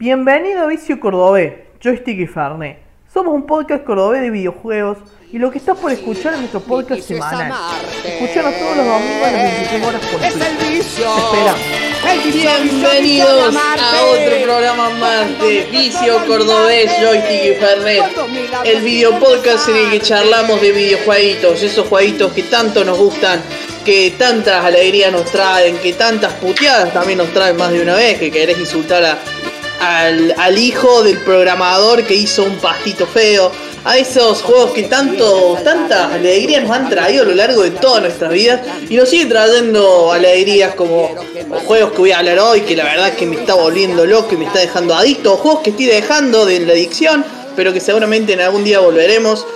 Bienvenido a Vicio Cordobés, Joystick y Farné. Somos un podcast cordobés de videojuegos y lo que estás por escuchar es nuestro podcast semanal. Escuchanos todos los domingos a las 23 horas por Es el vicio. Te esperamos. Bienvenidos a otro programa más de Vicio Cordobés, Joystick y Fernet. El video podcast en el que charlamos de videojueguitos, esos jueguitos que tanto nos gustan, que tantas alegrías nos traen, que tantas puteadas también nos traen más de una vez, que querés insultar a- al, al hijo del programador que hizo un pastito feo, a esos juegos que tanto, tantas alegrías nos han traído a lo largo de todas nuestras vidas y nos siguen trayendo alegrías como juegos que voy a hablar hoy, que la verdad que me está volviendo loco y me está dejando adicto, juegos que estoy dejando de la adicción, pero que seguramente en algún día volveremos,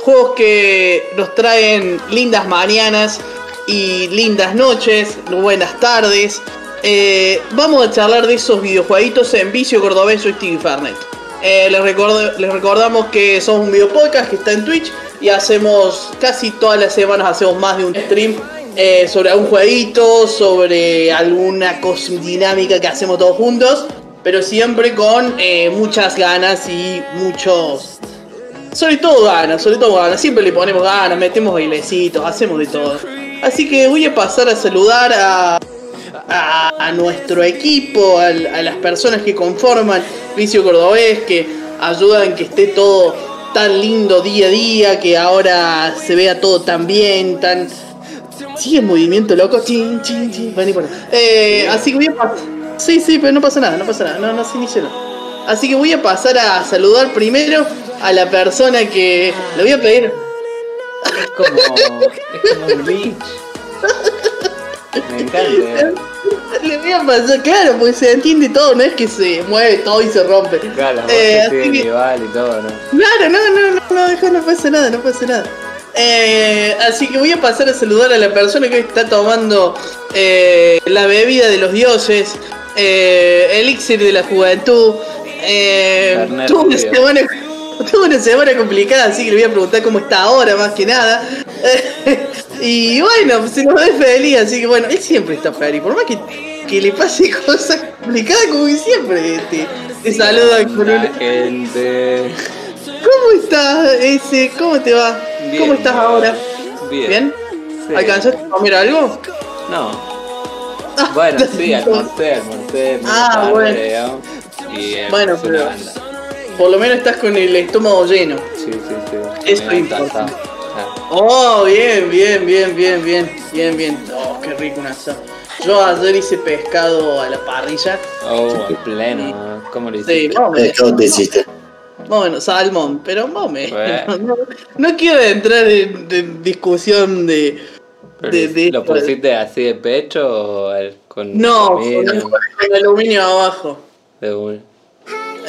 juegos que nos traen lindas mañanas y lindas noches, buenas tardes. Eh, vamos a charlar de esos videojueguitos en Vicio Cordobés Joystick y Fernet. Les, record- les recordamos que somos un video podcast que está en Twitch y hacemos casi todas las semanas hacemos más de un stream eh, sobre algún jueguito, sobre alguna dinámica que hacemos todos juntos, pero siempre con eh, muchas ganas y muchos sobre todo ganas, sobre todo ganas. Siempre le ponemos ganas, metemos bailecitos, hacemos de todo. Así que voy a pasar a saludar a, a, a nuestro equipo, a, las personas que conforman Vicio Cordobés, que ayudan que esté todo tan lindo día a día, que ahora se vea todo tan bien, tan... Sigue en movimiento, loco. Chin, chin, chin. Vení por acá. Eh, así que voy a pasar... Sí, sí, pero no pasa nada, no pasa nada. No, no se inicia nada. Así que voy a pasar a saludar primero a la persona que le voy a pedir. Es como, es como un beach. Me encanta. Le voy a pasar, claro, porque se entiende todo, no es que se mueve todo y se rompe. Claro, Eh, así que- y todo, ¿no? Claro, no, no, no, no, deja, no pasa nada, no pasa nada. Eh, así que voy a pasar a saludar a la persona que está tomando eh, la bebida de los dioses, eh, elixir de la juventud. Eh, tuvo, una semana, tuvo una semana complicada, así que le voy a preguntar cómo está ahora más que nada. y bueno, se nos ve feliz, así que bueno, él siempre está feliz, por más que, que le pase cosas complicadas como siempre te, te saluda con una... gente. ¿Cómo estás, ese? ¿Cómo te va? Bien, ¿Cómo estás ahora? Bien. ¿Bien? Sí. ¿Alcanzaste a comer algo? No. Bueno, sí, almorcé, almorcé. Ah, bueno. Y eh, Bueno, pero- banda. Por lo menos estás con el estómago lleno. Sí, sí, sí. Eso es importante. Ah, Oh, bien, bien, bien, bien, bien, bien, bien. Oh, qué rico un asado. Yo ayer hice pescado a la parrilla. Oh, en pleno. ¿no? ¿Cómo lo Sí, hiciste? Eh, menos. ¿Cómo te hiciste? Bueno, salmón, pero menos. Bueno. No, no quiero entrar en, en discusión de, de, de ¿Lo esto. pusiste así de pecho o al- con No, con, con aluminio abajo. De un- Eh,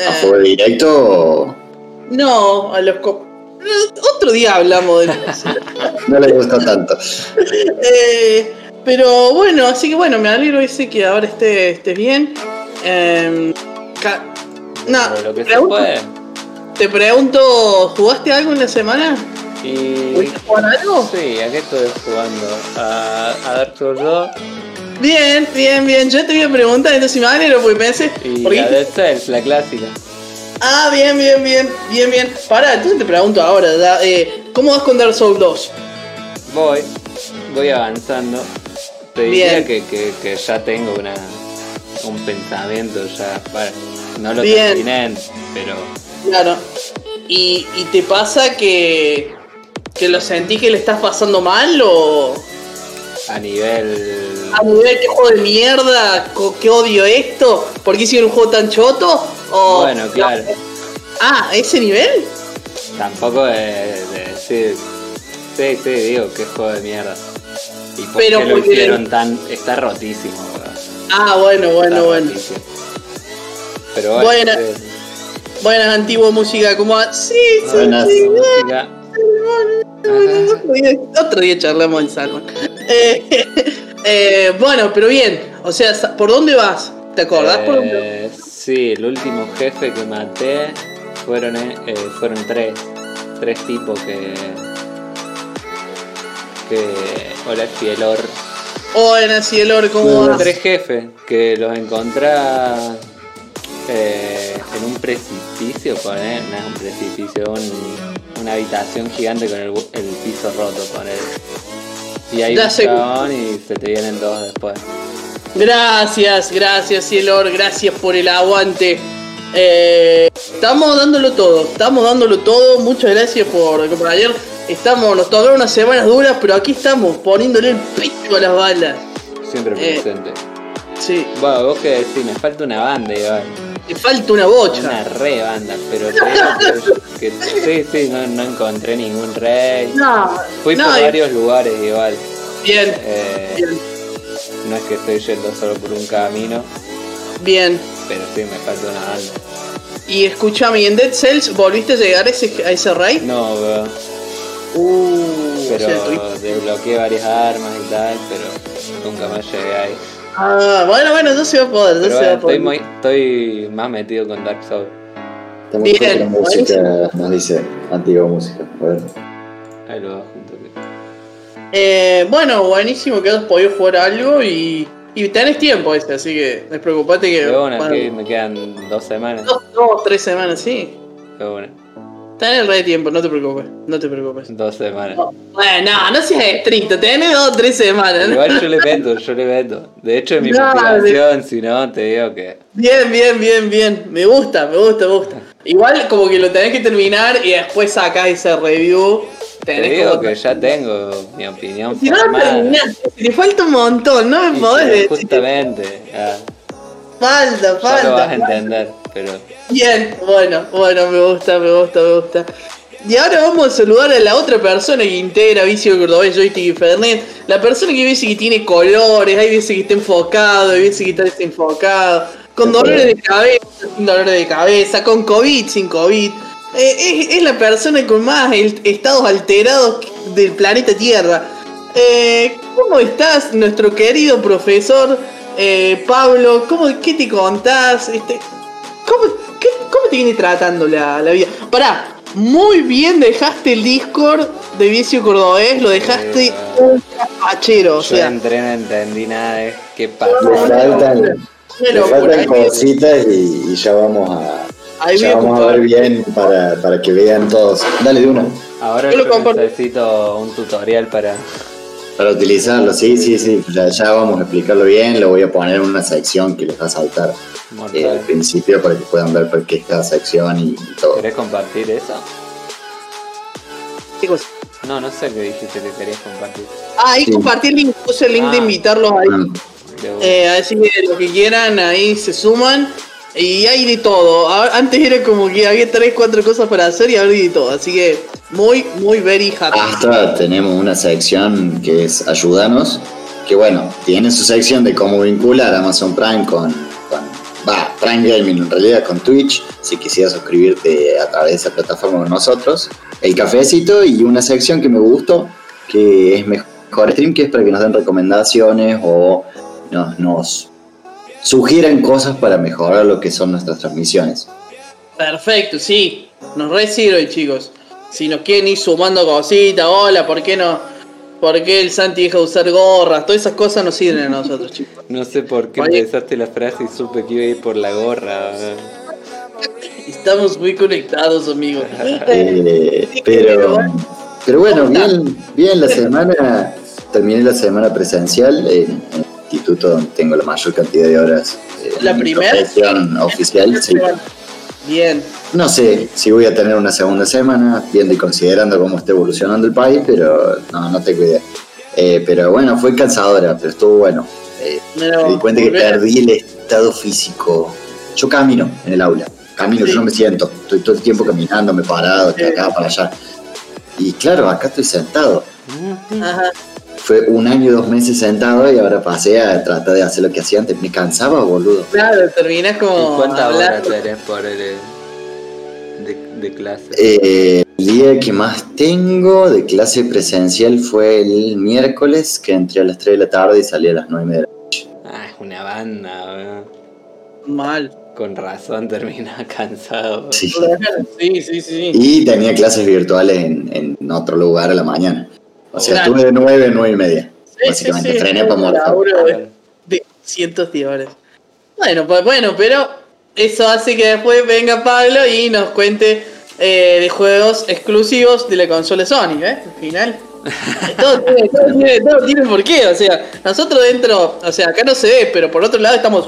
¿A fuego directo o No, a los co- Otro día hablamos de eso. no le gusta tanto? Eh, pero bueno, así que bueno, me alegro ese que ahora esté, estés bien. Eh, ca- no, lo que se pregunto- puede. te pregunto, ¿jugaste algo en la semana? Y. ¿Pudiste jugar algo? Sí, ¿a qué estoy jugando? A, a Dark Souls 2 Bien, bien, bien. Yo te voy a preguntar, entonces me alegro porque pensé. y porque- la Dead Cells, la clásica. Ah, bien, bien, bien, bien, bien. Pará, entonces te pregunto ahora, eh, ¿cómo vas con Dark Souls 2? Voy, voy avanzando. Te diría que, que, que ya tengo una, un pensamiento ya. Bueno, no lo Bien. terminé, pero Claro. ¿Y, y te pasa que, que lo sentís que le estás pasando mal o a nivel. A nivel que juego de mierda, que odio esto? ¿Por qué hicieron un juego tan choto? O, Bueno, claro. Ah, ¿a ese nivel? Tampoco de, de decir. Sí, sí, digo es juego de mierda. ¿Y por Pero qué lo hicieron tan.? Está rotísimo, weón. Ah, bueno, bueno, Está bueno. rotísimo. Pero bueno, Buena. sí. Buena antigua música, como... Sí, Buenas. sí. música. Otro día, charlamos en Salmon. Eh, eh, bueno, pero bien. O sea, ¿por dónde vas? ¿Te acordás por dónde? Eh, sí, el último jefe que maté fueron, eh, eh, fueron tres. Tres tipos que. que. Hola, Fielor. Hola, Cielor, ¿cómo vas? Tres jefes que los encontré. Eh, en un precipicio, poner, no es un precipicio, un- una habitación gigante con el, el piso roto, poner. Y hay Ya un y se te vienen dos después. Gracias, gracias, Cielor, gracias por el aguante. Eh, estamos dándolo todo, estamos dándolo todo. Muchas gracias por por ayer. Estamos, nos tocaron unas semanas duras, pero aquí estamos poniéndole el pecho a las balas. Siempre Eh. presente. Sí, Bueno, vos que decís, me falta una banda, Iván. Te falta una Una bocha. re banda, pero que, que- sí, sí, no, no encontré ningún rey. No, Fui no, por varios lugares igual. Bien, Eh, bien, no es que estoy yendo solo por un camino, bien. pero sí me falta una banda. Y escúchame, ¿y en Dead Cells volviste a llegar a ese, a ese raid? No, weón, Uh, pero desbloqueé varias armas y tal, pero nunca más llegué ahí. Ah, bueno, bueno, no se va a poder, se va a poder. estoy, muy, estoy más metido con Dark Souls. Estamos Bien, la música, nos dice antigua música. A ver. Ahí lo bajo un toque. Eh, bueno, buenísimo que has podido jugar algo y, y tenés tiempo ese, así que no preocupate que... Pero bueno, bueno, que me quedan dos semanas. dos, dos, tres semanas, sí. Pero bueno, Tenés el re tiempo, no te preocupes, no te preocupes. dos semanas. Bueno, no, no seas estricto, tenés dos o tres semanas. ¿no? Igual yo le meto, yo le meto. De hecho, en mi Dale. motivación, si no, te digo que. Bien, bien, bien, bien. Me gusta, me gusta, me gusta. Igual como que lo tenés que terminar y después sacás ese review. Te Tenés digo como- que ya tengo mi opinión Si no lo formada. terminaste, te falta un montón, no me Y podés sí, decir. Justamente, Falta, ya lo falta. vas a entender, pero Bien, bueno, bueno, me gusta, me gusta, me gusta. Y ahora vamos a saludar a la otra persona que integra Vicio Cordobés, Joystick y Fernet. La persona que dice que tiene colores, hay veces que está enfocado, hay veces que está desenfocado. Con dolores de cabeza, sin dolores de cabeza, con COVID, sin COVID. Eh, es, es la persona con más el- estados alterados del planeta Tierra. Eh, ¿Cómo estás, nuestro querido profesor eh, Pablo? ¿Cómo, ¿Qué te contás? Este, ¿Cómo, qué- cómo te viene tratando la, la vida? Pará, muy bien dejaste el Discord de Vicio Cordobés, lo dejaste Sí, un capachero, o yo sea, entré, no entendí nada de qué Le pasó. faltan, cositas y, y ya vamos a, ahí ya vamos a ver bien para, para que vean todos. Dale de una. Ahora Yo lo yo comparto. necesito un tutorial para. Para utilizarlo, sí, sí, sí. Ya, ya vamos a explicarlo bien. Lo voy a poner en una sección que les va a saltar eh, al principio para que puedan ver por qué es cada sección y, y todo. ¿Querés compartir eso? ¿Qué cosa? No, no sé qué dijiste que querías compartir. Ah, ahí Sí. compartí el link, puse el link de Ah. invitarlos ahí. Ah, De una. Eh, así que lo que quieran, ahí se suman. Y hay de todo. Antes era como que había 3, 4 cosas para hacer y ahora de todo. Así que muy, muy very happy. Hasta tenemos una sección que es Ayúdanos, que bueno, tiene su sección de cómo vincular Amazon Prime con, con- va, Prime Gaming en realidad con Twitch, si quisieras suscribirte a través de esa plataforma con nosotros, el cafecito y una sección que me gustó, que es Mejor Stream, que es para que nos den recomendaciones o nos sugieran cosas para mejorar lo que son nuestras transmisiones. Perfecto, sí. Nos re sirve, chicos. Si nos quieren ir sumando cositas, hola, ¿por qué no? ¿Por qué el Santi deja de usar gorras? Todas esas cosas nos sirven a nosotros, chicos. No sé por qué empezaste la frase y supe que iba a ir por la gorra. Estamos muy conectados, amigos. Eh, pero, pero bueno, bien, bien la semana, terminé la semana presencial en, instituto donde tengo la mayor cantidad de horas. eh, ¿La primera? oficial, sí. Bien. No sé si voy a tener una segunda semana, viendo y considerando cómo está evolucionando el país, pero no, no tengo idea. Eh, pero bueno, fue cansadora, pero estuvo bueno. Eh, Pero, me di cuenta que perdí el estado físico. Yo camino en el aula, camino, Sí. yo no me siento. Estoy todo el tiempo caminando, me he parado, de acá para allá. Y claro, acá estoy sentado. Ajá. Fue un año y dos meses sentado y ahora pasé a tratar de hacer lo que hacía antes. Me cansaba, boludo. Claro, terminás ¿Y como. cuántas horas tenés por el, de, de clase? Eh, el día que más tengo de clase presencial fue el miércoles, que entré a las 3 de la tarde y salí a las 9 de la Ah, es una banda, weón. Mal. Con razón termina cansado. Sí. Sí, sí, sí. Y tenía clases virtuales en, en otro lugar a la mañana. O sea, estuve de 9 a 9 y media. Sí, Básicamente, sí, sí, frené para morir. de cientos de horas. Bueno, pues bueno, pero eso hace que después venga Pablo y nos cuente eh, de juegos exclusivos de la consola Sony, ¿eh? Al final. Todo tiene, todo, tiene, todo tiene por qué, o sea, nosotros dentro, o sea, acá no se ve, pero por otro lado estamos.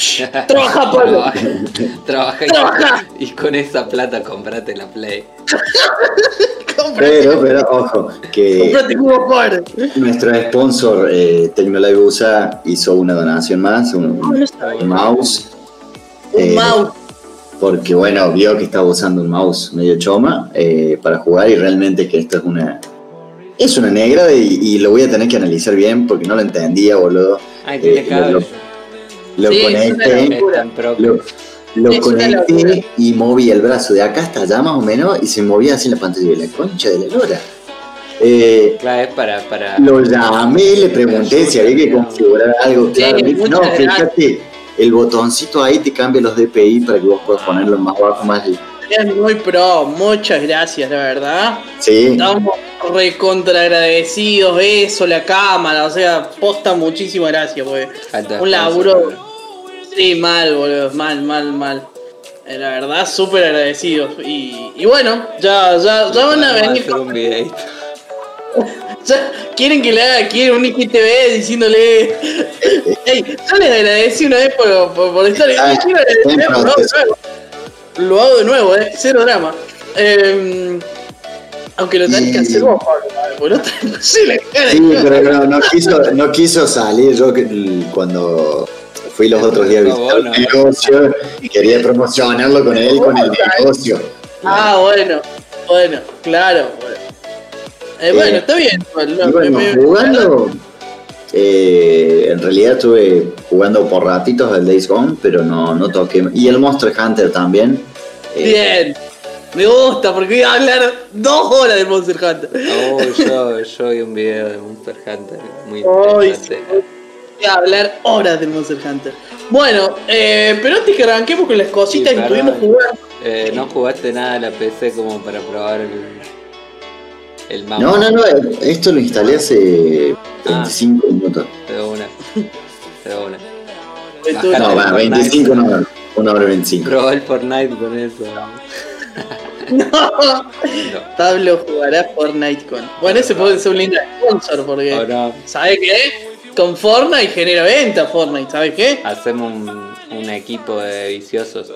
Trabaja, Pablo. Trabaja y, Trabaja. y con esa plata comprate la Play. Pero, pero, ojo, que nuestro sponsor eh, Tecnolive USA hizo una donación más, un, un mouse. Un eh, mouse. Porque, bueno, vio que estaba usando un mouse medio choma eh, para jugar y realmente que esto es una. Es una negra y, y lo voy a tener que analizar bien porque no lo entendía, boludo. Ay, tiene Eh, lo, lo Sí, conecté, lo, lo y moví el brazo de acá hasta allá más o menos y se movía así en la pantalla de la concha de la lora. Eh, Claro, es para. para lo llamé, le pregunté si había que configurar algo. Sí, Claro, no, fíjate, el botoncito ahí te cambia los DPI para que vos puedas ponerlo más bajo, más. Es muy pro, muchas gracias, la verdad. Sí, Estamos recontra agradecidos, eso, la cámara, o sea, posta muchísimas gracias, Alto un laburo. Sí, mal, boludo, mal, mal, mal. Eh, La verdad, súper agradecidos. Y, y bueno, ya, ya, ya van a venir. hacer un videito. Ya quieren que le haga quieren un IGTV diciéndole. Ey, yo les agradecí una vez por, por, por estar. Quiero agradecer, lo hago de nuevo. Lo hago de nuevo, eh. Cero drama. Eh, aunque lo tenés que hacer vos, Pablo, no sí, pero no, no quiso, no quiso salir. Yo cuando fui los otros días a visitar el negocio, quería promocionarlo con él, con el negocio. Ah, bueno, bueno, claro. Bueno, Eh, bueno está bien. no, Y bueno, me- jugando, eh, en realidad estuve jugando por ratitos al Days Gone, pero no, no toqué. Y el Monster Hunter también. Eh, Bien. Me gusta porque voy a hablar dos horas de Monster Hunter. Oh, yo, yo vi un video de Monster Hunter muy interesante. A hablar horas del Monster Hunter. Bueno, eh, pero antes que arranquemos con las cositas Sí, que estuvimos jugando. Eh, no jugaste nada a la PC como para probar el, el mouse. No, no, no, esto lo instalé hace Ah. 25 minutos. De una. De una. Estuve- No, va, el 25 no, una hora 25. Probó el Fortnite con eso. No. No. Pablo jugará Fortnite con. Bueno, ese puede ser un lindo sponsor porque. ¿Sabes qué? Con Fortnite genera venta Fortnite, ¿sabes qué? Hacemos un, un equipo de viciosos.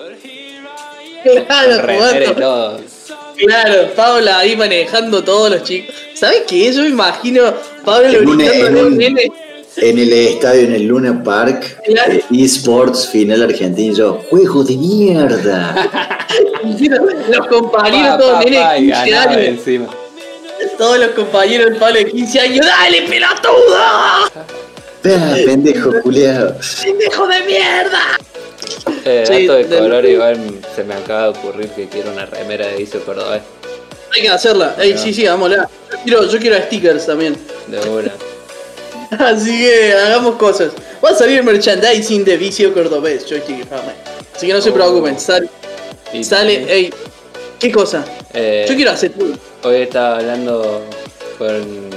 Claro. Claro, Pablo ahí manejando todos los chicos. ¿Sabes qué? Yo me imagino Pablo En un- en un- el estadio, en el Luna Park, Claro. eh, eSports, final argentino, juego de mierda. Los compañeros, Pa, todos pa, nenes pa, de y 15 ganaba años. encima. Todos los compañeros del Pablo de 15 años. ¡Dale, pelotudo! Ah, pendejo, culiado. ¡Pendejo de mierda! Eh, Sí, dato de del- color, igual se me acaba de ocurrir que quiero una remera de Vicio Cordobés. Hay que hacerla. Ey, sí, sí, hagámosla. Yo quiero, yo quiero stickers también. De una. Así que hagamos cosas. Va a salir merchandising de Vicio Cordobés, Joystick y Farmer. Así que no se Oh. preocupen, sale. Y Sale, también, ey. ¿Qué cosa? eh, Yo quiero hacer todo. Hoy estaba hablando con.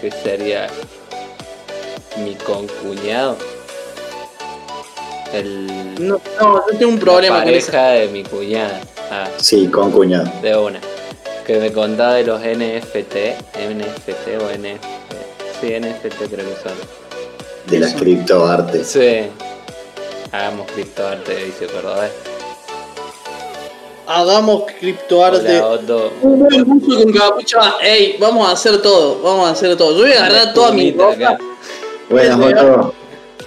que sería. Mi concuñado. El. No, no, yo tengo un problema la con eso. pareja de mi cuñada. Ah, Sí, con cuñado. de una. Que me contaba de los NFT. NFT o NFT. Sí, NFT creo que son. De las criptoartes. Sí. Hagamos criptoarte de Vicio Cordobés. Hagamos criptoarte. Hola, Otto. Un buen con capucha. Ey, vamos a hacer todo. Vamos a hacer todo. Yo voy a agarrar toda mi ropa. A Joto,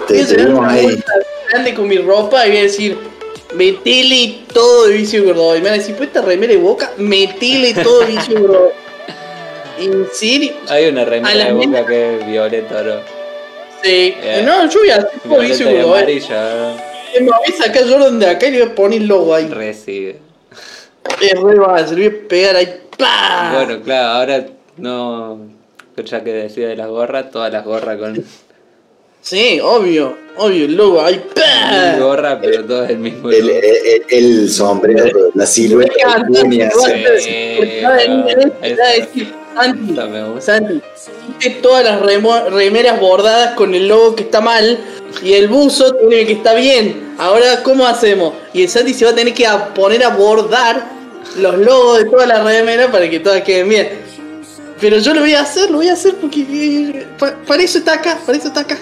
te tenemos ahí. grande con mi ropa y voy a decir. Metele todo de vicio gordo. Y me van a decir, pues esta remera de boca, metele todo de vicio gordo. ¿En serio? Hay una remera de mina- boca que es violeta, ¿no? Sí. Eh, No, yo voy a hacer todo vicio gordo. eh. amarilla. Es más, voy a sacar Jordan de acá y le voy a poner el logo ahí. Recibe. Es re le voy a pegar ahí. ¡Pah! Bueno, claro, ahora no. Ya que decía de las gorras, todas las gorras con Sí, obvio, obvio, el logo ahí. gorra, pero todo es el mismo. El, logo. el- el sombrero, la silueta Santi. Santi, todas las remo- remeras bordadas con el logo que está mal, Y el buzo tiene que estar bien. Ahora, ¿cómo hacemos? Y el Santi se va a tener que a poner a bordar los logos de toda la remera para que todas queden bien. Pero yo lo voy a hacer, lo voy a hacer porque eh, pa- para eso está acá, para eso está acá.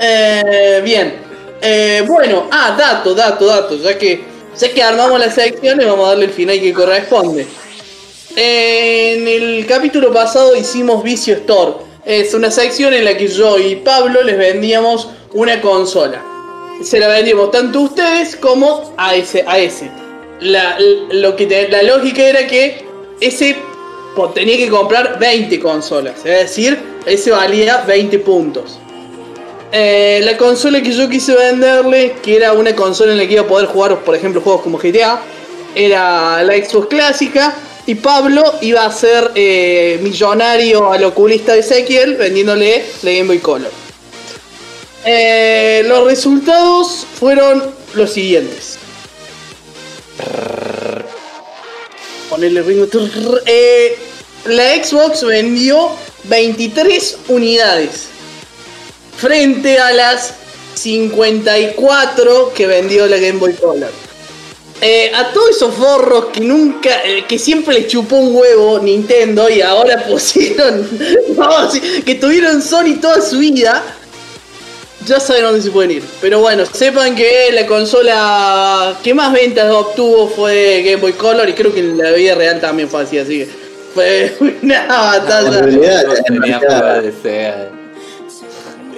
Eh, bien. Eh, bueno, ah, dato, dato, dato. Ya que, ya que armamos las secciones, vamos a darle el final que corresponde. En el capítulo pasado hicimos Vicio Store. Es una sección en la que yo y Pablo les vendíamos una consola. Se la vendíamos tanto a ustedes como a ese. A ese. La, lo que la lógica era que ese tenía que comprar 20 consolas. Es decir, ese valía 20 puntos. Eh, la consola que yo quise venderle, que era una consola en la que iba a poder jugar, por ejemplo, juegos como GTA, era la Xbox clásica. Y Pablo iba a ser eh, millonario al oculista de Ezequiel vendiéndole la Game Boy Color. Eh, los resultados fueron los siguientes. Ponerle ritmo. La Xbox vendió 23 unidades frente a las 54 que vendió la Game Boy Color. Eh, a todos esos forros que nunca, eh, que siempre les chupó un huevo Nintendo y ahora pusieron, no, sí, que tuvieron Sony toda su vida, ya saben dónde se pueden ir. Pero bueno, sepan que la consola que más ventas obtuvo fue Game Boy Color y creo que en la vida real también fue así, así que fue una batalla. realidad,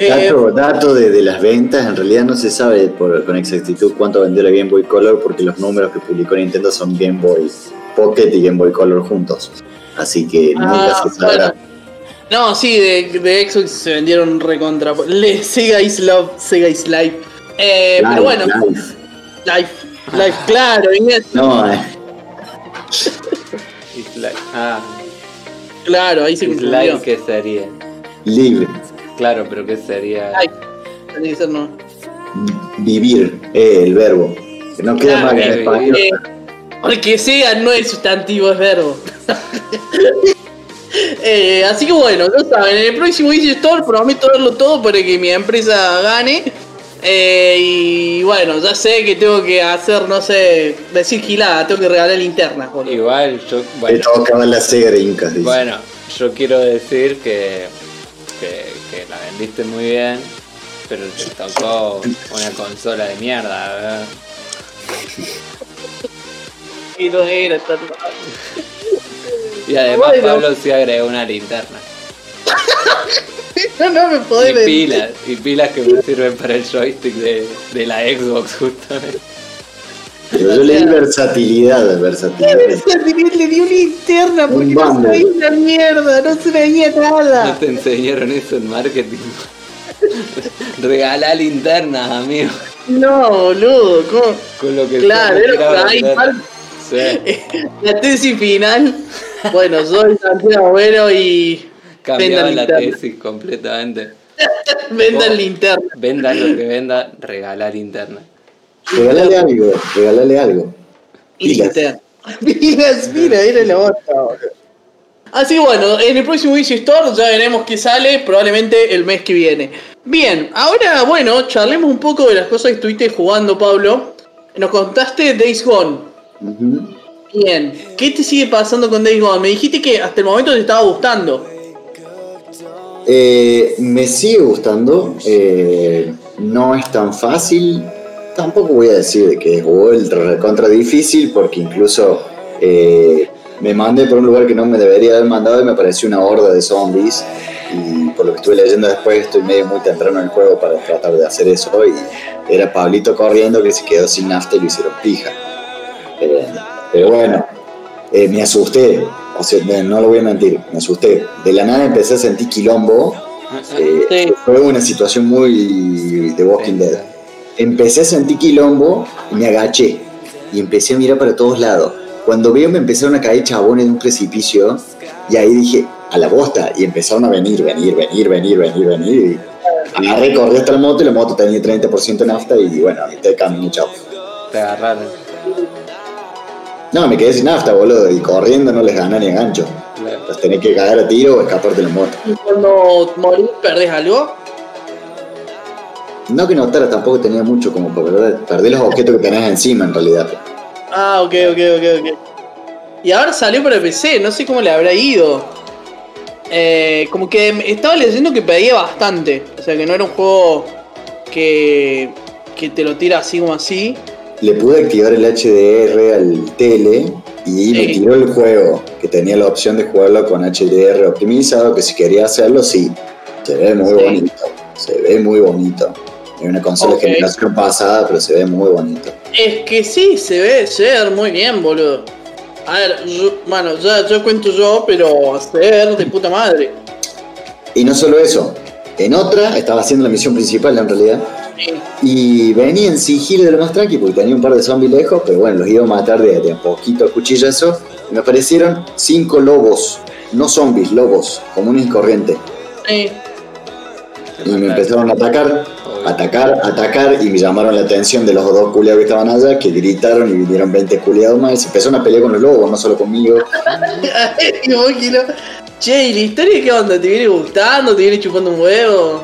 Eh, dato, dato de, de las ventas, en realidad no se sabe por- con exactitud cuánto vendió la Game Boy Color porque los números que publicó Nintendo son Game Boy Pocket y Game Boy Color juntos. Así que nunca Ah, se sabrá. bueno. No, sí, de, de Xbox se vendieron recontra. Le, Sega is Love, Sega is Life. Eh, Live, pero bueno, live. Life, Life, claro, Inés, No, eh, Isla- Ah, claro, ahí se confundió. Isla, ¿qué sería? live, Claro, pero ¿qué sería? Que ser no. vivir, eh, el verbo. Que no queda Claro, mal en eh, español. Eh, porque Sega no es sustantivo, es verbo. Eh, así que bueno, ya saben, en el próximo Easy Store prometo darlo todo para que mi empresa gane. Eh, y bueno, ya sé que tengo que hacer, no sé, decir gilada, tengo que regalar linternas, boludo. Igual yo, bueno, tocaba la Sega de Incas, dice. bueno, yo quiero decir que, que, que la vendiste muy bien, pero te tocó una consola de mierda, ¿verdad? Y no era tan Y además Bueno. Pablo sí agregó una linterna. No, no me Y podés ver. pilas, y pilas que me sirven para el joystick de, de la Xbox justamente. Pero yo leí versatilidad, versatilidad. Le dio linterna porque Un no bando. se veía una mierda, no se veía No nada. te enseñaron eso en marketing. Regalá linternas, amigo. No, boludo, ¿cómo? Con lo que Claro, era ahí. Sí, La tesis final. Bueno, soy Santiago Bueno y cambiaba Vendan la linterna. tesis completamente. vendan linterna. Venda lo que venda, regala linterna. Regalale algo, regalale algo. Pilas. Pilas, mira, era la otra. Así que bueno, en el próximo Easy Store ya veremos qué sale, probablemente el mes que viene. Bien, ahora bueno, charlemos un poco de las cosas que estuviste jugando, Pablo. Nos contaste Days Gone. Bien, ¿qué te sigue pasando con Days Gone? Me dijiste que hasta el momento te estaba gustando. Eh, me sigue gustando. eh, no es tan fácil. Tampoco voy a decir que es ultra contra difícil, porque incluso eh, me mandé por un lugar que no me debería haber mandado y me apareció una horda de zombies. Y por lo que estuve leyendo después, estoy medio muy temprano en el juego para tratar de hacer eso. Y era Pablito corriendo que se quedó sin nafta y lo hicieron pija. Eh, pero bueno, eh, me asusté. O sea, no, no lo voy a mentir, me asusté. De la nada empecé a sentir quilombo. eh, Sí. Fue una situación muy de Walking Dead. Empecé a sentir quilombo y me agaché. Y empecé a mirar para todos lados. Cuando veo me empezaron a caer chabones de un precipicio. Y ahí dije, a la bosta. Y empezaron a venir, venir, venir, venir, venir, venir. Y agarré, corrí hasta la moto y la moto tenía 30% de nafta. Y bueno, a mitad de camino, chao. Te agarraron. No, me quedé sin nafta, boludo. Y corriendo no les gana ni a gancho. Tenés que caer a tiro o escaparte de la moto. ¿Y cuando morís perdés algo? No que notara, tampoco tenía mucho como para perder, perder los objetos que tenés encima en realidad. Ah, ok, ok, ok, ok. Y ahora salió para PC, no sé cómo le habrá ido. Eh, como que estaba leyendo que pedía bastante. O sea, que no era un juego que, que te lo tira así como así. Le pude activar el HDR al tele y me Sí. tiró el juego, que tenía la opción de jugarlo con HDR optimizado, que si quería hacerlo, sí. Se ve muy Sí. bonito. Se ve muy bonito. Es una consola Ok. de generación pasada, pero se ve muy bonito. Es que sí, se ve, se ve muy bien, boludo. A ver, yo, bueno, ya, ya cuento yo, pero se ve de puta madre. Y no solo eso, en otra estaba haciendo la misión principal en realidad. Sí. Y venía en sigilo de lo más tranqui porque tenía un par de zombies lejos, pero bueno, los iba a matar de, de a poquito a cuchillazo. Y me aparecieron cinco lobos, no zombies, lobos, comunes y corrientes. Sí. Y me empezaron a atacar, atacar, atacar, y me llamaron la atención de los dos culiados que estaban allá, que gritaron y vinieron 20 culiados más, y se empezaron a pelear con los lobos, no solo conmigo. Y vos, Kilo, Che, ¿y la historia qué onda? ¿Te viene gustando? ¿Te viene chupando un huevo?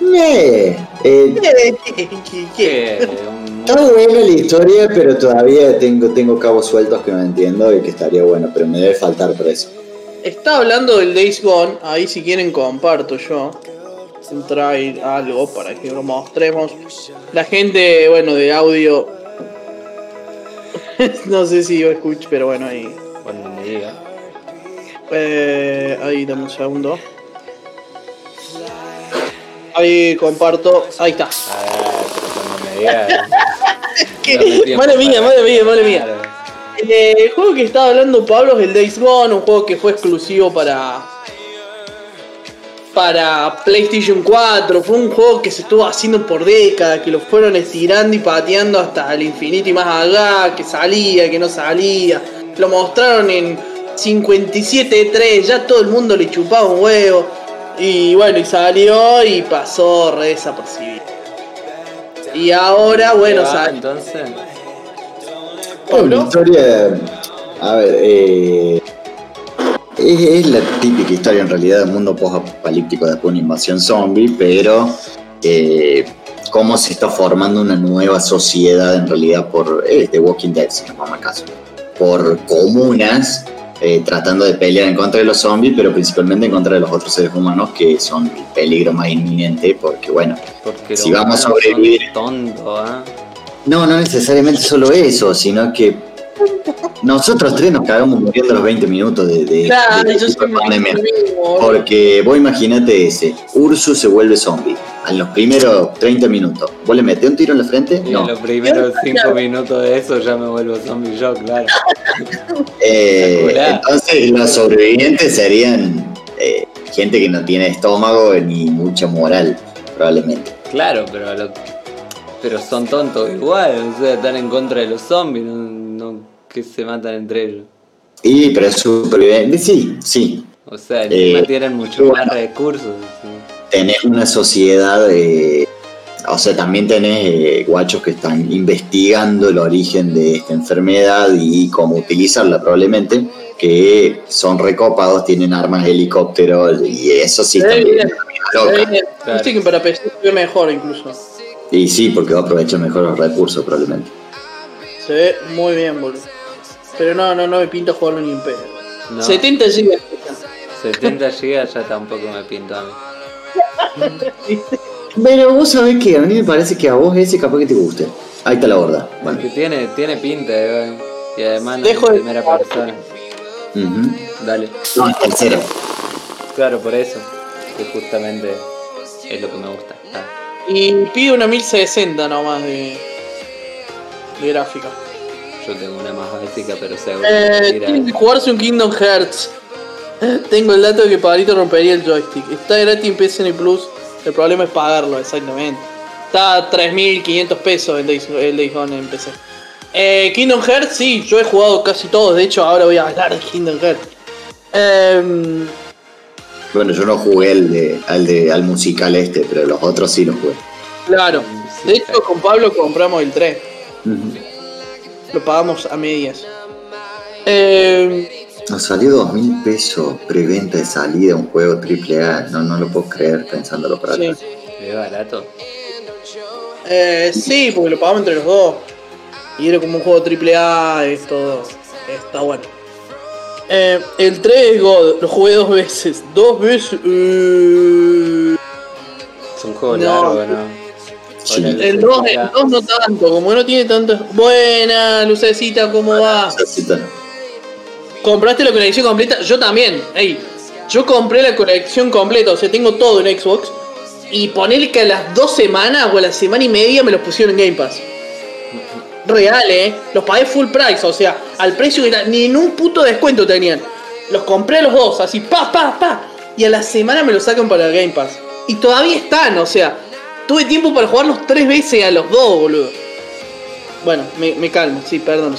Eh, eh, ¿Qué? ¿Qué? Un- está buena la historia, pero todavía tengo, tengo cabos sueltos que no entiendo y que estaría bueno, pero me debe faltar por eso. Está hablando del Days Gone, ahí si quieren comparto yo. Traer algo para que lo mostremos. La gente, bueno, de audio. no sé si yo escucho, pero bueno, ahí. cuando me diga. Eh, ahí, dame un segundo. Ahí comparto. Ahí está. A ver, pero cuando me diga. ¿Qué? dame tiempo Madre mía, madre mía, madre mía. Eh, el juego que estaba hablando Pablo es el Days Gone, un juego que fue exclusivo para para PlayStation 4. Fue un juego que se estuvo haciendo por décadas, que lo fueron estirando y pateando hasta el infinito y más allá, que salía, que no salía. Lo mostraron en 57.3, ya todo el mundo le chupaba un huevo. Y bueno, y salió y pasó re desapercibido. Y ahora, bueno, ¿Qué va, sale. entonces. Bueno, la historia, a ver, eh, es, es la típica historia en realidad del mundo post-apocalíptico después de una invasión zombie, pero eh, cómo se está formando una nueva sociedad en realidad por eh, The Walking Dead, si nos vamos al caso, por comunas eh, tratando de pelear en contra de los zombies, pero principalmente en contra de los otros seres humanos que son el peligro más inminente, porque bueno, Porque Si vamos a sobrevivir. tontos, ¿ah? No, no necesariamente solo eso, sino que nosotros tres nos cagamos muriendo a los 20 minutos de, de, Claro, de- de pandemia. Porque vos imagínate ese, Ursus se vuelve zombie. En los primeros 30 minutos, ¿vos le metés un tiro en la frente? Y No. en los primeros 5 minutos de eso ya me vuelvo zombie yo, claro. Eh, entonces los sobrevivientes serían eh, gente que no tiene estómago ni mucha moral, probablemente. Claro, pero a lo- pero son tontos igual, o sea, están en contra de los zombies, no, no que se matan entre ellos. Y, pero es superviviente, sí, sí. O sea, encima Eh, tienen mucho bueno. más recursos. sí. tenés una sociedad, eh, o sea, también tenés eh, guachos que están investigando el origen de esta enfermedad y cómo utilizarla probablemente, que son recopados, tienen armas, helicópteros y eso sí es. Claro. Viste que para se ve mejor incluso. Y sí, porque va a aprovechar mejor los recursos probablemente. Se ve muy bien, boludo. Pero no, no, no me pinta jugarlo ni en pedo. No, 70 GB. 70 gigas ya tampoco me pinto a mí. Pero vos sabés que a mí me parece que a vos ese capaz que te guste. Ahí está la gorda. Bueno. Tiene, tiene pinta, eh, y además no Dejo es de- primera persona. Ujú. Dale. No, es tercero. Claro, por eso. Que justamente es lo que me gusta. Ah, Y pide una 1060 nomás de, de gráfica. Yo tengo una más básica, pero seguro. Eh, Mira, tiene que jugarse un Kingdom Hearts. Tengo el dato de que Pablito rompería el joystick. Está gratis en PSN Plus. El problema es pagarlo, exactamente. Está a 3.500 pesos el Days, el Days Gone en PC. Eh, Kingdom Hearts, sí, yo he jugado casi todos. De hecho, ahora voy a hablar de Kingdom Hearts. Em, Bueno, yo no jugué al, de, al, de, al musical este, pero los otros sí los jugué. claro. De hecho, con Pablo compramos el 3. Ujú. Lo pagamos a medias. Em, Nos salió dos mil pesos preventa de salida un juego AAA. No, no lo puedo creer pensándolo para Sí. atrás. Es barato. Eh, sí, porque lo pagamos entre los dos. Y era como un juego triple A, es todo. Está bueno. Eh, el 3 God, lo jugué dos veces. Dos veces. eh, Es un juego No. largo, ¿no? Sí. El 2 Lucecita. no tanto, como no tiene tanto. Buena, Lucecita, ¿cómo va? Necesita- ¿Compraste la colección completa? Yo también. Ey, yo compré la colección completa, o sea, tengo todo en Xbox. Y ponerle que a las dos semanas o a la semana y media me los pusieron en Game Pass. Real, eh. Los pagué full price, o sea, al precio que era, ni en un puto descuento tenían. Los compré a los dos, así, pa, pa, pa. Y a la semana me los sacan para el Game Pass. Y todavía están, o sea, tuve tiempo para jugarlos tres veces a los dos, boludo. Bueno, me, me calmo, sí, perdón,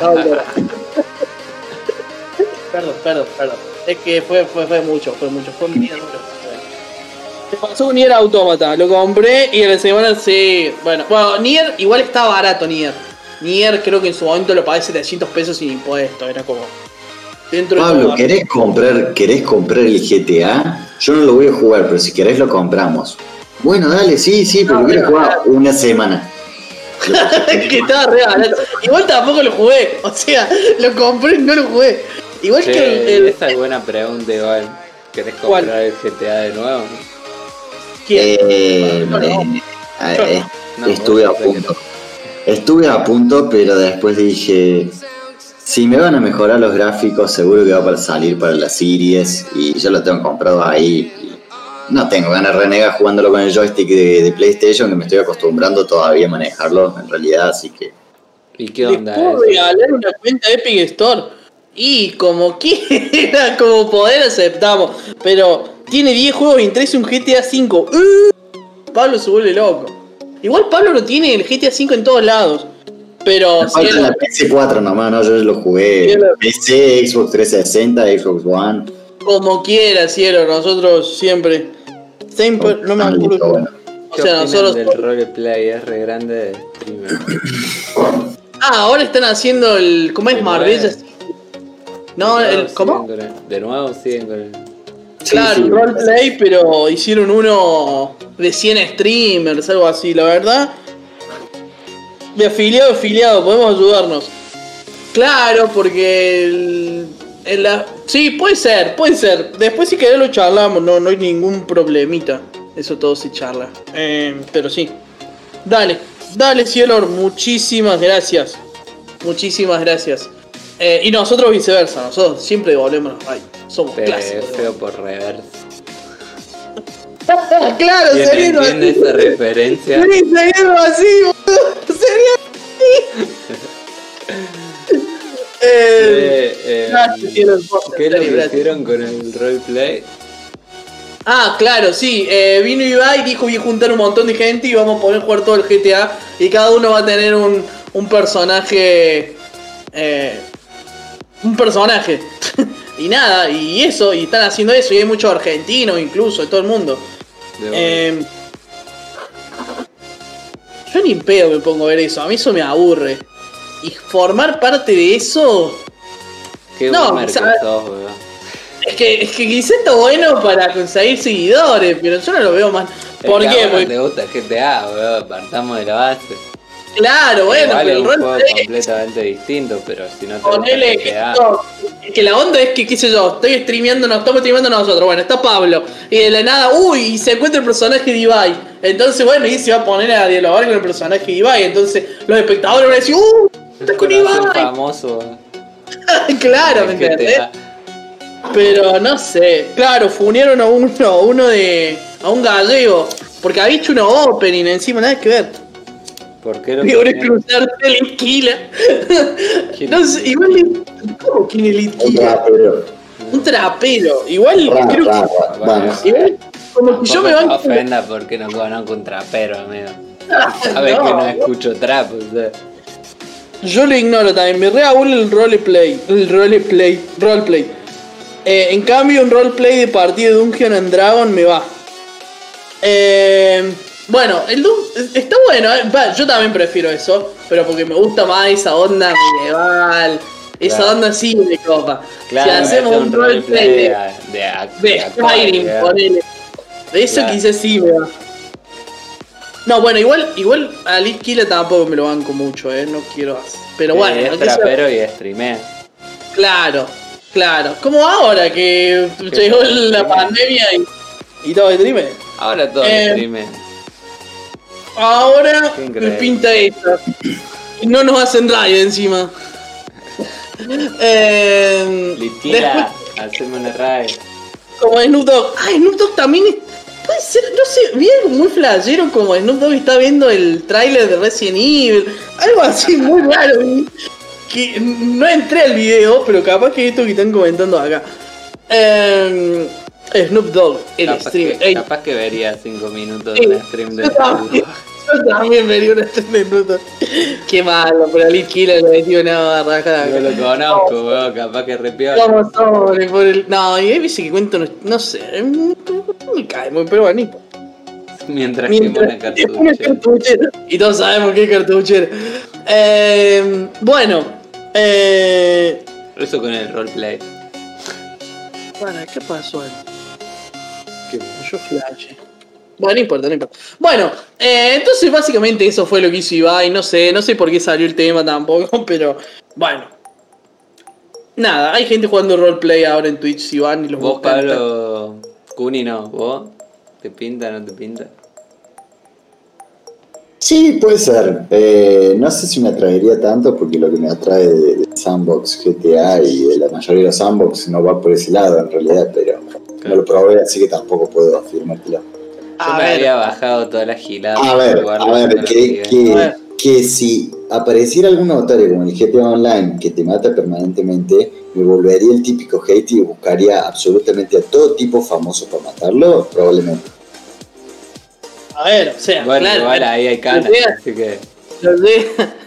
llorando. Perdón, perdón, perdón. Es que fue, fue, fue mucho, fue mucho, fue un día duro. Me pasó un Nier Automata, lo compré y a la semana sí. Bueno, bueno, Nier igual está barato Nier. Nier creo que en su momento lo pagué 700 pesos sin impuesto, era como. Dentro de Pablo, todo. ¿querés comprar, ¿querés comprar el GTA? Yo no lo voy a jugar, pero si querés lo compramos. Bueno, dale, sí, sí, porque No, quiero pero- jugar una semana. que estaba re barato. Igual tampoco lo jugué, o sea, lo compré y no lo jugué. Igual Che, que el. el- esa es buena pregunta igual. ¿Querés ¿Cuál? comprar el GTA de nuevo? ¿quién? Eh, No, no. eh, eh, No, estuve a punto. Estuve a punto, pero después dije, si me van a mejorar los gráficos, seguro que va para salir para las series y yo lo tengo comprado ahí. No tengo ganas de renegar jugándolo con el joystick de, de PlayStation, que me estoy acostumbrando todavía a manejarlo en realidad, así que ¿Y qué onda? puedo regalar una cuenta Epic Store. Y como quiera, como poder aceptamos. Pero tiene 10 juegos y entre ellos un GTA V. ¡Uh! Pablo se vuelve loco. Igual Pablo lo tiene el GTA V en todos lados. Pero Me si falta la PS4 nomás, ¿no? Yo lo jugué Cielo. PC, Xbox 360, Xbox One. como quiera, cielo, nosotros siempre. No me Ah, acuerdo. bueno. O ¿Qué sea, nosotros. del roleplay? Es re grande de streamer. Ah, ahora están haciendo el. ¿Cómo es Marbella? No, De el. nuevo ¿Cómo? el- De nuevo siguen con el... Claro, sí. roleplay, pero hicieron uno de 100 streamers, algo así, la verdad. De afiliado a afiliado, podemos ayudarnos. Claro, porque el, en la... Sí, puede ser, puede ser. Después si querés lo charlamos, no, no hay ningún problemita. Eso todo se charla. Eh, pero sí. Dale, dale, Cielor, muchísimas gracias. Muchísimas gracias. Eh, y nosotros viceversa, nosotros siempre devolvemos rayos. Somos Pero clásicos. es feo por reverse. claro, ¿Quién sería entiende así. esa referencia? Sí, sería así, boludo. Sería así. eh, Eh, ¿Qué lo que hicieron con el roleplay? Ah, claro, sí. eh, vino Ibai y dijo voy a juntar un montón de gente y vamos a poder jugar todo el GTA. Y cada uno va a tener un, un personaje. eh, un personaje. y nada, y eso, y están haciendo eso. Y hay muchos argentinos incluso, de todo el mundo. Eh, yo ni pedo me pongo a ver eso, a mí eso me aburre. Y formar parte de eso. Qué no, boomer o que sos. Es que, es que quizá está bueno para conseguir seguidores, pero yo no lo veo más. Es ¿Por que qué? Porque, te gusta GTA, weón. Partamos de la base. claro, bueno, pero el rol es- completamente distinto, pero si no te Ponele gusta GTA... esto, es que la onda es que, qué sé yo, estoy streameando, nos estamos streameando nosotros, bueno, está Pablo, y de la nada, uy, y se encuentra el personaje de Ibai. Entonces, bueno, y se va a poner a dialogar con el personaje de Ibai. Entonces, los espectadores van a decir, uh, está con Ibai. famoso claro, ¿me en entendés? Pero no sé, claro, funieron a uno, a uno de. a un gallego. Porque había hecho una opening encima, nada que ver. ¿Por qué Peor es cruzarte la esquila. ¿Quién no es? sé, igual. ¿Cómo quién es Un esquila? Un trapero. Igual creo que. Igual, como que yo me banco. ofenda porque no conozco un trapero, amigo. Sabes No. que no escucho trap, o sea. Yo lo ignoro también, me reabulo el roleplay. El roleplay. Roleplay. Eh, en cambio, un roleplay de partido de Dungeon and Dragon me va. Eh, bueno, el Dun- está bueno, eh, yo también prefiero eso, pero porque me gusta más esa onda medieval Esa Claro. onda sí me copa. Claro, si hacemos hace un roleplay de, de, de, ac- de de actuar, Skyrim, ponele. De eso Claro. quizás sí me va. No, bueno, igual, igual a Lit Killer tampoco me lo banco mucho, eh. No quiero hacer. Pero Sí, bueno, es sea- trapero y streamea. Claro, claro. Como ahora que llegó la streamer. pandemia y, y todo streamer. Ahora todo Eh. Ahora me pinta esta. Y no nos hacen raid encima. eh, Litila, haceme una raid. como Snoop Dogg. Ah, Snoop Dogg también es- puede ser, no sé, vi algo muy flashero como Snoop Dogg está viendo el tráiler de Resident Evil. Algo así muy raro. Que no entré al video, pero capaz que esto que están comentando acá. Eh, Snoop Dogg, el Capaz streamer. que, Ey, capaz que vería 5 minutos de un stream de yo también, también vería una stream de Dogg. Qué malo, pero Lit Killer le metió una barrajada. No lo conozco, weón, capaz que repiola. Vamos, sobre por el. No, y hay veces que cuento, no, no sé, me cae muy, pero bueno. Mientras, Mientras que cartuchero. Y todos sabemos que es cartuchero. Eh, bueno, eh, Eso con el roleplay. bueno, ¿qué pasó ahí? Que- Yo flash. Bueno, no importa, no importa. Bueno, eh, entonces básicamente eso fue lo que hizo Ibai. No sé, no sé por qué salió el tema tampoco, pero bueno. Nada, hay gente jugando roleplay ahora en Twitch si van y los Vos. Pablo, Cuni, no. ¿Vos? ¿Te pinta no te pinta? Sí, puede ser. Eh, no sé si me atraería tanto porque lo que me atrae de, de Sandbox, GTA y de la mayoría de los Sandbox no va por ese lado en realidad, pero no lo probé así que tampoco puedo afirmártelo. Yo A me ver. había bajado toda la gilada. A ver, a ver, que, que, A ver. que si apareciera algún notario como el GTA Online que te mata permanentemente, me volvería el típico hate y buscaría absolutamente a todo tipo famoso para matarlo, probablemente. A ver, o sea, Bueno, claro. igual ahí hay canas, así que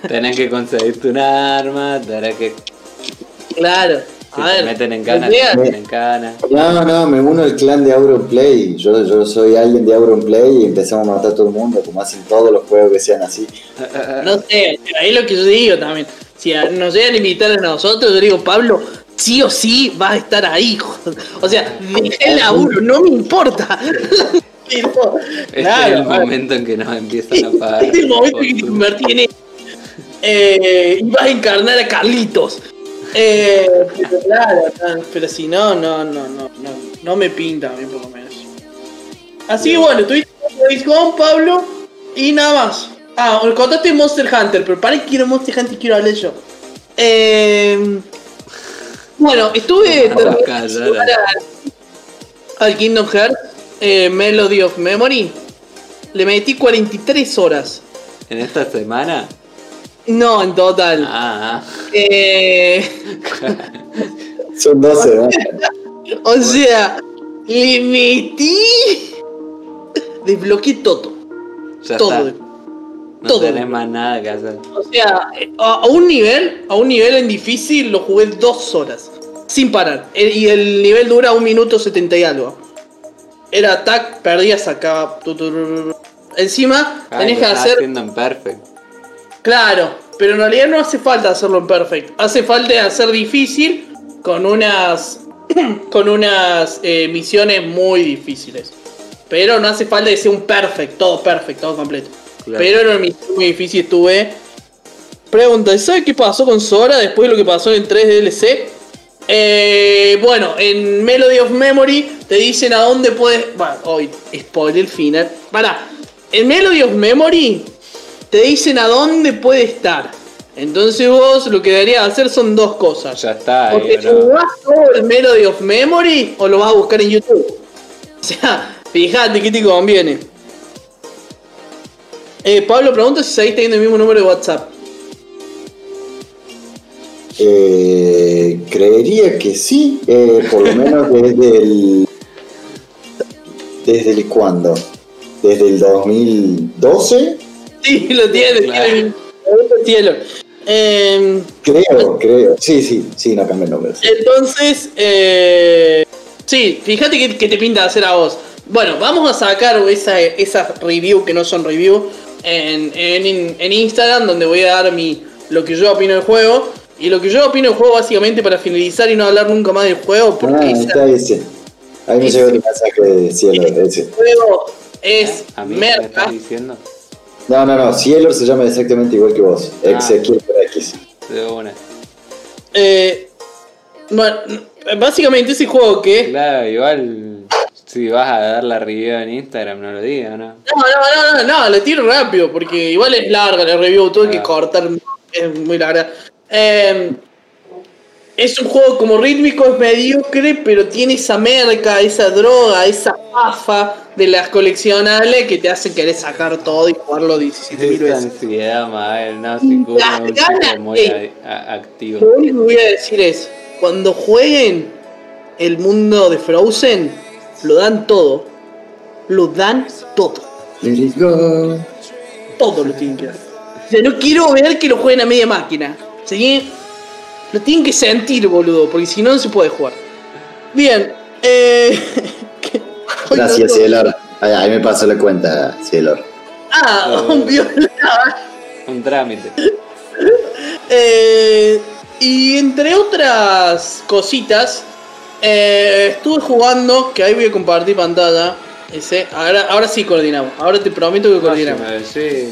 tenés que conseguirte un arma, tenés que... claro. Si A te ver. meten en cana, te meten en cana. No, no, me uno al clan de Auronplay. Yo, yo soy alguien de Auronplay y empezamos a matar a todo el mundo, como hacen todos los juegos que sean así. No sé, ahí lo que yo digo también. Si nos llegan a invitar a nosotros, yo digo, Pablo, sí o sí vas a estar ahí. joder. O sea, dejé el laburo, no me importa. Pero, Este claro, es el momento en que nos empiezan a pagar. Este es el momento que te en él. Eh, y vas a encarnar a Carlitos. Eh, pero claro, no, pero si no, no, no, no, no, no me pinta a mí por lo menos. Así que bueno, tuviste Gone, Pablo, y nada más. Ah, contaste Monster Hunter, pero para que quiero Monster Hunter quiero hablar yo. Eh, bueno, estuve Ah, terminando al Kingdom Hearts eh, Melody of Memory. Le metí 43 horas. ¿En esta semana? No, en total. Ah, Eh, Son 12, ¿no? o sea, le metí. Desbloqueé todo. ah, ya todo. está. No todo. tenés más nada que hacer. O sea, eh, a, un nivel, a un nivel en difícil lo jugué dos horas. Sin parar. Eh, Y el nivel dura un minuto 70 y algo. Era attack, perdías acá. Encima Ah, tenés que hacer. haciendo en perfect. Claro, pero en realidad no hace falta hacerlo en perfect. Hace falta hacer difícil con unas con unas eh, misiones muy difíciles. Pero no hace falta que sea un perfect, todo perfect, todo completo. Claro. Pero en una misión muy difícil estuve. Pregunta, ¿sabes qué pasó con Sora después de lo que pasó en 3 DLC? Eh, bueno, en Melody of Memory te dicen a dónde puedes. Bueno, hoy, spoiler final. Para, en Melody of Memory te dicen a dónde puede estar. Entonces vos lo que deberías hacer son dos cosas. Ya está, O te ahí, ¿no? jugás todo el Melody of Memory o lo vas a buscar en YouTube. O sea, fíjate qué te conviene. Eh, Pablo pregunta si seguís teniendo el mismo número de WhatsApp. Eh, creería que sí, eh, por lo menos desde el. ¿Desde el cuándo? ¿Desde el 2012? Sí, lo tiene, Claro. tiene el cielo. Eh, Creo, creo. Sí, sí, sí, no cambia el nombre. sí. entonces, eh, sí, fíjate que, que te pinta hacer a vos. Bueno, vamos a sacar esa, esas review que no son review en, en, en Instagram, donde voy a dar mi lo que yo opino del juego. Y lo que yo opino del juego, básicamente, para finalizar y no hablar nunca más del juego, porque Ah, esa- está ese. Ahí me llegó tu mensaje de cielo, ese. el juego es ¿A mí me merca. estás diciendo? No, no, no, Cielo se llama exactamente igual que vos. Ah. Ezequiel por X. De una. Eh, bueno, básicamente ese juego que... Claro, igual si vas a dar la review en Instagram, no lo digas, ¿no? No, no, no, no, no, le tiro rápido, porque igual es larga la review, tuve que Ah. cortar, es muy larga. Eh, es un juego como rítmico, es mediocre, pero tiene esa merca, esa droga, esa pafa de las coleccionables que te hacen querer sacar todo y jugarlo 17 mil Esa veces. ansiedad, Mael, no, Las es un muy de- activo. Lo único que voy a decir es, cuando jueguen el mundo de Frozen, lo dan todo. Lo dan todo. Let it go. todo lo tienen que dar. O sea, no quiero ver que lo jueguen a media máquina. ¿Sí? Lo tienen que sentir, boludo, porque si no, no se puede jugar. Bien, eh. Gracias, no- Cielor. Ahí, ahí me pasó la cuenta, Cielor. Ah, un violado. Un trámite. Eh, y entre otras cositas, eh, estuve jugando, que ahí voy a compartir pantalla. Ese, ahora, ahora sí coordinamos. Ahora te prometo que coordinamos. decís,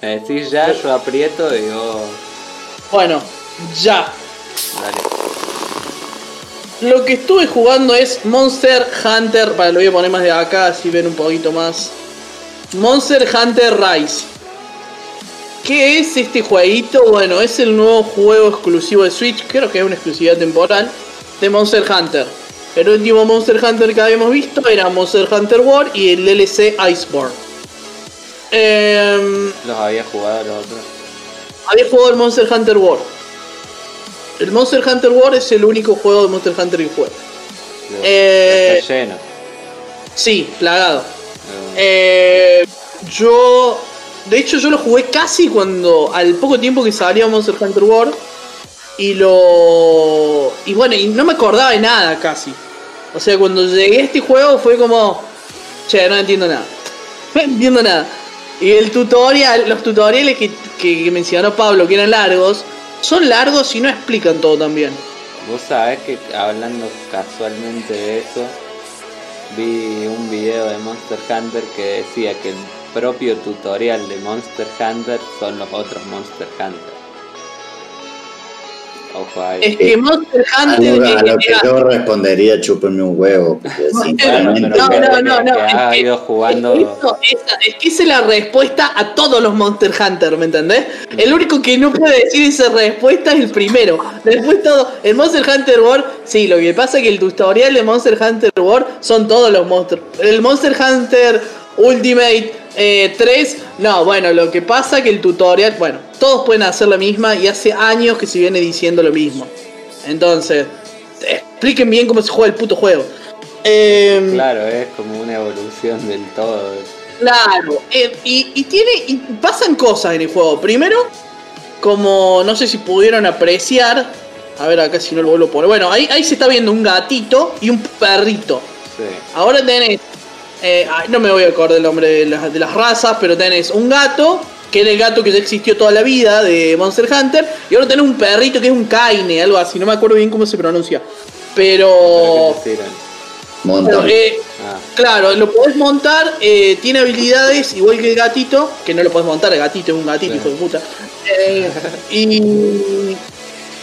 me decís ya, yo aprieto y vos. Bueno, ya. Dale. Lo que estuve jugando es Monster Hunter. Para lo voy a poner más de acá, así ven un poquito más. Monster Hunter Rise. ¿Qué es este jueguito? Bueno, es el nuevo juego exclusivo de Switch. Creo que es una exclusividad temporal. De Monster Hunter. El último Monster Hunter que habíamos visto era Monster Hunter World y el DLC Iceborne. Em, Los había jugado los otros. había jugado el Monster Hunter World. El Monster Hunter World es el único juego de Monster Hunter que juego. Eh, Está lleno. Sí, plagado. Eh, Eh, yo. De hecho, yo lo jugué casi cuando. Al poco tiempo que salió Monster Hunter World. Y lo. Y bueno, y no me acordaba de nada casi. O sea, cuando llegué a este juego fue como. Che, no entiendo nada. No entiendo nada. Y el tutorial, los tutoriales que, que- que mencionó Pablo, que eran largos, son largos y no explican todo también. Vos sabés que hablando casualmente de eso, vi un video de Monster Hunter que decía que el propio tutorial de Monster Hunter son los otros Monster Hunter. Ojo ahí. Es que Monster A Hunter. lo, a lo que yo respondería, chúpenme un huevo. Porque No, no, que- no, que- no, que- ido jugando. Es que esa es la respuesta a todos los Monster Hunter, ¿me entendés? El único que no puede decir esa respuesta es el primero. Después todo, el Monster Hunter World, sí, lo que pasa es que el tutorial de Monster Hunter World son todos los monstruos. El Monster Hunter Ultimate eh, 3, no, bueno, lo que pasa es que el tutorial, bueno, todos pueden hacer la misma y hace años que se viene diciendo lo mismo. Entonces, expliquen bien cómo se juega el puto juego. Em, Claro, es como una evolución del todo. Claro, eh, y, y tiene. y pasan cosas en el juego. Primero, como no sé si pudieron apreciar. A ver acá si no lo vuelvo a poner. Bueno, ahí, ahí se está viendo un gatito y un perrito. Sí. Ahora tenés. Eh, ay, no me voy a acordar el nombre de las, de las razas, pero tenés un gato, que era el gato que ya existió toda la vida de Monster Hunter. Y ahora tenés un perrito que es un Kaine, algo así. No me acuerdo bien cómo se pronuncia. Pero. Montón. eh, Ah, Claro, lo podés montar, eh, tiene habilidades igual que el gatito, que no lo podés montar, el gatito es un gatito, hijo de puta. Eh, y,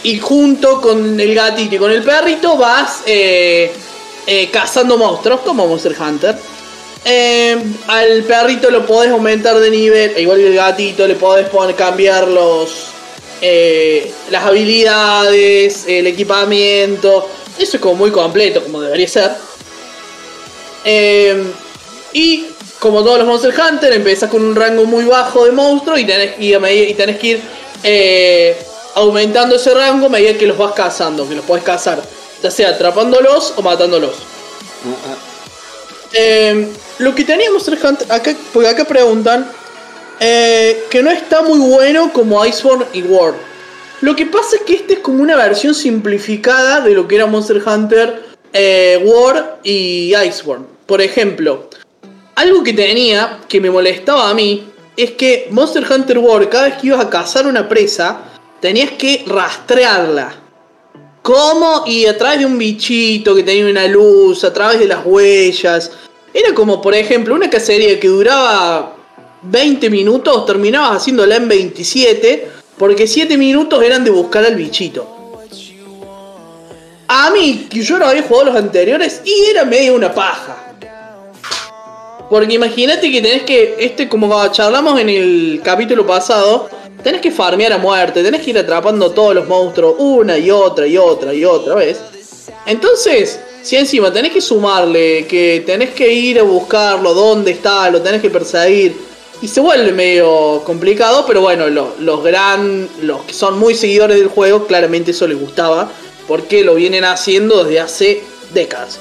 y junto con el gatito y con el perrito vas eh, eh, cazando monstruos como Monster Hunter. Eh, al perrito lo podés aumentar de nivel, e igual que el gatito, le podés poner, cambiar los, eh, las habilidades, el equipamiento. Eso es como muy completo, como debería ser. Eh, y como todos los Monster Hunter, empiezas con un rango muy bajo de monstruos y tenés, y y tenés que ir eh, aumentando ese rango a medida que los vas cazando, que los podés cazar, ya sea atrapándolos o matándolos. ah, Eh, lo que tenía Monster Hunter, acá, porque acá preguntan eh, que no está muy bueno como Iceborne y World. Lo que pasa es que este es como una versión simplificada de lo que era Monster Hunter eh, World y Iceborne. Por ejemplo, algo que tenía que me molestaba a mí es que Monster Hunter World, cada vez que ibas a cazar una presa, tenías que rastrearla. ¿Cómo? Y a través de un bichito que tenía una luz, a través de las huellas. Era como, por ejemplo, una cacería que duraba 20 minutos, terminabas haciéndola en 27, porque 7 minutos eran de buscar al bichito. A mí, que yo no había jugado los anteriores, y era medio una paja. Porque imagínate que tenés que, este como charlamos en el capítulo pasado, tenés que farmear a muerte, tenés que ir atrapando todos los monstruos una y otra y otra y otra vez. Entonces, si encima tenés que sumarle, que tenés que ir a buscarlo, dónde está, lo tenés que perseguir, y se vuelve medio complicado, pero bueno, los gran, los que son muy seguidores del juego, claramente eso les gustaba, porque lo vienen haciendo desde hace décadas.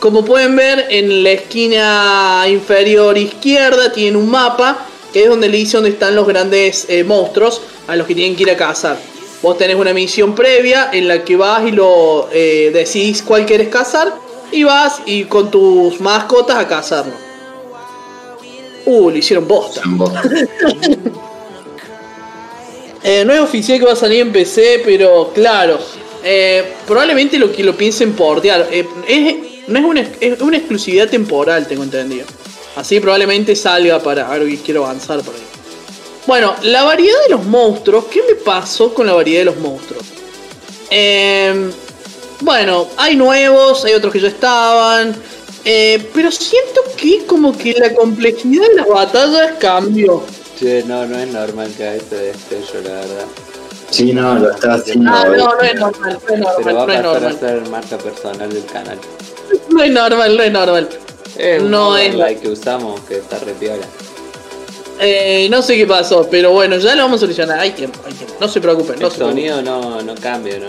Como pueden ver, en la esquina inferior izquierda tiene un mapa, que es donde le dice dónde están los grandes eh, monstruos a los que tienen que ir a cazar. Vos tenés una misión previa en la que vas y lo eh, decís cuál quieres cazar y vas y con tus mascotas a cazarlo. Uh, le hicieron bosta. eh, no es oficial que va a salir en PC, pero claro. Eh, probablemente lo que lo piensen portear. Eh, es no es una, es una exclusividad temporal, tengo entendido. Así probablemente salga para. A ver, quiero avanzar por ahí. Bueno, la variedad de los monstruos. ¿Qué me pasó con la variedad de los monstruos? Em, bueno, hay nuevos, hay otros que ya estaban. Eh, pero siento que como que la complejidad de las batallas cambió. Sí, no, no es normal que a este destello, la verdad. Sí, no, lo está haciendo. Ah, no, no es normal, no es normal. Va a no es pasar a normal. ser marca personal del canal. No es normal, no es normal. Es un No es- overlay que usamos que está re piola. Eh, no sé qué pasó, pero bueno, ya lo vamos a solucionar. Hay tiempo, hay tiempo. No se preocupen, no El se preocupen. sonido no, no cambia, ¿no?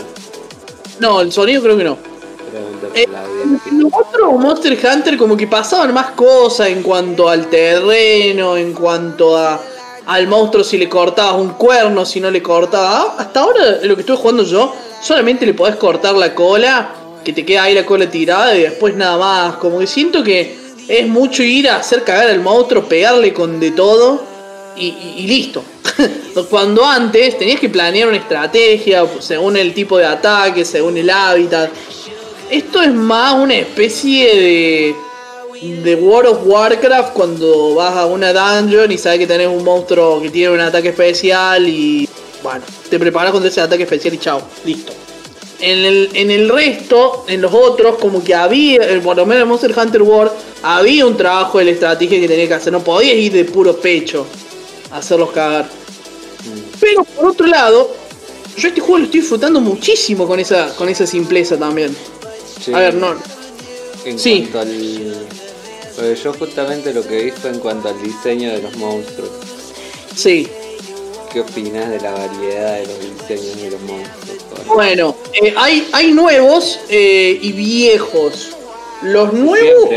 No, el sonido creo que no. Eh, la. Los otros Monster Hunter como que pasaban más cosas en cuanto al terreno, en cuanto a al monstruo si le cortabas un cuerno, si no le cortabas. Hasta ahora lo que estoy jugando yo, solamente le podés cortar la cola, que te queda ahí la cola tirada y después nada más. Como que siento que es mucho ir a hacer cagar al monstruo, pegarle con de todo y, y- listo. Cuando antes tenías que planear una estrategia según el tipo de ataque, según el hábitat. Esto es más una especie de. de World of Warcraft cuando vas a una dungeon y sabes que tenés un monstruo que tiene un ataque especial y. bueno, te preparas contra ese ataque especial y chao, listo. En el, en el resto, en los otros, como que había, eh, por lo menos en Monster Hunter World, había un trabajo de la estrategia que tenías que hacer. No podías ir de puro pecho a hacerlos cagar. Pero por otro lado, yo este juego lo estoy disfrutando muchísimo con esa, con esa simpleza también. A ver, no. En sí. cuanto al. yo justamente lo que vi fue en cuanto al diseño de los monstruos. Sí. ¿Qué opinas de la variedad de los diseños de los monstruos? Bueno, eh, hay, hay nuevos eh, y viejos. Los nuevos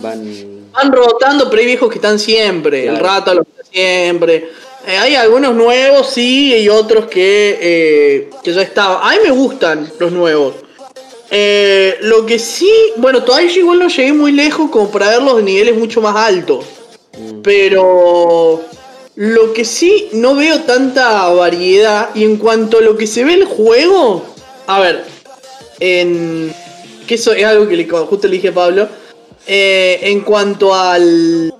van, van, rotando, pero hay viejos que están siempre. El Claro. rata lo está siempre. Eh, hay algunos nuevos, sí, y otros que, que ya estaban. A mí me gustan los nuevos. Lo que sí, bueno, todavía yo igual no llegué muy lejos como para ver los niveles mucho más altos. Pero lo que sí no veo tanta variedad. Y en cuanto a lo que se ve el juego, a ver, en que eso es algo que le, justo le dije a Pablo. eh, en cuanto al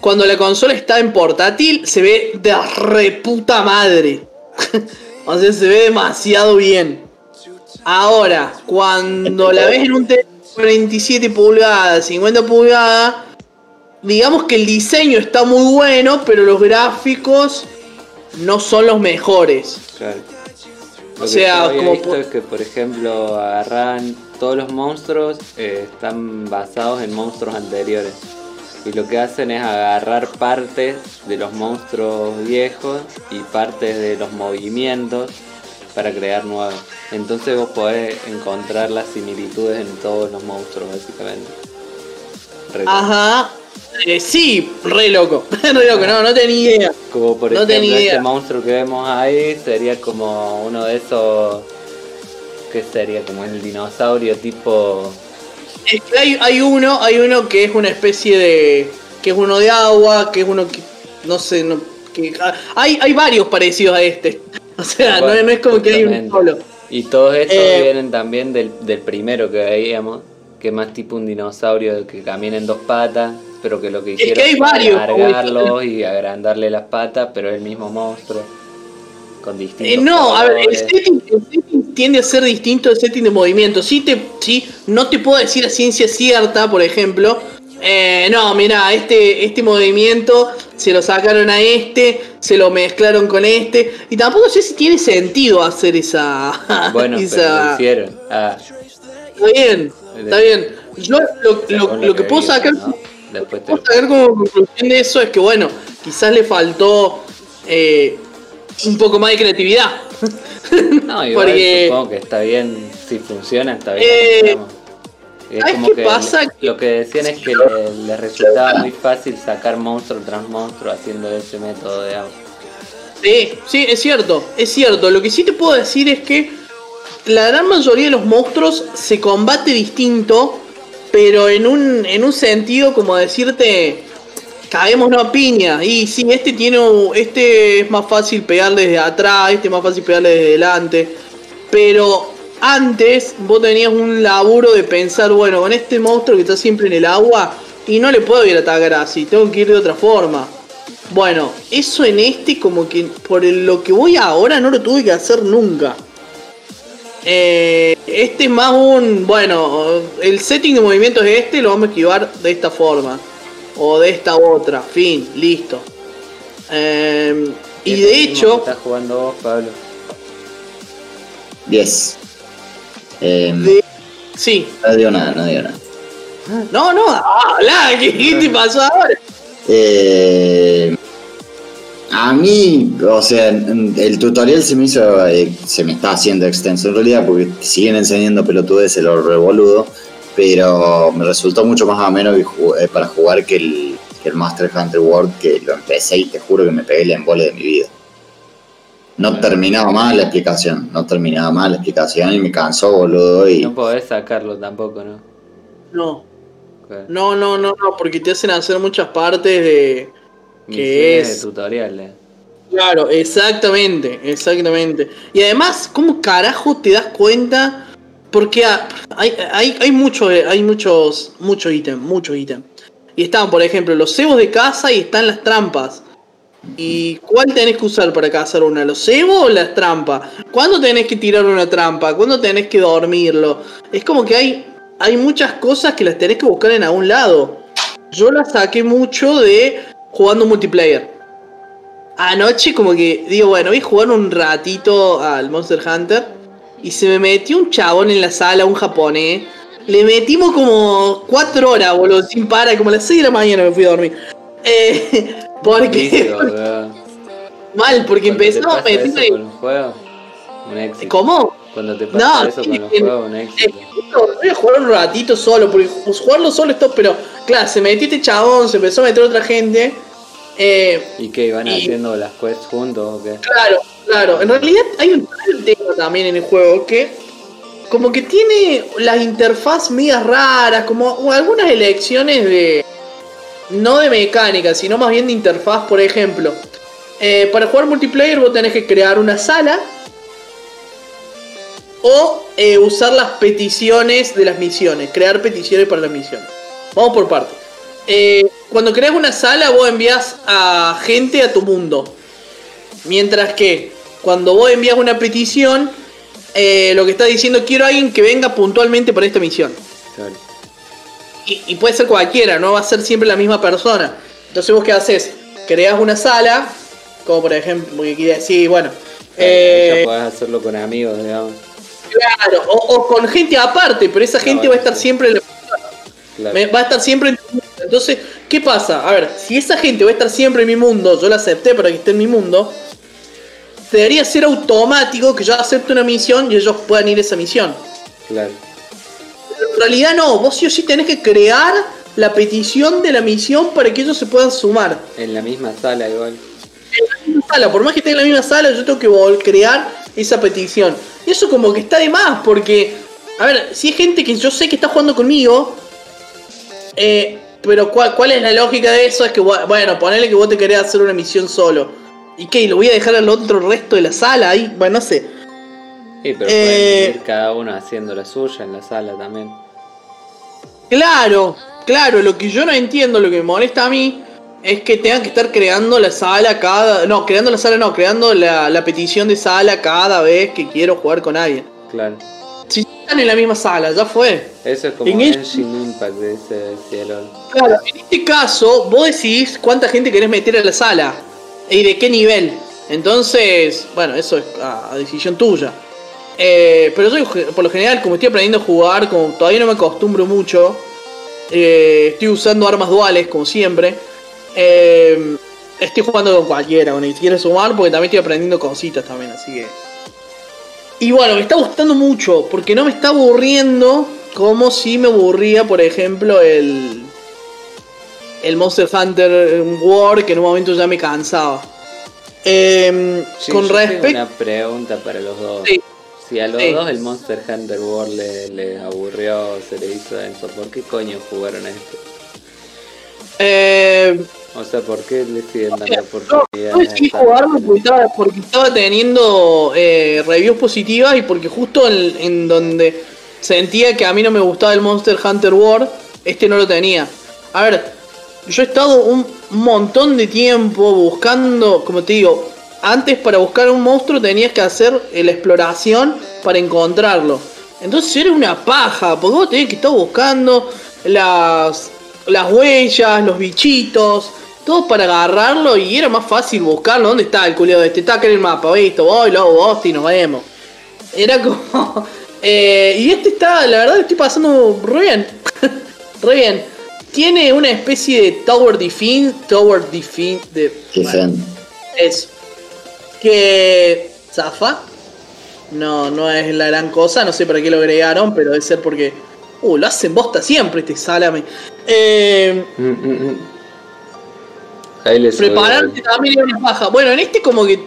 cuando la consola está en portátil, se ve de reputa madre. o sea, se ve demasiado bien. Ahora, cuando la ves en un teléfono 47 pulgadas, 50 pulgadas, digamos que el diseño está muy bueno, pero los gráficos no son los mejores. Claro. Lo O que sea, yo había como visto es que, por ejemplo, agarran todos los monstruos, eh, están basados en monstruos anteriores. Y lo que hacen es agarrar partes de los monstruos viejos y partes de los movimientos para crear nuevos. Entonces vos podés encontrar las similitudes en todos los monstruos, básicamente. Ajá. Eh, sí, re loco. re loco, no, no tenía idea. Como por No ejemplo idea. este monstruo que vemos ahí sería como uno de esos que sería como el dinosaurio tipo Es que hay, hay uno, hay uno que es una especie de. que es uno de agua, que es uno que. no sé, no- que hay, hay varios parecidos a este. O sea, no, no, es como que hay un solo. Y todos estos eh, vienen también del, del primero que veíamos, que es más tipo un dinosaurio que camina en dos patas, pero que lo que hicieron es alargarlo y agrandarle las patas, pero el mismo monstruo. Con distintos eh, no, a ver, el setting, tiende a ser distinto el setting de movimiento. Sí, te, sí, no te puedo decir a ciencia cierta, por ejemplo. Eh, no, mira, este, este movimiento se lo sacaron a este, se lo mezclaron con este. Y tampoco sé si tiene sentido hacer esa. Bueno, Pero lo hicieron. Ah. Está bien, está bien. Yo lo, lo, que puedo sacar. Después te... sacar como conclusión de eso es que, bueno, quizás le faltó eh, un poco más de creatividad. No, igual supongo que está bien, si funciona, está bien. Eh, es como que pasa? Lo que decían es que le, resultaba muy fácil sacar monstruo tras monstruo haciendo ese método de agua. Sí, sí, es cierto, es cierto. Lo que sí te puedo decir es que la gran mayoría de los monstruos se combate distinto, pero en un, en un sentido como decirte, caemos una piña. Y sí, este tiene este es más fácil pegar desde atrás, este es más fácil pegarle desde delante. Pero antes vos tenías un laburo de pensar, bueno, con este monstruo que está siempre en el agua y no le puedo ir a atacar así, tengo que ir de otra forma. Bueno, eso en este como que por lo que voy ahora no lo tuve que hacer nunca. Eh, este es más un, bueno, el setting de movimiento es este, lo vamos a esquivar de esta forma o de esta otra. Fin, listo. Eh, y de hecho. ¿Estás jugando vos, Pablo? 10. Eh, sí. No digo nada, no digo nada. No, no, habla, ¿qué, te pasó ahora? Eh, a mí, o sea, el tutorial se me hizo, eh, se me está haciendo extenso en realidad porque siguen enseñando pelotudes el revoludo pero me resultó mucho más ameno eh, para jugar que el, que el Master Hunter World, que lo empecé y te juro que me pegué el embole de mi vida. No terminaba mal la explicación, no terminaba mal la explicación y me cansó, boludo. Y... No podés sacarlo tampoco, ¿no? No. No, no, no, no, porque te hacen hacer muchas partes de... que es... de tutoriales. Claro, exactamente, exactamente. Y además, ¿cómo carajo te das cuenta porque hay, hay, hay, mucho, hay muchos muchos ítems, muchos ítems. Y están, por ejemplo, los cebos de caza y están las trampas. ¿Y cuál tenés que usar para cazar una? ¿Los cebos o las trampas? ¿Cuándo tenés que tirar una trampa? ¿Cuándo tenés que dormirlo? Es como que hay, hay muchas cosas que las tenés que buscar en algún lado. Yo las saqué mucho de jugando multiplayer. Anoche como que digo, bueno, voy a jugar un ratito al Monster Hunter y se me metió un chabón en la sala, un japonés. Le metimos como cuatro horas, boludo, sin parar, como a las 6 de la mañana me fui a dormir. Eh, porque. mal, porque empezó a meterme. con un juego? Un éxito. ¿Cómo? Cuando te pasa no, eso con los juegos, un éxito. voy a jugar un ratito solo, porque jugarlo solo esto, pero claro, se metió este chabón, se empezó a meter otra gente. Eh, ¿Y qué? ¿Iban haciendo las quests juntos o qué? Claro, claro. En realidad hay un tema también en el juego que como que tiene las interfaz medias raras, como algunas elecciones de... No de mecánica, sino más bien de interfaz, por ejemplo. Eh, para jugar multiplayer vos tenés que crear una sala o eh, usar las peticiones de las misiones, crear peticiones para las misiones. Vamos por partes. Eh, cuando creas una sala vos envías a gente a tu mundo. Mientras que cuando vos envías una petición, eh, lo que está diciendo quiero a alguien que venga puntualmente para esta misión. Y, puede ser cualquiera, no va a ser siempre la misma persona. Entonces vos qué haces? Creas una sala, como por ejemplo, sí, bueno. Eh, ya podés hacerlo con amigos, digamos. Claro, o, con gente aparte, pero esa gente va a estar siempre en la... Va a estar siempre en Entonces, ¿qué pasa? A ver, si esa gente va a estar siempre en mi mundo, yo la acepté para que esté en mi mundo, debería ser automático que yo acepte una misión y ellos puedan ir a esa misión. Claro. Pero en realidad no, vos sí o sí tenés que crear la petición de la misión para que ellos se puedan sumar. En la misma sala igual. En la misma sala, por más que esté en la misma sala, yo tengo que crear esa petición. Y eso como que está de más, porque, a ver, si hay gente que yo sé que está jugando conmigo, eh, pero ¿cuál, ¿cuál es la lógica de eso? Es que, bueno, ponele que vos te querés hacer una misión solo ¿Y qué? ¿Y lo voy a dejar al otro resto de la sala ahí? Bueno, no sé. Sí, pero Eh, pueden ir cada uno haciendo la suya en la sala también. Claro, claro, lo que yo no entiendo, lo que me molesta a mí, es que tengan que estar creando la sala cada. No, creando la sala no, creando la, la petición de sala cada vez que quiero jugar con alguien. Claro. Si están en la misma sala, ya fue. Eso es como En el- Genshin Impact de ese cielo. Claro, en este caso, vos decís cuánta gente querés meter a la sala y de qué nivel. Entonces, bueno, eso es a, a decisión tuya. Eh, pero yo, por lo general, como estoy aprendiendo a jugar, como todavía no me acostumbro mucho, eh, estoy usando armas duales, como siempre. Eh, estoy jugando con cualquiera, con el que quiera sumar, porque también estoy aprendiendo cositas también, así que. Y bueno, me está gustando mucho, porque no me está aburriendo como si me aburría, por ejemplo, el. El Monster Hunter War, que en un momento ya me cansaba. Em, Sí, con respecto. una pregunta para los dos. Sí. Si a los Sí. dos el Monster Hunter World le, le aburrió, se le hizo denso, ¿por qué coño jugaron a este? Eh, O sea, ¿por qué le siguen dando Yo, oportunidad? yo decidí a esta? jugarlo porque estaba, porque estaba teniendo eh, reviews positivas y porque justo en, en donde sentía que a mí no me gustaba el Monster Hunter World, este no lo tenía. A ver, yo he estado un montón de tiempo buscando, como te digo, antes para buscar un monstruo tenías que hacer la exploración para encontrarlo. Entonces era una paja, porque vos tenías que estar buscando las, las huellas, los bichitos, todo para agarrarlo y era más fácil buscarlo. ¿Dónde está el culiado este? Está acá en el mapa, visto, voy, lo hago, y nos vemos. Era como. eh, y este está, la verdad, lo estoy pasando re bien. re bien. Tiene una especie de Tower Defense. Tower Defense. De, Defend. eso. Que. Zafa. No, no es la gran cosa. No sé para qué lo agregaron, pero debe ser porque. Uh, lo hacen bosta siempre este salame. Eh, Mm, mm, mm. Ahí les Prepararte también es una paja. Bueno, en este como que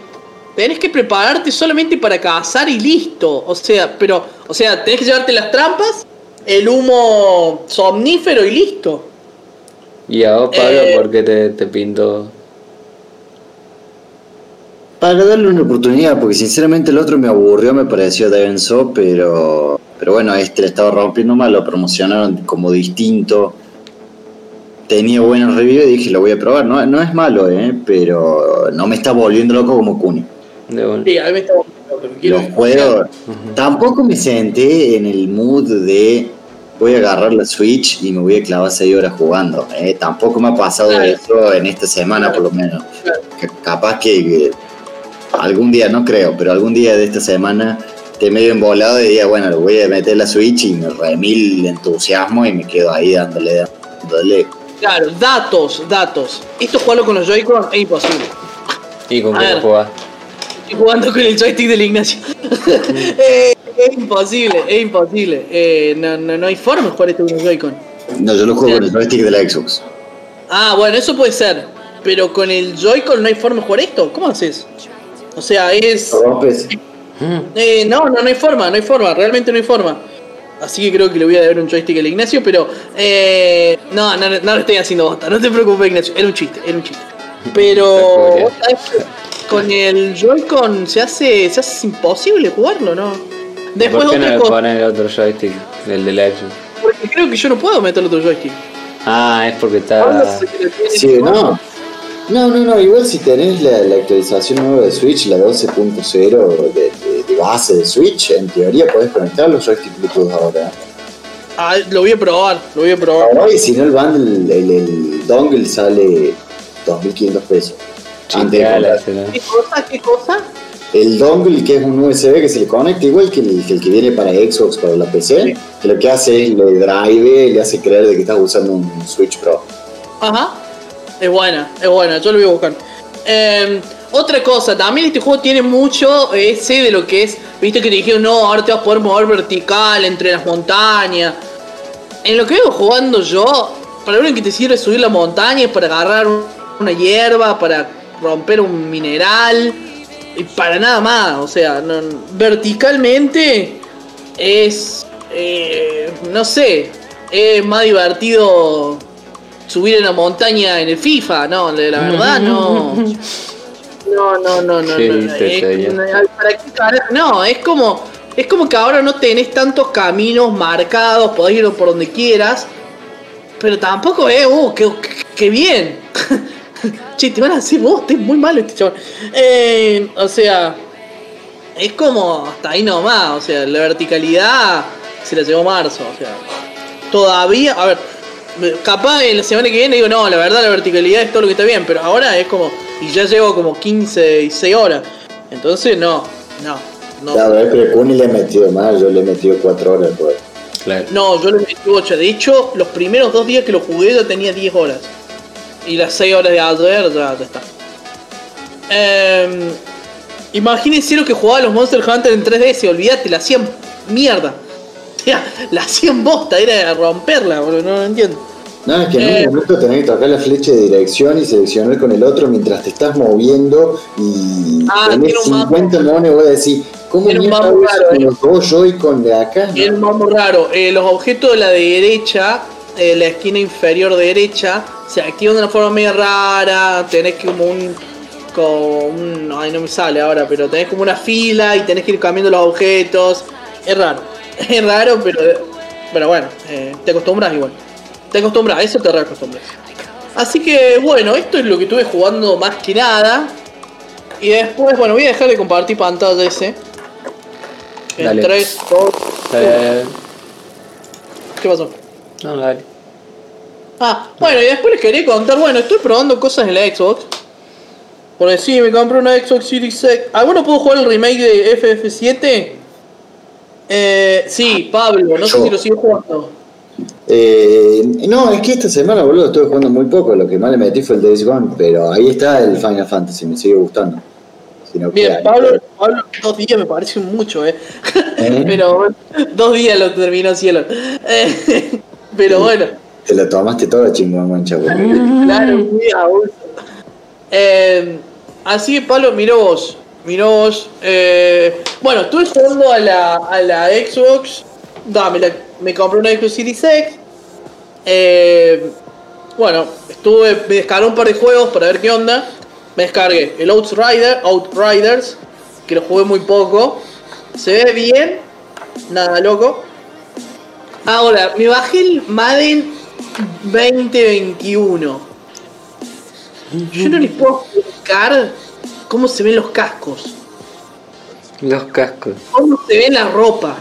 tenés que prepararte solamente para cazar y listo. O sea, pero, o sea, tenés que llevarte las trampas, el humo somnífero y listo. Y a vos, Pablo, Eh, ¿por qué te, te pintó? Para darle una oportunidad, porque sinceramente el otro me aburrió, me pareció denso, pero, pero bueno, este le estaba rompiendo mal, lo promocionaron como distinto. Tenía buenos reviews y dije, lo voy a probar. No, no es malo, ¿eh? pero no me está volviendo loco como Kuni. De un- Sí, a mí me está pero quiero- Los juegos. Tampoco me senté en el mood de voy a agarrar la Switch y me voy a clavar 6 horas jugando. ¿eh? Tampoco me ha pasado Claro. eso en esta semana, por lo menos. Claro. Capaz que, algún día, no creo, pero algún día de esta semana te medio embolado y diga, bueno, le voy a meter la Switch y me remil entusiasmo y me quedo ahí dándole, dándole. Claro, datos, datos. Esto jugarlo con los Joy-Con es imposible. ¿Y con qué jugás? Estoy jugando con el joystick del Ignacio. Eh, es imposible, es imposible. Eh, no, no, no hay forma de jugar esto con los Joy-Con. No, yo lo juego con el joystick de la Xbox. Ah, bueno, eso puede ser. Pero con el Joy-Con no hay forma de jugar esto. ¿Cómo haces? O sea, es. Rompes. Eh, no, no, no hay forma, no hay forma, realmente no hay forma. Así que creo que le voy a dar un joystick al Ignacio, pero. Eh, no, no, no lo estoy haciendo bosta, no te preocupes, Ignacio. Era un chiste, era un chiste. Pero. Con el Joy-Con se hace, se hace imposible jugarlo, ¿no? Después ¿Por qué otra cosa, el otro joystick, el de la Xbox? porque creo que yo no puedo meter otro joystick. Ah, es porque está... Sí, no. No, no, no, igual si tenés la, la actualización nueva de Switch, la 12.0 de, de- de base de Switch, en teoría podés conectar los joysticks Bluetooth ahora. Ah, lo voy a probar, lo voy a probar. Ahora, y si no, el bundle, el, el dongle sale 2.500 pesos. Antes será. ¿Qué cosa? ¿Qué cosa? El dongle, que es un USB que se le conecta, igual que el que, el que viene para Xbox, para la PC, Sí. que lo que hace es le drive, le hace creer de que estás usando un Switch Pro. Ajá. Es buena, es buena, yo lo voy a buscar. Eh, otra cosa, también este juego tiene mucho ese de lo que es, viste que te dijeron, no, ahora te vas a poder mover vertical entre las montañas. En lo que vengo jugando yo, para lo que te sirve subir la montaña, es para agarrar un- una hierba, para romper un mineral, y para nada más. O sea, verticalmente es, eh, no sé, es más divertido subir en la montaña en el FIFA, no, la la verdad no. No, no, no, no. ¿Qué no, es-? ¿para? No, es como. Es como que ahora no tenés tantos caminos marcados, podés ir por donde quieras. Pero tampoco es, uh, qué, qué bien. che, te van a hacer vos, es muy malo este chaval. Eh, o sea, es como hasta ahí nomás. O sea, la verticalidad se la llevó marzo. O sea, todavía, a ver, capaz en la semana que viene digo, no, la verdad la verticalidad es todo lo que está bien, pero ahora es como, y ya llevo como 15 y 6 horas. Entonces, no, no, no. La verdad es que Kuni le he metido más, yo le he metido 4 horas. Pues. Claro. No, yo le metí 8. De hecho, los primeros dos días que lo jugué ya tenía 10 horas. Y las 6 horas de ayer ya, ya está. Em, imagínense lo que jugaba los Monster Hunter en 3DS, olvídate, la hacían mierda. O sea, la hacían bosta, era romperla, boludo, no lo entiendo. No, es que en Eh. un momento tenés que tocar la flecha de dirección y seleccionar con el otro mientras te estás moviendo y Ah, tenés tiene un 50 monos y voy a decir, ¿cómo un mambo hago eso raro, con eh. los dos Joy-Con de acá? Y es muy raro. eh, los objetos de la derecha, eh, la esquina inferior derecha, se activan de una forma medio rara. Tenés que como un. Como un. Ay, no me sale ahora, pero tenés como una fila y tenés que ir cambiando los objetos. Es raro. Es raro, pero. Pero bueno, eh, te acostumbras igual. Te acostumbras, eso te reacostumbras. Así que bueno, esto es lo que estuve jugando más que nada. Y después, bueno, voy a dejar de compartir pantalla ese. En Dale. 3, 2, Eh, ¿Qué pasó? no, dale. Ah, bueno, y después les quería contar, bueno, estoy probando cosas en la Xbox. Porque sí, me compré una Xbox Series X. ¿Alguno pudo jugar el remake de FF7? Eh, sí, Pablo, no sé si lo sigo jugando. Eh, no, es que esta semana, boludo, estuve jugando muy poco. Lo que más le metí fue el Days Gone, pero ahí está el Final Fantasy, me sigue gustando. Si no Bien, queda- Pablo, Pablo, dos días me parece mucho, eh. ¿Eh? Pero bueno, dos días lo terminó cielo. Eh, pero bueno. Te la tomaste toda chingón, mancha. Claro, muy. Eh, así que Pablo, miró vos. Miró vos. eh, bueno, estuve jugando a la, a la Xbox. La- me compré una Xbox Series X. Eh, bueno, estuve. Me descargué un par de juegos para ver qué onda. Me descargué el Outrider, Outriders, que lo jugué muy poco. Se ve bien, nada loco. Ahora, me bajé el Madden 2021. Yo no les puedo explicar cómo se ven los cascos, Los cascos. cómo se ve la ropa.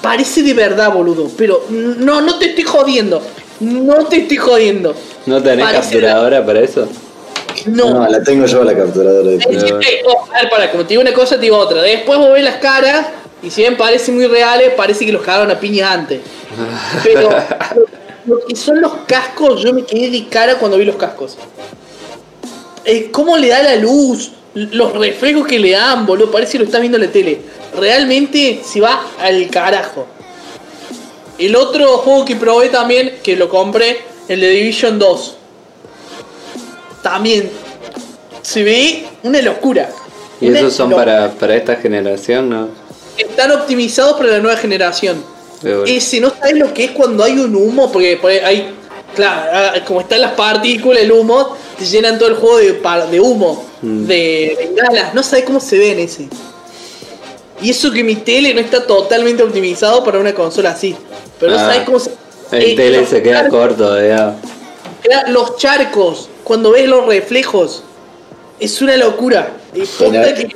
Parece de verdad, boludo. Pero no, no te estoy jodiendo. No te estoy jodiendo. ¿No tenés Parece- capturadora para eso? No. No, la tengo yo la capturadora de No. eh, oh, a ver, para, como te digo una cosa, te digo otra. Después vos ves las caras y si bien parecen muy reales, parece que los cagaron a piña antes. Pero lo, lo que son los cascos, yo me quedé de cara cuando vi los cascos. Eh, ¿Cómo le da la luz? Los reflejos que le dan, boludo, parece que lo estás viendo en la tele. Realmente se va al carajo. El otro juego que probé también, que lo compré, el de Division 2. También se ve una locura. ¿Y Una esos son locura. para, para esta generación, no? Están optimizados para la nueva generación. Bueno. Ese, no sabes lo que es cuando hay un humo, porque por ahí hay, claro, ah, como están las partículas, el humo, te llenan todo el juego de, humo, Mm. de bengalas, no sabes cómo se ven ese. Y eso que mi tele no está totalmente optimizado para una consola así. Pero no Ah, sabes cómo se. El eh, tele se queda charcos, corto, ya. Los charcos, cuando ves los reflejos, es una locura. Que-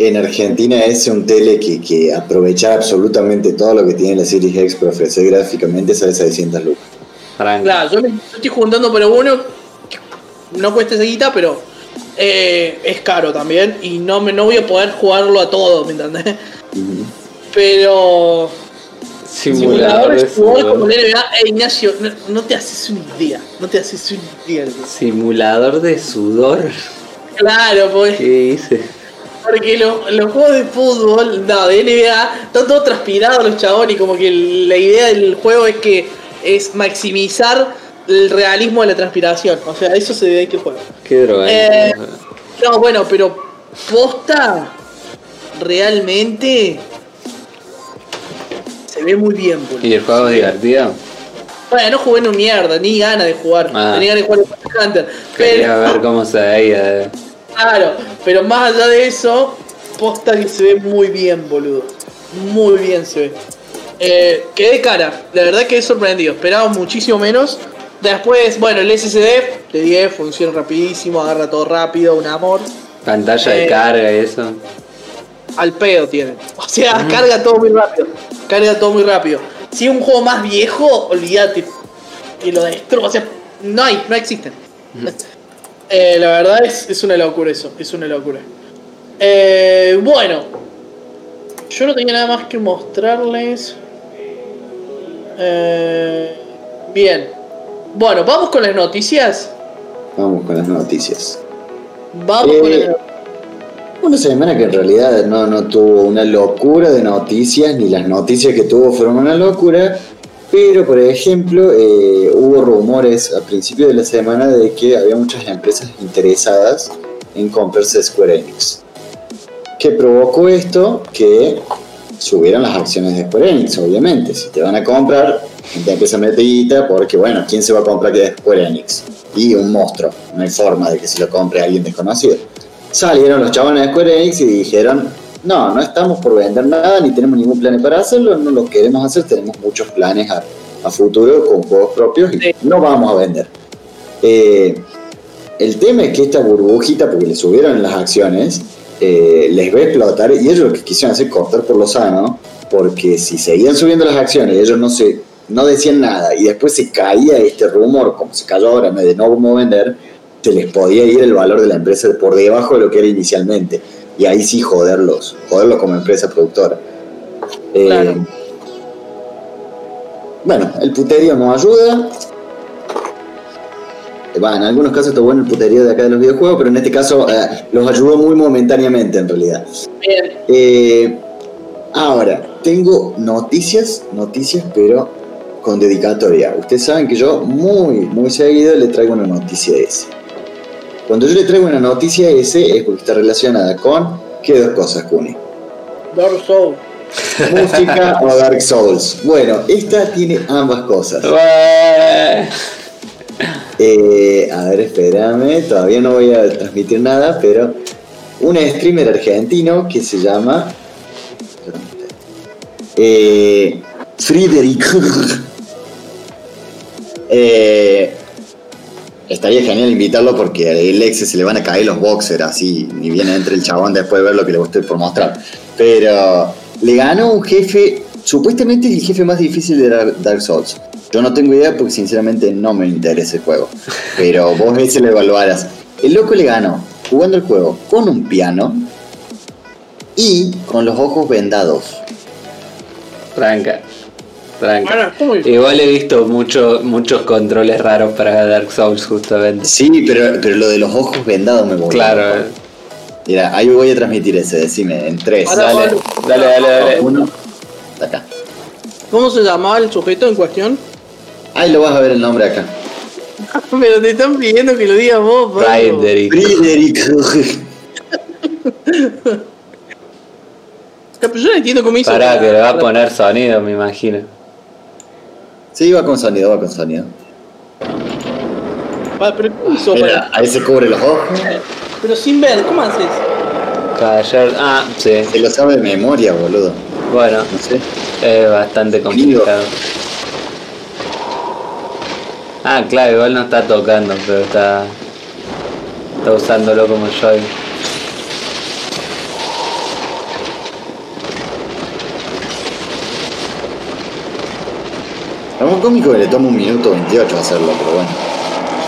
En Argentina es un tele que, que aprovechar absolutamente todo lo que tiene la Series X para ofrecer gráficamente sale 600 lucas. Claro, yo me yo estoy juntando para uno, no cuesta esa guita, pero eh, es caro también y no me no voy a poder jugarlo a todo, ¿me entendés? Pero Simulador de jugador como el NBA, eh, Ignacio, no, no te haces una idea, no te haces una idea. Simulador de sudor. Claro, pues, ¿Qué dice? porque lo- los juegos de fútbol, no, de NBA, están todos transpirados los chabones y como que la idea del juego es que es maximizar el realismo de la transpiración, o sea, eso se dedica el juego. Qué droga. Eh, No, bueno, pero posta realmente se ve muy bien, boludo. ¿Y el juego es divertido? Bueno, no jugué ni mierda, ni ganas de jugar. Ah. Tenía ganas de jugar al Hunter. Quería Pero, ver cómo se veía. eh. Claro, pero más allá de eso, posta que se ve muy bien, boludo. Muy bien se ve. Eh, quedé cara, la verdad que he sorprendido. Esperaba muchísimo menos. Después, bueno, el SSD de 10 funciona rapidísimo, agarra todo rápido, un amor. Pantalla de Eh, carga y eso. Al pedo tiene. O sea, carga todo muy rápido. Carga todo muy rápido. Si es un juego más viejo, olvídate. Que lo destruye. O sea, no hay, no existen. Eh, la verdad es, es una locura eso. Es una locura. Eh, bueno. Yo no tenía nada más que mostrarles. Eh, bien. Bueno, vamos con las noticias. Vamos con las noticias. Vamos con Eh, las Una semana que en realidad no, no tuvo una locura de noticias, ni las noticias que tuvo fueron una locura, pero por ejemplo eh, hubo rumores al principio de la semana de que había muchas empresas interesadas en comprarse Square Enix. ¿Qué provocó esto? Que subieran las acciones de Square Enix, obviamente. Si te van a comprar, te empieza a meter guita porque, bueno, ¿quién se va a comprar que es Square Enix? Y un monstruo. No hay forma de que se lo compre alguien desconocido. Salieron los chavales de Square Enix y dijeron, no, no estamos por vender nada, ni tenemos ningún plan para hacerlo, no lo queremos hacer, tenemos muchos planes a, a futuro con juegos propios y Sí. no vamos a vender. Eh, el tema es que esta burbujita, porque le subieron las acciones, eh, les va a explotar y ellos lo que quisieron hacer es cortar por lo sano, porque si seguían subiendo las acciones y ellos no se no decían nada y después se caía este rumor, como se cayó ahora, de no cómo vender, se les podía ir el valor de la empresa por debajo de lo que era inicialmente. Y ahí sí joderlos, joderlos como empresa productora. Eh. Bueno, el puterío no ayuda. Va, en algunos casos está bueno el puterío de acá de los videojuegos, pero en este caso eh, los ayudó muy momentáneamente en realidad. Bien. Eh, ahora, tengo noticias, noticias, pero con dedicatoria. Ustedes saben que yo muy, muy seguido le traigo una noticia ese. Cuando yo le traigo una noticia ese es porque está relacionada con, ¿qué dos cosas, Kuni? Dark Souls. Música o Dark Souls. Bueno, esta tiene ambas cosas. Eh, a ver, espérame, todavía no voy a transmitir nada, pero un streamer argentino que se llama eh, Friedrich. Eh, estaría genial invitarlo porque al ex se le van a caer los boxers así, ni bien entre el chabón después de ver lo que le estoy por mostrar. Pero le ganó un jefe, supuestamente el jefe más difícil de Dar- Dark Souls. Yo no tengo idea porque sinceramente no me interesa el juego. Pero vos ese lo evaluarás. El loco le ganó jugando el juego con un piano y con los ojos vendados. Tranca. Tranca. Bueno. Igual he visto mucho, muchos controles raros para Dark Souls justamente. Sí, pero, pero lo de los ojos vendados me volvió. Claro. Mira, ahí voy a transmitir ese, decime, en tres. Dale, dale, dale, dale. Uno. Acá. ¿Cómo se llamaba el sujeto en cuestión? Ahí lo vas a ver el nombre acá. Pero te están pidiendo que lo digas vos, Pablo. Friedrich. Friedrich. Ya, pero Yo no entiendo cómo hizo. Pará, para- que le va a poner sonido, me imagino. Sí, va con sonido, va con sonido. Ah, pero ¿cómo hizo Mira, para- ahí se cubre los ojos. Pero sin ver, ¿cómo haces? Callar. Ah, sí. Se lo sabe de memoria, boludo. Bueno, No sé. es bastante complicado. Ah, claro, igual no está tocando, pero está. Está usándolo como joy. Es muy cómico que le toma un minuto 28 hacerlo, pero bueno.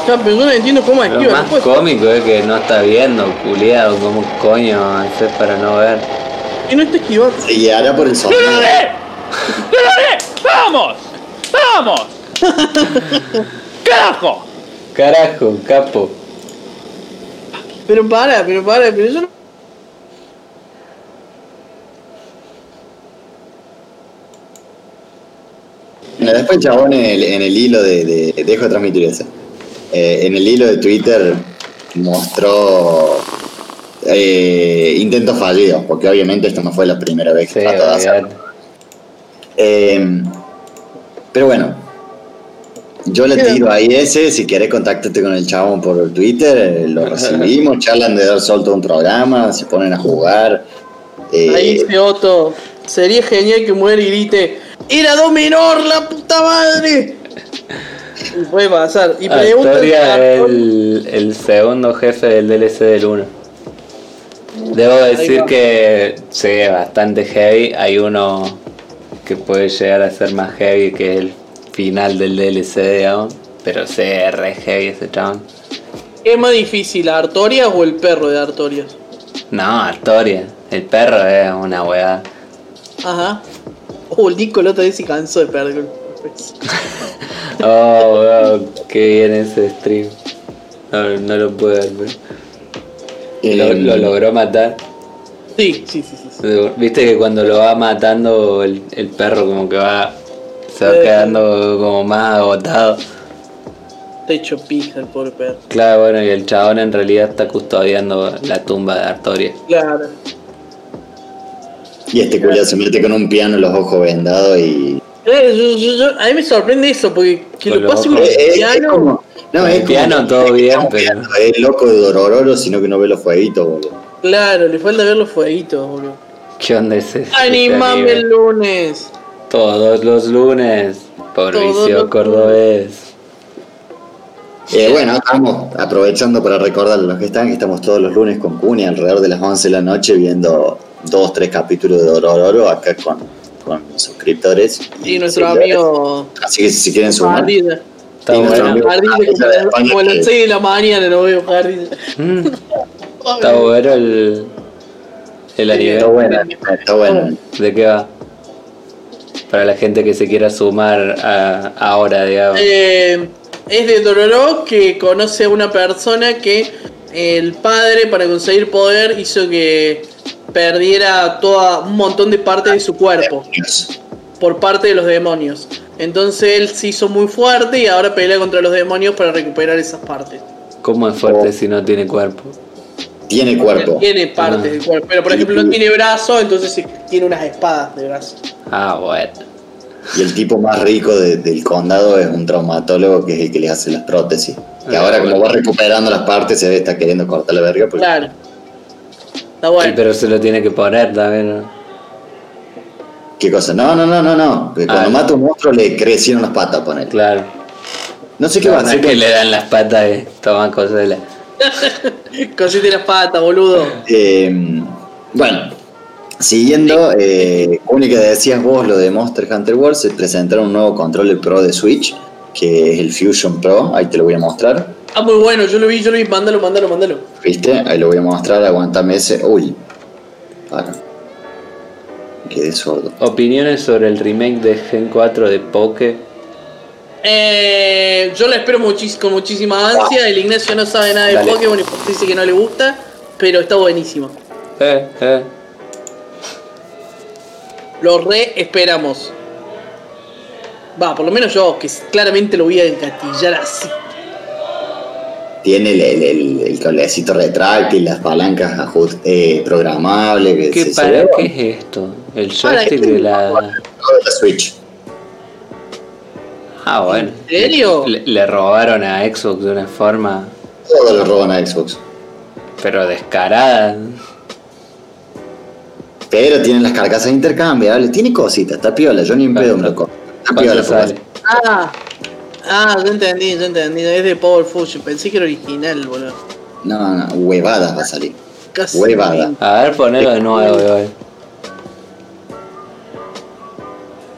Ya, pero yo no entiendo cómo Lo esquiva. más no puede- cómico es que no está viendo, culiado, como coño haces para no ver. Que no está esquivando. Se guiará por el sonido. ¡Vamos! ¡Vamos! ¡Carajo! Carajo, capo. Pero para, pero para, pero yo no. Mira, después el chabón en el, en el hilo de, de- Dejo de transmitir. Eh, en el hilo de Twitter mostró eh, intentos fallidos, porque obviamente esto no fue la primera vez que Sí, trató de hacerlo. Eh, pero bueno, Yo le tiro ahí ese, si querés contáctate con el chabón por Twitter, lo recibimos, charlan de dar sol todo un programa, se ponen a jugar. eh, Ahí dice Otto, sería genial que muera y grite, ¡Era Dominor, la puta madre! Y puede pasar. Y pregunta Artoria es el, el segundo jefe del DLC del 1. Debo decir que sí, es bastante heavy. Hay uno que puede llegar a ser más heavy que el final del DLC, digamos. Pero sí, es re heavy ese chabón. ¿Es más difícil, Artorias o el perro de Artorias? No, Artoria. El perro es una weá. Ajá. Oh, el Nico el otro vez se cansó de perder. Oh, weón, qué bien ese stream. No, no lo pude ver. pero Lo, eh, lo logró matar. Sí, sí, sí, sí. sí. Viste que cuando lo va matando el, el perro como que va se va Eh. quedando como más agotado. Está hecho pija el pobre perro. Claro, bueno, y el chabón en realidad está custodiando la tumba de Artoria. Claro. Y este culiao se mete con un piano en los ojos vendados y. Eh, yo- yo- yo- a mí me sorprende eso, porque que Con lo pase con ojos. el es piano. como- no, es el piano como- todo bien, como pero- Es loco de Dorororo, sino que no ve los fueguitos, boludo. Claro, le falta ver los fueguitos, boludo. ¿Qué onda es ese? Animame el lunes. Todos los lunes. Por Todos vicio los cordobés. Eh, bueno, estamos aprovechando para recordar a los que están que estamos todos los lunes con Cuni alrededor de las 11 de la noche viendo dos, tres capítulos de Dorororo acá con, con suscriptores. Y nuestro seguidores. amigo Así que si quieren sumar. Está Y nuestro bueno. amigo Jardilla, Jardilla como, de a- España como a las que- 6 de la mañana lo veo Jardilla. Mm, Está bueno el, el anime. Está bueno, está bueno. ¿De qué va? Para la gente que se quiera sumar a, ahora, digamos. Eh, es de Dororo que conoce a una persona que el padre para conseguir poder hizo que perdiera toda un montón de partes de su cuerpo por parte de los demonios. Entonces él se hizo muy fuerte y ahora pelea contra los demonios para recuperar esas partes. ¿Cómo es fuerte Oh. si no tiene cuerpo? Tiene cuerpo. Tiene partes del cuerpo, pero por ejemplo no tiene brazo, entonces tiene unas espadas de brazo. Ah, bueno. Y el tipo más rico de- del condado es un traumatólogo que es el que les hace las prótesis. Y Ah, ahora bueno. como va recuperando las partes se ve está queriendo cortar la verga. Porque Claro. Está Sí, pero se lo tiene que poner también. ¿no? ¿Qué cosa? No, no, no, no, no. Que Cuando Ah, mata a un monstruo le crecieron las patas, poner. Claro. No sé qué No, va a no hacer. es que le dan las patas toma cosas. Cosite las patas, boludo. Eh, bueno, siguiendo, eh, única que decías vos, lo de Monster Hunter World, se presentaron un nuevo control Pro de Switch, que es el Fusion Pro, ahí te lo voy a mostrar. Ah, muy bueno, yo lo vi, yo lo vi, mándalo, mándalo, mándalo. ¿Viste? Ahí lo voy a mostrar, aguantame ese. Uy, para. Quedé sordo. Opiniones sobre el remake de Gen 4 de Poke. Eh, yo la espero muchis- con muchísima ansia. El Ignacio no sabe nada de Dale. Pokémon y dice que no le gusta, pero está buenísimo. Eh, eh. Lo re esperamos. Va, por lo menos yo, que claramente lo voy a engatillar así. Tiene el, el, el- el cablecito retráctil, las palancas ajust- eh, programables. ¿Qué, se- se para ve qué es esto? El joystick ¿qué? de la. La Switch. Ah, bueno. ¿En serio? Le, le robaron a Xbox de una forma, Todo lo roban a Xbox. pero descarada. Pero tienen las carcasas intercambiables, tiene cositas, está piola, yo ni en pedo me lo compro. Está ¿Cuánto piola, sale? Ah, ah, ya entendí, ya entendí. Es de Power Fusion. Pensé que era original, boludo. No, no, huevadas va a salir. Casi. Huevada. A ver, ponelo de nuevo, igual.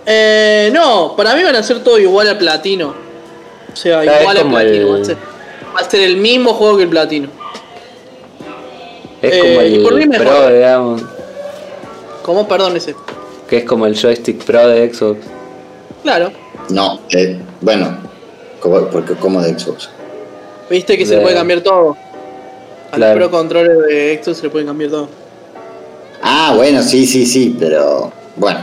Eh, no, para mí van a ser todo igual al platino. O sea, igual al como platino. el- Va, a ser, va a ser el mismo juego que el platino. Es Eh, como y por mí el mejor. Pro, digamos. ¿Cómo? Perdón ese. Que es como el joystick Pro de Xbox. Claro. No, eh, bueno, como, porque como de Xbox. Viste que se le puede cambiar todo. Al Claro. Pro Controller de Xbox se le puede cambiar todo. Ah, bueno, sí, sí, sí, pero bueno,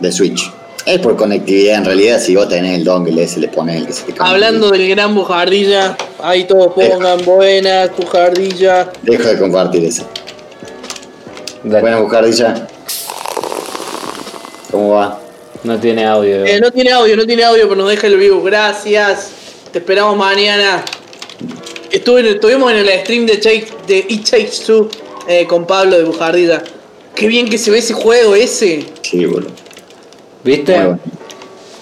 de Switch. Es por conectividad, en realidad, si vos tenés el dongle ese, le pones el que se te cambia. Hablando del gran bujardilla, ahí todos pongan buena, bujardilla. Deja de compartir ese. Dale. Bueno, Bucardilla. ¿Cómo va? No tiene audio. Eh, no tiene audio, no tiene audio, pero nos deja el vivo. Gracias. te esperamos mañana. Estuve, estuvimos en el stream de, Take- de It Takes Two eh, con Pablo de Bujardita. Qué bien que se ve ese juego ese. Sí, boludo. ¿Viste? Bueno.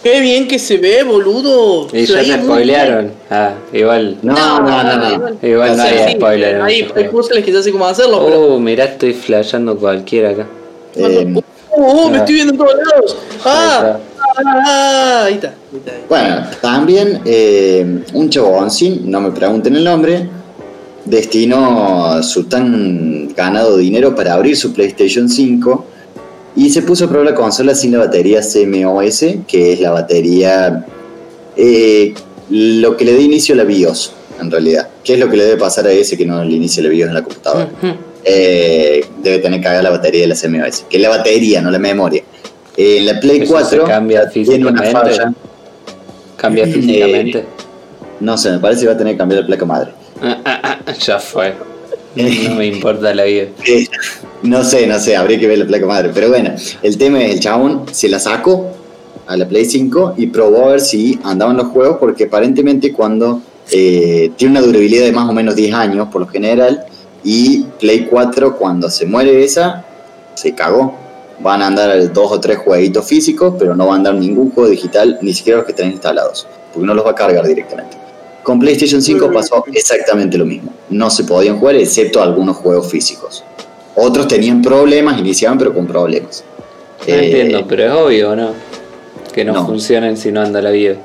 Qué bien que se ve, boludo. Y Se ya muy spoilearon. Ah, igual. No, no, no, no. Igual no hay Sí, spoiler. Hay, puzzles que ya sé cómo hacerlo, pero. Uh, mirá, estoy flasheando cualquiera acá. Eh, Uh, uh, me estoy viendo en todos lados. Ah, Ahí ah, ahí está. Ahí. Bueno, también eh, un chaboncín, no me pregunten el nombre, destinó su tan ganado dinero para abrir su PlayStation 5 y se puso a probar la consola sin la batería CMOS, que es la batería, eh, lo que le da inicio a la BIOS, en realidad. ¿Qué es lo que le debe pasar a ese que no le inicia la BIOS en la computadora? Ujú. Eh, debe tener que haber la batería de la CMOS, que es la batería, no la memoria. Eh, en la Play ¿Eso 4 se cambia tiene una falla. Cambia Eh, físicamente. No sé, me parece que va a tener que cambiar la placa madre. Ah, ah, ah, ya fue. No me importa la vida. Eh, no sé, no sé, habría que ver la placa madre. Pero bueno, el tema es el chabón se la sacó a la Play 5 y probó a ver si andaban los juegos, porque aparentemente cuando eh, tiene una durabilidad de más o menos 10 años por lo general, y Play 4 cuando se muere esa, se cagó. Van a andar dos o tres jueguitos físicos, pero no va a andar ningún juego digital, ni siquiera los que estén instalados, porque no los va a cargar directamente. Con PlayStation 5 pasó exactamente lo mismo. No se podían jugar excepto algunos juegos físicos. Otros tenían problemas, iniciaban pero con problemas. No Eh, entiendo, pero es obvio, ¿no? Que no, no. funcionen si no anda la vida.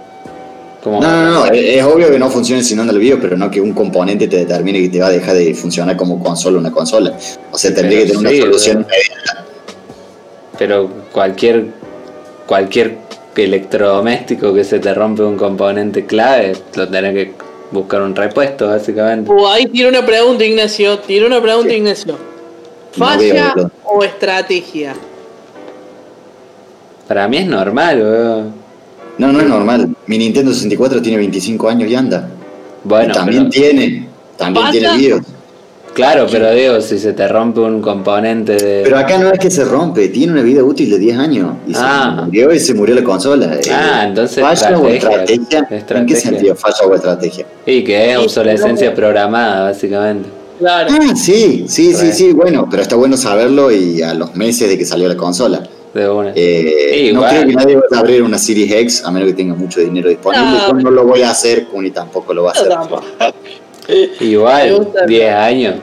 Como No, no, no, es, es obvio que no funcione si no anda el video, pero no que un componente te determine que te va a dejar de funcionar como consola una consola. O sea, tendría Pero que tener sí, una solución inmediata. Pero cualquier cualquier electrodoméstico que se te rompe un componente clave, lo tenés que buscar un repuesto, básicamente. Uh, ahí tiene una pregunta, Ignacio. Tiene una pregunta, Sí. Ignacio. ¿Falla o estrategia? Para mí es normal, weón. No, no es normal. Mi Nintendo 64 tiene 25 años y anda. Bueno, Y también pero- tiene, también ¿Pasa? tiene video. claro, pero digo, si se te rompe un componente de. Pero acá no es que se rompe, tiene una vida útil de 10 años. Y Ah. se murió y se murió la consola. Eh, Ah, entonces ¿Falla o estrategia. estrategia? ¿En qué sentido falla o estrategia? Y que es obsolescencia programada, básicamente. Claro. Ah, sí, sí, sí, sí, bueno, pero está bueno saberlo y a los meses de que salió la consola. De una. Eh, Sí, no igual. creo que nadie vaya a abrir una Series X a menos que tenga mucho dinero disponible. No. Yo no lo voy a hacer, Kuni tampoco lo va a hacer. Igual, gusta. 10 años.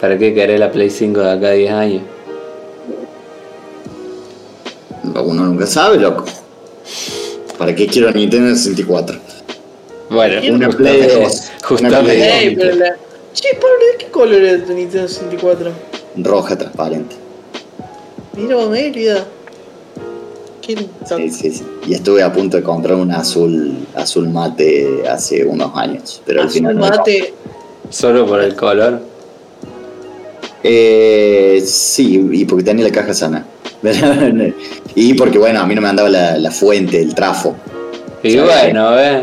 ¿Para qué querés la Play 5 de acá a 10 años? Uno nunca sabe, loco. ¿Para qué quiero Nintendo 64? Bueno, Una Play dos, justamente. pero la- Che, Pablo, ¿de qué color es tu Nintendo 64? Roja transparente. Mira, Mérida. ¿Quién? Sí, sí, sí. Y estuve a punto de comprar un azul, azul mate hace unos años, pero al Azul final no lo mate. Solo por el color. Eh, sí, y porque tenía la caja sana. y porque, bueno, a mí no me andaba la, la fuente, el trafo. Y Sí. bueno, ¿ves?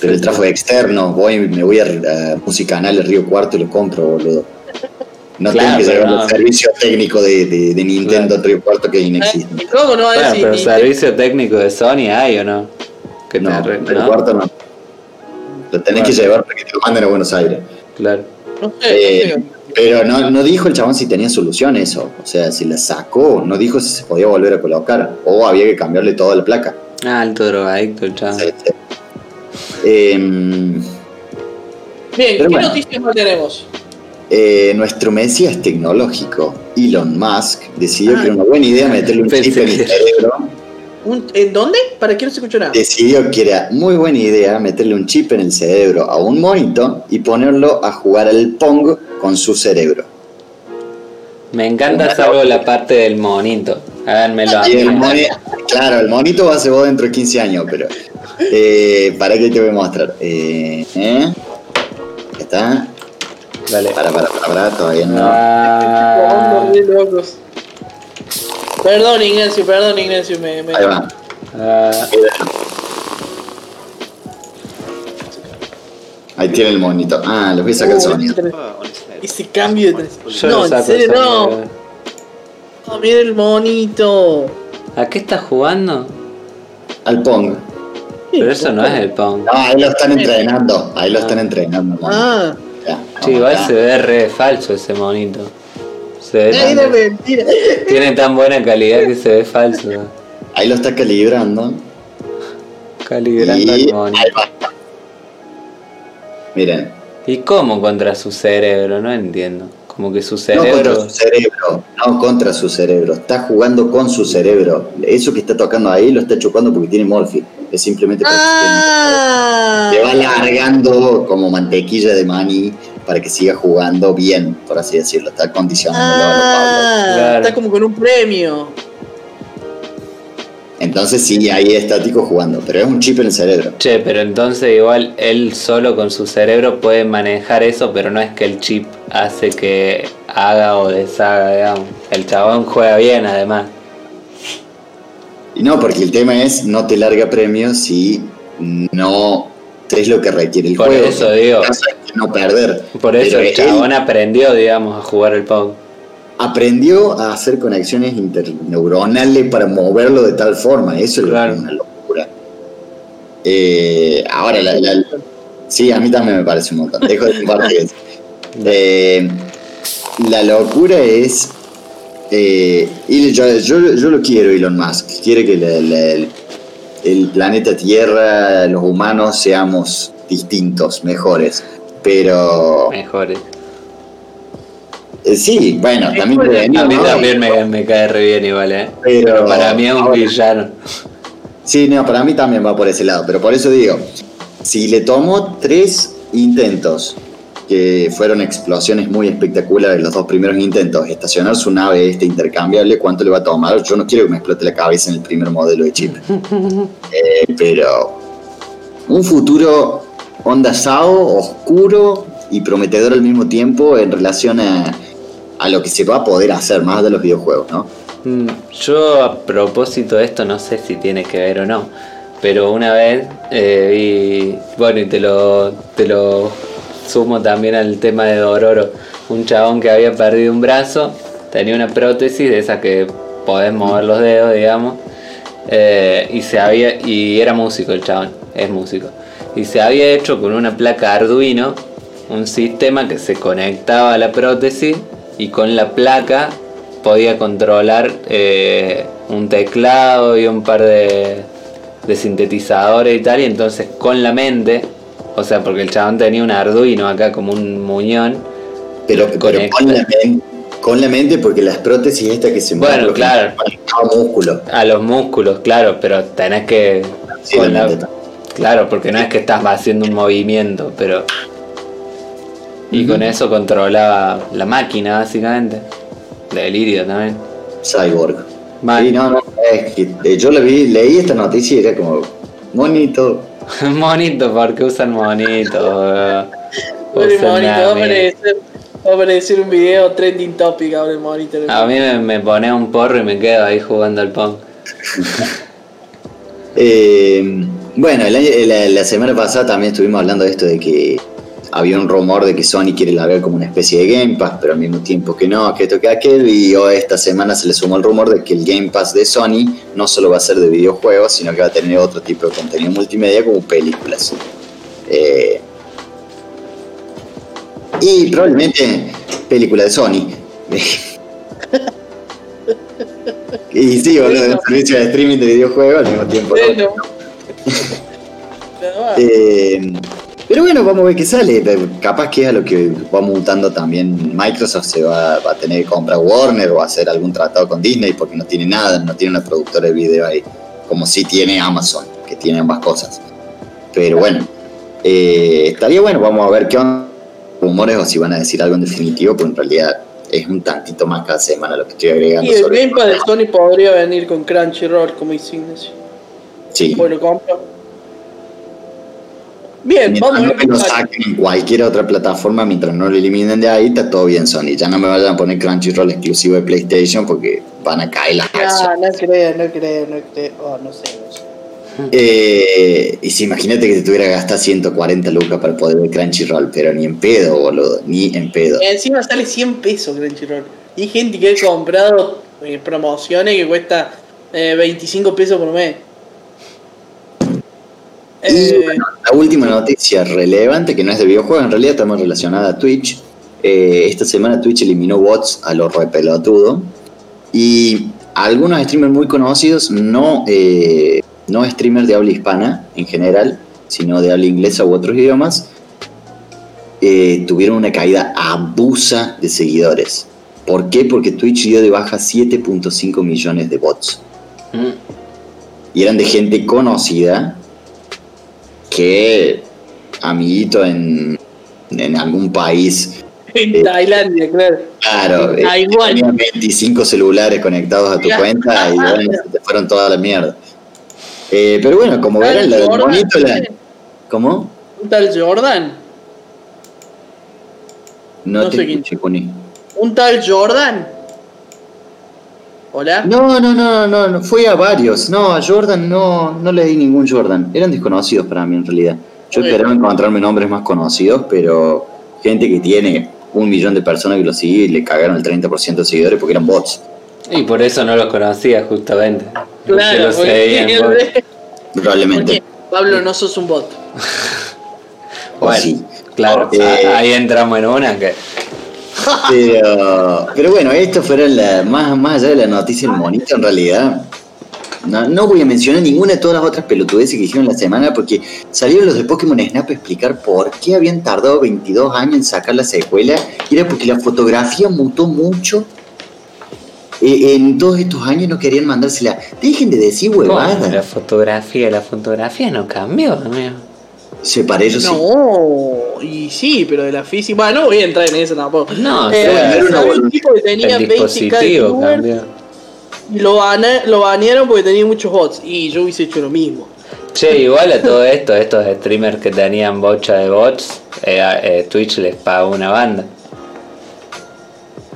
Pero el trafo es externo, voy, me voy a, a Musicanal de Río Cuarto y lo compro, boludo. No Claro, tengo que llevar no. el servicio técnico de, de- de Nintendo Río Cuarto que es inexistente. ¿Y cómo no Bueno, decir? pero ni- servicio técnico de Sony hay o no? Que No, ¿no? Cuarto no. Lo tenés que llevar para que te lo manden a Buenos Aires. Claro. No sé, Eh, no sé. pero no, no dijo el chabón si tenía solución eso. O sea, si la sacó, no dijo si se podía volver a colocar. O había que cambiarle toda la placa. Ah, alto drogadicto el chavo. Sí, sí. Em, Bien, ¿qué bueno. noticias más tenemos? Eh, nuestro mesías tecnológico, Elon Musk, decidió Ah. que era una buena idea meterle un chip en el cerebro. Un- ¿En dónde? ¿Para qué no se escuchó nada? Decidió que era muy buena idea meterle un chip en el cerebro a un monito y ponerlo a jugar al Pong con su cerebro. Me encanta salvo la parte del monito. Háganmelo a el moni- claro, el monito va a ser vos dentro de 15 años, pero. Eh, para que te voy a mostrar. Eh, ¿eh? Está. Dale. Para, para, para, para, todavía no. Ah. Perdón, Ignacio, perdón, Ignacio. Me, me- Ahí va. ah, Ahí tiene el monito. Ah, les voy a sacar el sonido. Ese cambio de tres- No, lo en serio, no. No, mira el monito. ¿A qué estás jugando? Al Pong. Pero eso no es el Pong. No, ahí lo están entrenando. Ahí lo están entrenando. Ah, Sí, igual se ve re falso ese monito. Se ve ay, no mentira. tiene tan buena calidad que se ve falso. Ahí lo está calibrando. Calibrando Y el monito. Miren, ¿Y cómo contra su cerebro? No entiendo. Como que su no cerebro. contra su cerebro, no contra su cerebro, está jugando con su cerebro. Eso que está tocando ahí lo está chocando porque tiene Morphy. Es simplemente para que Ah, esté- le va alargando como mantequilla de maní para que siga jugando bien, por así decirlo. Está condicionando ah, Claro. está como con un premio. Entonces sí, ahí es estático jugando, pero es un chip en el cerebro. Che, pero entonces igual él solo con su cerebro puede manejar eso, pero no es que el chip hace que haga o deshaga, digamos. El chabón juega bien además. Y no, porque el tema es no te larga premios si no es lo que requiere el Por juego. eso digo. No perder. Por eso Pero el chabón aprendió, digamos, a jugar el Pong. aprendió a hacer conexiones interneuronales para moverlo de tal forma. Eso Claro. es una locura. Eh, ahora, la, la- sí, a mí también me parece un montón. Dejo de compartir eso. Eh, la locura es. Eh, y yo, yo, yo lo quiero, Elon Musk. Quiere que la- la- el, el planeta Tierra, los humanos, seamos distintos, mejores. Pero. Mejores. eh, sí, bueno, también puede venir, A mí ¿no? también me, me cae re bien igual, ¿eh? Pero- Pero para mí es un ahora- villano. Sí, no, para mí también va por ese lado. Pero por eso digo, si le tomó tres intentos, que fueron explosiones muy espectaculares, los dos primeros intentos, estacionar su nave este intercambiable, ¿cuánto le va a tomar? Yo no quiero que me explote la cabeza en el primer modelo de chip. Eh, pero un futuro onda SAO, oscuro y prometedor al mismo tiempo en relación a, a lo que se va a poder hacer más de los videojuegos, ¿no? Mm, Yo a propósito de esto no sé si tiene que ver o no, pero una vez eh, vi, bueno y te lo, te lo sumo también al tema de Dororo, un chabón que había perdido un brazo, tenía una prótesis de esa que podés mover los dedos, digamos, eh, y se había y era músico el chabón, es músico, y se había hecho con una placa Arduino un sistema que se conectaba a la prótesis y con la placa podía controlar eh, un teclado y un par de, de sintetizadores y tal, y entonces con la mente, o sea, porque el chabón tenía un Arduino acá como un muñón, Pero, Los con, la mente, con la mente, porque las prótesis estas que se Bueno, mueven, claro. conectado músculo. a los músculos, claro, pero tenés que... Sí, la la- claro, porque no es que estás haciendo un movimiento, pero... Y con eso controlaba la máquina, básicamente. Delirio también. Cyborg. Sí, no, no, es que eh, yo le vi, leí esta noticia y era como bonito. monito, porque usan monito. Pobre monito, a aparecer, va a aparecer un video trending topic ahora el monito. A mí me, me pone un porro y me quedo ahí jugando al Pong. Eh, bueno, el año- la, la semana pasada también estuvimos hablando de esto de que había un rumor de que Sony quiere largar como una especie de Game Pass, pero al mismo tiempo que no, que esto que aquel, y hoy esta semana se le sumó el rumor de que el Game Pass de Sony no solo va a ser de videojuegos, sino que va a tener otro tipo de contenido multimedia como películas. Eh, y probablemente película de Sony. y sí, boludo, un servicio de streaming de videojuegos al mismo tiempo. ¿no? Eh, pero bueno, vamos a ver qué sale. Capaz que es a lo que va mutando también. Microsoft se va, va a tener que comprar Warner o hacer algún tratado con Disney porque no tiene nada, no tiene una productora de video ahí. Como sí tiene Amazon, que tiene ambas cosas. Pero bueno, eh, estaría bueno. Vamos a ver qué onda rumores o si van a decir algo en definitivo, porque en realidad es un tantito más cada semana lo que estoy agregando. Y el sobre- Game Pass de Sony podría venir con Crunchyroll como dice Ignacio. Sí. Lo compro. Bien, Mientras vamos a no ver me lo saquen en cualquier otra plataforma, mientras no lo eliminen de ahí, está todo bien Sony. Ya no me vayan a poner Crunchyroll exclusivo de PlayStation porque van a caer las No, acciones. no creo, no creo, no creo. Oh, no sé, no sé. Eh, y si imagínate que te tuviera que gastar 140 lucas para poder ver Crunchyroll, pero ni en pedo, boludo, ni en pedo. Y encima sale 100 pesos Crunchyroll. Y hay gente que ha comprado eh, promociones que cuesta eh, 25 pesos por mes. Y Eh, bueno, la última noticia relevante, que no es de videojuegos, en realidad está más relacionada a Twitch. Eh, esta semana Twitch eliminó bots a lo repelotudo. Y algunos streamers muy conocidos, no, eh, no streamers de habla hispana en general, sino de habla inglesa u otros idiomas, tuvieron una caída abusa de seguidores. ¿Por qué? Porque Twitch dio de baja 7.5 millones de bots. Mm. Y eran de gente conocida que, amiguito, en, en algún país, en Tailandia, claro. claro, eh, tenían 25 celulares conectados a tu cuenta y bueno, se te fueron toda la mierda. Eh, pero bueno, como verán, la del monito, la... ¿Cómo? Un tal Jordan. No, No te sé quién. escuché. Un tal Jordan. Hola. No, no, no, no, no, fue a varios. No, a Jordan no, no le di ningún Jordan. Eran desconocidos para mí en realidad. Yo esperaba encontrarme nombres más conocidos, pero gente que tiene un millón de personas que lo sigue y le cagaron el 30% de seguidores porque eran bots. Y por eso no los conocía justamente. Claro, los porque. Probablemente. porque, Pablo, no sos un bot. Bueno, Sí. claro, Eh, ahí entramos en una que Pero, pero bueno, esto fuera la, más, más allá de la noticia del monito, en realidad. No, no voy a mencionar ninguna de todas las otras pelotudeces que hicieron la semana porque salieron los de Pokémon Snap a explicar por qué habían tardado 22 años en sacar la secuela. Y era porque la fotografía mutó mucho. Eh, en todos estos años no querían mandársela. Dejen de decir ¿Cómo? la huevadas. fotografía, la fotografía no cambió, amigo. Se para ellos sí. No, y sí, pero de la física. Bueno, no voy a entrar en eso tampoco. No, Eh, era una un tipo que tenía el 20k de dispositivo viewers cambió. y lo, bane- lo banearon porque tenía muchos bots. Y yo hubiese hecho lo mismo. Che, igual a todo esto, estos streamers que tenían bocha de bots, eh, eh, Twitch les pagó una banda.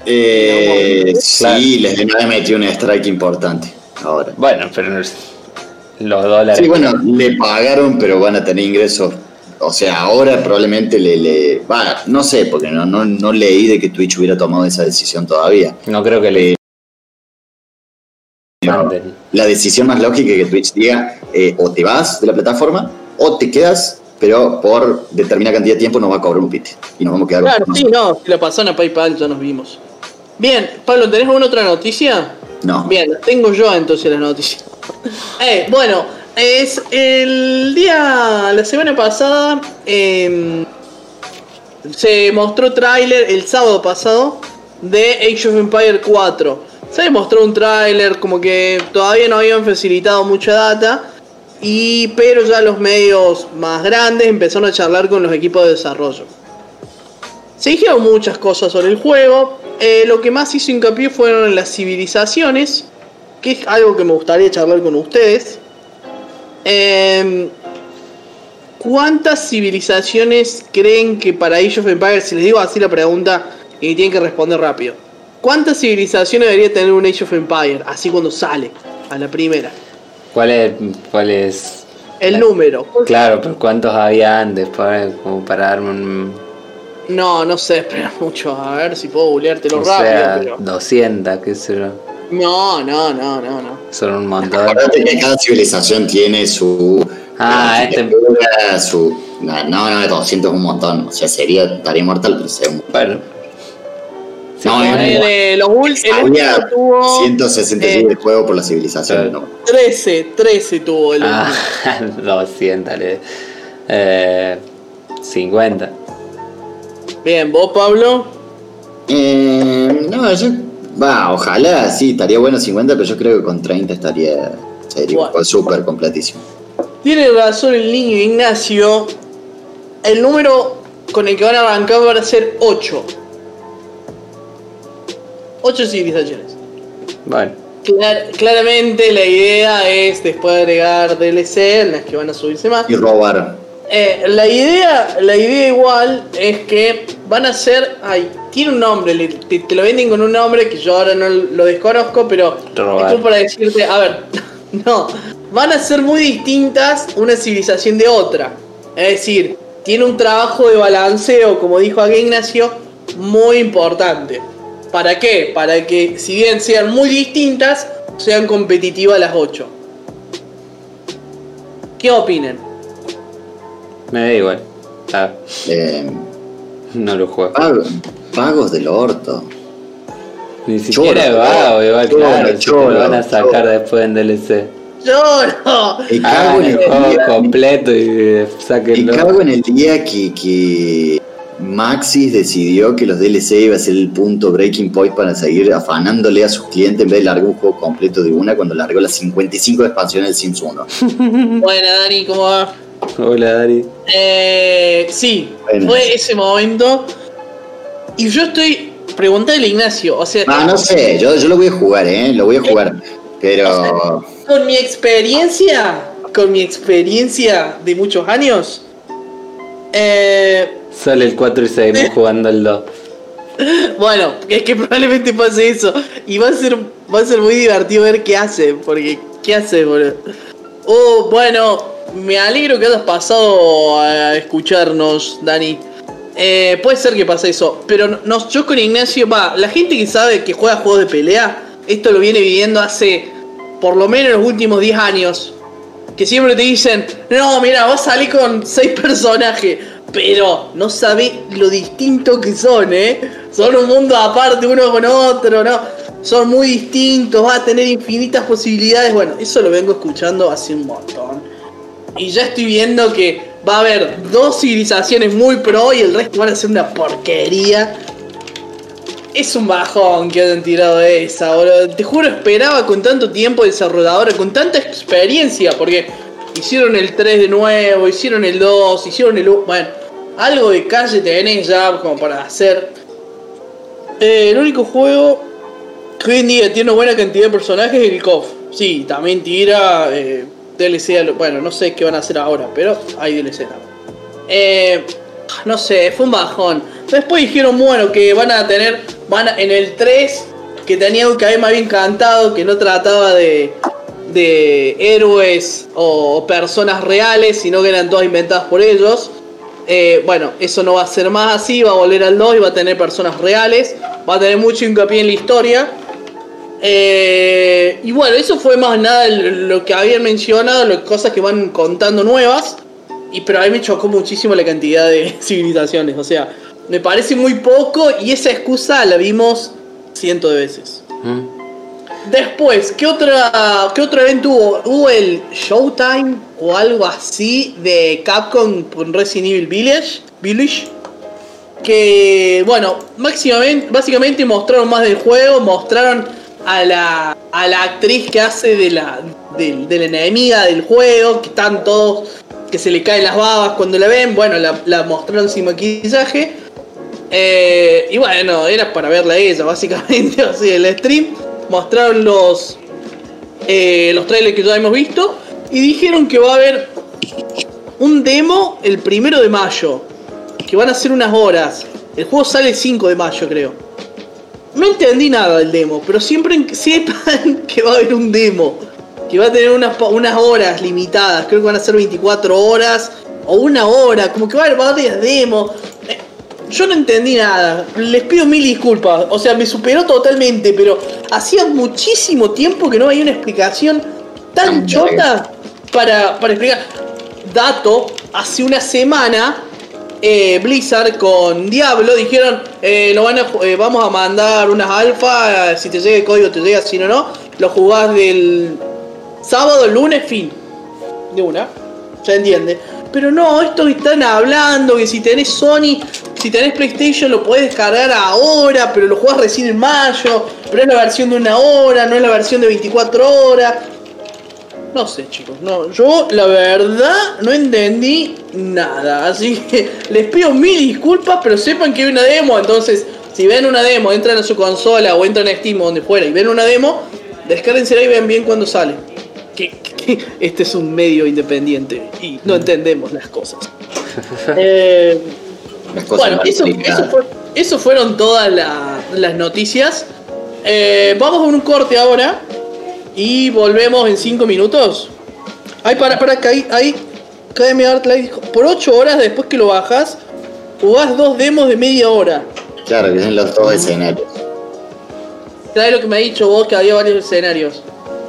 Eh, Claro. sí, les metido un strike importante ahora. Bueno, pero no es- los dólares. Sí, bueno, le pagaron, pero van a tener ingresos. O sea, ahora probablemente le. le va, no sé, porque no, no, no leí de que Twitch hubiera tomado esa decisión todavía. No creo que le Eh, manden. La decisión más lógica es que Twitch diga: eh, o te vas de la plataforma o te quedas, pero por determinada cantidad de tiempo nos va a cobrar un pite. Y nos vamos a quedar Claro, con- sí, no, si lo pasaron a PayPal ya nos vimos. Bien, Pablo, ¿tenés alguna otra noticia? No. Bien, tengo yo entonces las noticias. Eh, bueno, es el día, la semana pasada, em, se mostró tráiler el sábado pasado de Age of Empire 4. Se mostró un tráiler como que todavía no habían facilitado mucha data, y, pero ya los medios más grandes empezaron a charlar con los equipos de desarrollo. Se dijeron muchas cosas sobre el juego. eh, lo que más hizo hincapié fueron las civilizaciones, que es algo que me gustaría charlar con ustedes. Em, ¿Cuántas civilizaciones creen que para Age of Empires, si les digo así la pregunta y tienen que responder rápido, ¿cuántas civilizaciones debería tener un Age of Empires? Así cuando sale, a la primera. ¿Cuál es, cuál es El La- número. Claro, pero ¿cuántos había antes? Para, como para darme un. No, no sé, espera mucho. A ver si puedo googleártelo O rápido. sea, pero- 200, qué sé yo. No, no, no, no, no. Son un montón. Acordate que cada civilización tiene su. Ah, este- su. No, no, no, 200 es un montón. O sea, sería. Estaría mortal, pero sería un Bueno. Sí, No, Eh, los el Había último tuvo 166 eh, de juego por la civilización. ¿no? 13, 13 tuvo el Ah, último. 200, le- eh, 50. Bien, vos Pablo. Eh, no, yo. Va, ojalá, sí, estaría bueno 50, pero yo creo que con 30 estaría. Sería Bueno. súper completísimo. Tiene razón el niño Ignacio. El número con el que van a arrancar va a ser 8. 8 civilizaciones. Bueno, Clar- claramente la idea es después agregar DLC en las que van a subirse más. Y robar. Eh, la idea, la idea igual es que van a ser, ay, tiene un nombre, te, te lo venden con un nombre que yo ahora no lo desconozco, pero esto para decirte, a ver, no, van a ser muy distintas una civilización de otra. Es decir, tiene un trabajo de balanceo, como dijo aquí Ignacio, muy importante. ¿Para qué? Para que si bien sean muy distintas, sean competitivas las 8. ¿Qué opinan? Me da igual. Ah, Eh, no lo juego. pago- pagos del orto. Ni siquiera Choro, vago, igual, choro, claro. si lo van a sacar después en DLC. ¡Lloro! Y Ah, cago, en el el juego día, completo y y sáquenlo. cago en el día que, que Maxis decidió que los DLC iba a ser el punto breaking point para seguir afanándole a sus clientes en vez de largar un juego completo de una cuando largó las 55 expansiones del Sims 1. Buena, Dani, ¿cómo va? Hola, Dari. Eh, sí, Bueno. fue ese momento. Y yo estoy. Preguntale a Ignacio, o sea, Ah, no sé, yo, yo lo voy a jugar, ¿eh? Lo voy a jugar. Pero con mi experiencia, con mi experiencia de muchos años, eh, Sale el 4 y seguimos jugando el 2. bueno, es que probablemente pase eso. Y va a ser, va a ser muy divertido ver qué hace, porque ¿qué hace, boludo? Oh, bueno, me alegro que hayas pasado a escucharnos, Dani. Eh, puede ser que pase eso, pero no, yo con Ignacio, va, la gente que sabe que juega juegos de pelea, esto lo viene viviendo hace por lo menos los últimos 10 años. Que siempre te dicen, no, mira, vas a salir con 6 personajes, pero no sabés lo distinto que son, ¿eh? Son un mundo aparte uno con otro, ¿no? Son muy distintos, va a tener infinitas posibilidades. Bueno, eso lo vengo escuchando hace un montón. Y ya estoy viendo que va a haber dos civilizaciones muy pro y el resto van a ser una porquería. Es un bajón que hayan tirado esa, boludo. Te juro, esperaba con tanto tiempo desarrolladora, con tanta experiencia, porque hicieron el 3 de nuevo, hicieron el 2, hicieron el 1. Bueno, algo de calle tenés ya como para hacer. Eh, el único juego que hoy en día tiene una buena cantidad de personajes es el KOF. Sí, también tira eh, DLC. Bueno, no sé qué van a hacer ahora, pero hay DLC. Eh, no sé, fue un bajón. Después dijeron, bueno, que van a tener, van a- en el 3, que tenía un que me había encantado, que no trataba de, de héroes o personas reales, sino que eran todas inventadas por ellos. Eh, bueno, eso no va a ser más así, va a volver al 2 y va a tener personas reales, va a tener mucho hincapié en la historia. Eh, y bueno, eso fue más nada lo que habían mencionado, las cosas que van contando nuevas. Y pero a mí me chocó muchísimo la cantidad de civilizaciones. O sea, me parece muy poco y esa excusa la vimos cientos de veces. ¿Mm? Después, ¿qué, otra, ¿qué otro evento hubo? Hubo el Showtime o algo así de Capcom con Resident Evil Village. Village que, bueno, máximamente, básicamente mostraron más del juego, mostraron a la, a la actriz que hace de la, de, la enemiga del juego, que están todos, que se le caen las babas cuando la ven, bueno, la, la mostraron sin maquillaje. Eh, y bueno, era para verla a ella, básicamente, así el stream. Mostraron los, eh, los trailers que ya hemos visto y dijeron que va a haber un demo el primero de mayo, que van a ser unas horas. El juego sale el 5 de mayo, creo. No entendí nada del demo, pero siempre sepan que va a haber un demo. Que va a tener unas, unas horas limitadas. Creo que van a ser 24 horas o una hora. Como que va a haber varias demos. Eh, Yo no entendí nada. Les pido mil disculpas. O sea, me superó totalmente. Pero hacía muchísimo tiempo que no había una explicación tan Tan chota para, para explicar. Dato, hace una semana eh, Blizzard con Diablo dijeron eh, lo van eh, vamos a mandar unas alfa, si te llega el código te llega, si no no, lo jugás del sábado, lunes, fin. De una, se entiende. Pero no, estos están hablando que si tenés Sony, si tenés PlayStation lo podés descargar ahora, pero lo jugás recién en mayo, pero es la versión de una hora, no es la versión de 24 horas. No sé, chicos, no, yo la verdad no entendí nada, así que les pido mil disculpas, pero sepan que hay una demo, entonces si ven una demo, entran a su consola o entran a Steam o donde fuera y ven una demo, descárguensela y vean bien cuando sale. Que, que este es un medio independiente y no entendemos las cosas. Eh, Las cosas bueno, eso, explicadas. eso, fue- eso fueron todas la- las noticias. Eh, vamos a un corte ahora y volvemos en 5 minutos. Ay, para, para, que ahí, ahí, KM Artlight dijo, por 8 horas después que lo bajas, jugás dos demos de media hora. Claro, que son los dos escenarios. ¿Sabes lo que me ha dicho vos que había varios escenarios?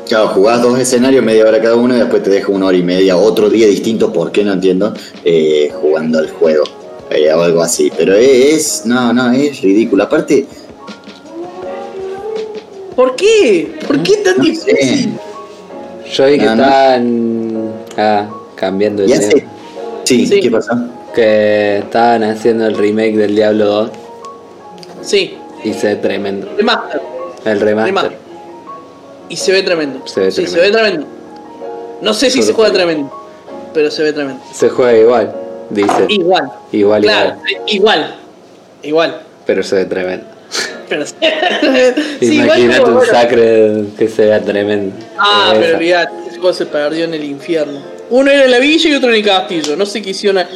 Claro, jugás dos escenarios, media hora cada uno, y después te deja una hora y media, otro día distinto, ¿por qué no entiendo? Eh, jugando al juego. eh, o algo así. Pero es. No, no, es ridículo. Aparte, ¿Por qué? ¿Por qué tan no difícil? sé. Yo vi que No, no. estaban. Ah, cambiando hace. tema. Sí, Sí. ¿qué pasó? Que estaban haciendo el remake del Diablo 2 Sí, y se ve tremendo. remaster. El remaster. Remaster. Y se ve tremendo. Se ve sí, tremendo. se ve tremendo. No sé si Solo se juega tremendo. tremendo, pero se ve tremendo. Se juega igual, dice. Igual. Igual, Claro, igual. igual. Igual. Pero se ve tremendo. Pero sí, Imagínate como, un bueno. sacre que se vea tremendo. Ah, Esa. pero olvidate, ese juego se perdió en el infierno. Uno era en la villa y otro en el castillo. No sé qué hicieron. a-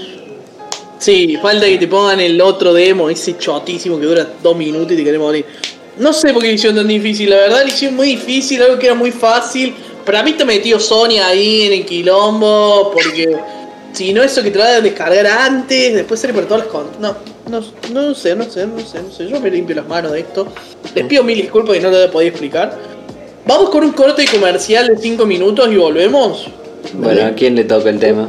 Sí, falta que te pongan el otro demo, ese chotísimo que dura dos minutos y te querés morir. No sé por qué hicieron tan difícil, la verdad lo hicieron muy difícil, algo que era muy fácil. Para mí te metió Sony ahí en el quilombo, porque si no eso que te va a descargar antes, después sale por todas las con... No, no, no sé, no sé, no sé, no sé. Yo me limpio las manos de esto. Les pido mil disculpas que no lo podía explicar. Vamos con un corte comercial de 5 minutos y volvemos. Bueno, ¿a quién le toca el tema?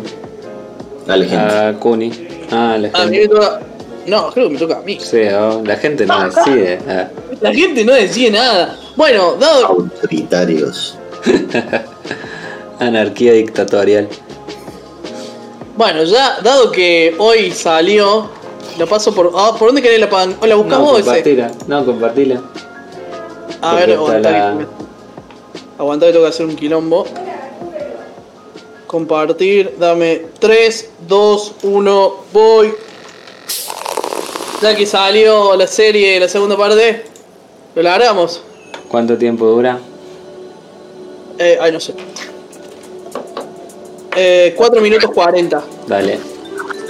Dale, gente. A Kuni. Ah, la A mí me gente. toca. No, creo que me toca a mí. Sí, oh, la gente no decide. Ah, La gente no decide nada. Bueno, dado. Autoritarios. anarquía dictatorial. Bueno, ya, dado que hoy salió. Lo paso por. Ah, ¿por dónde querés la pan? ¿O la buscás No, vos ese? compartila. No, compartila. A porque ver, está aguantá la- que. Aguantá que tengo que hacer un quilombo. Compartir, dame 3, 2, 1, voy. Ya que salió la serie, la segunda parte, lo largamos. ¿Cuánto tiempo dura? Eh, ay, no sé. Eh, 4 minutos 40. Dale.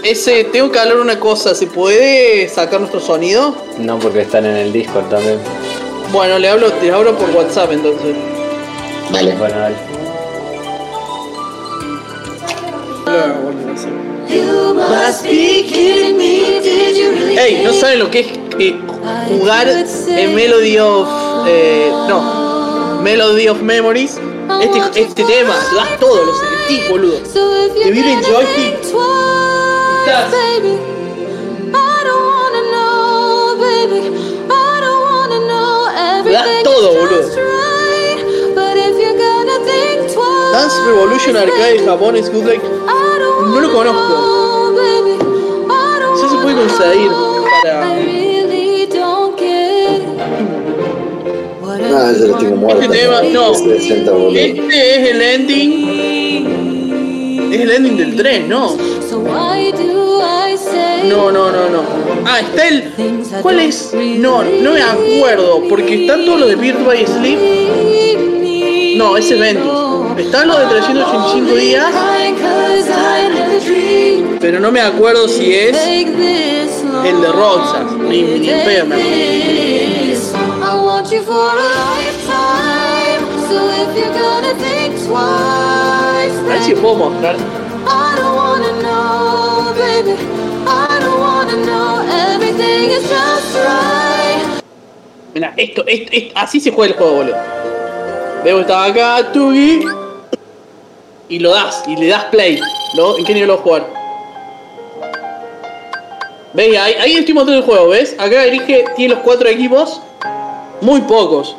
Ese, tengo que hablar una cosa, ¿se puede sacar nuestro sonido? No, porque están en el Discord también. Bueno, le hablo, te hablo por WhatsApp entonces. Vale. Bueno, dale. Ey, ¿no saben lo que es eh, jugar en Melody of... eh, no, Melody of Memories? Este, este tema, lo das todo, lo sentís, boludo. Te vive en joystick. Estás- das todo, boludo. Dance Revolution Arcade de Japón es good like... No lo conozco. Eso se puede conseguir para... Ah, yo lo tengo muerto. Este tema, no. Este es el ending... Es el ending del tren, ¿no? No, no, no, no. Ah, está el... ¿Cuál es? No, no me acuerdo, porque están todos los de Birth by Sleep. No, ese es Ventus. Están los de 385 días, pero no me acuerdo si es el de Roxas, ni, ni me acuerdo. Si puedo mostrar. I don't wanna know, baby. I don't wanna know. Everything is just right. Mira, esto, esto, esto- así se juega el juego, boludo. Que estaba acá, Tugi. Y lo das, y le das play. ¿no? ¿En qué nivel lo vas a jugar? ¿Ves? Ahí, ahí estoy mostrando el juego, ¿ves? Acá elige, tiene los cuatro equipos. Muy pocos.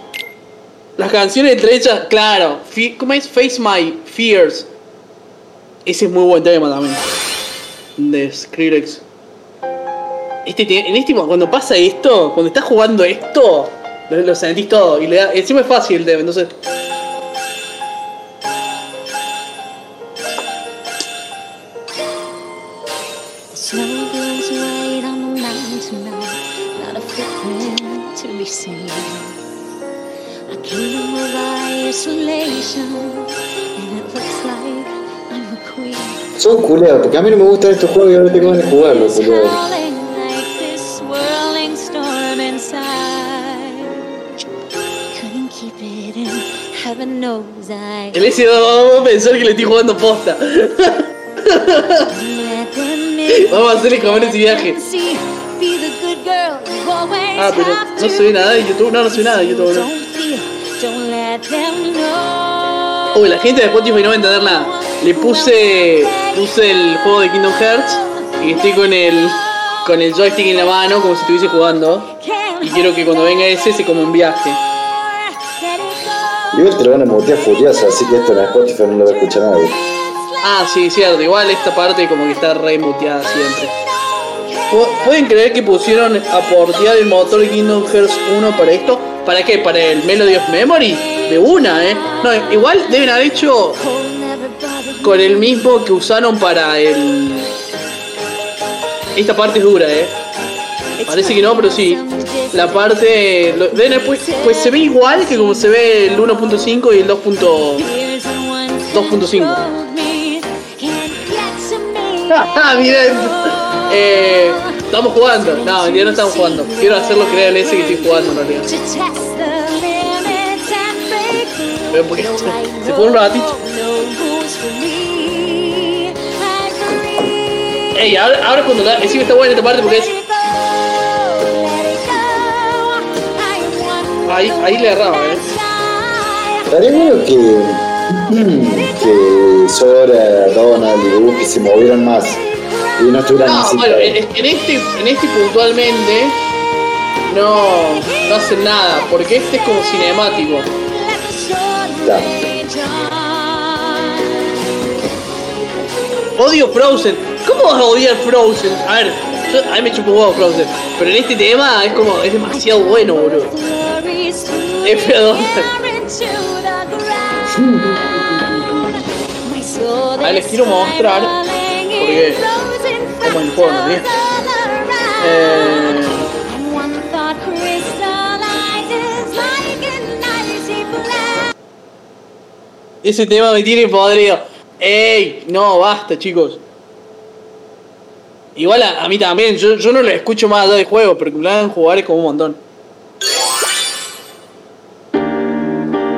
Las canciones entre ellas, claro. ¿Cómo es? Face My Fears. Ese es muy buen tema también. De Skrillex. Este, en este, cuando pasa esto, cuando estás jugando esto, lo, sentís todo. Y le da, encima es fácil el tema, entonces. Snow Son culeados, porque a mí no me gustan estos juegos y ahora tengo ganas de jugarlos, It's culeados. howling like this swirling storm inside. Couldn't keep it in, heaven knows I El S2 vamos a pensar que le estoy jugando posta. Vamos a hacerle comer ese viaje. Ah, pero no se ve nada de YouTube. No, no se ve nada de YouTube, no. Uy, la gente de Spotify no va a entender nada. Le puse, puse el juego de Kingdom Hearts y estoy con el, con el joystick en la mano como si estuviese jugando. Y quiero que cuando venga ese se como un viaje. Igual te lo van a mutear furioso, así que esto en Spotify no lo va a escuchar nadie. Ah, sí, cierto. Igual esta parte como que está re muteada siempre. Pu- ¿Pueden creer que pusieron a portear el motor Kingdom Hearts 1 para esto? ¿Para qué? ¿Para el Melody of Memory? De una, ¿eh? No, igual deben haber hecho con el mismo que usaron para el... Esta parte es dura, ¿eh? Parece que no, pero sí. La parte... pues se ve igual que como se ve el 1.5 y el 2.2. 2.5. Ah, miren. Eh, estamos jugando. No, mentira, no estamos jugando. Quiero hacerlo creer en ese que estoy jugando en realidad. Pero porque se, se fue un ratito. Ey, ahora, ahora cuando la, encima está buena esta parte porque es. Ahí, ahí le erraba, eh. Estaría bueno que, que Sora, Donald y Goofy se movieran más y no estuvieran No, así. bueno, en, en este, en este puntualmente no, no hacen nada, porque este es como cinemático. Ya. Odio Frozen. ¿Cómo vas a odiar Frozen? A ver, yo, a mí me chupo un huevo Frozen. Pero en este tema es como, es demasiado bueno, boludo. Es feo. Ahí les quiero mostrar, porque como el juego. Eh, ese tema me tiene podrido. ¡Ey! No, basta, chicos. Igual a, a mí también, yo, yo no lo escucho más allá de juego, pero que lo hagan jugar es como un montón.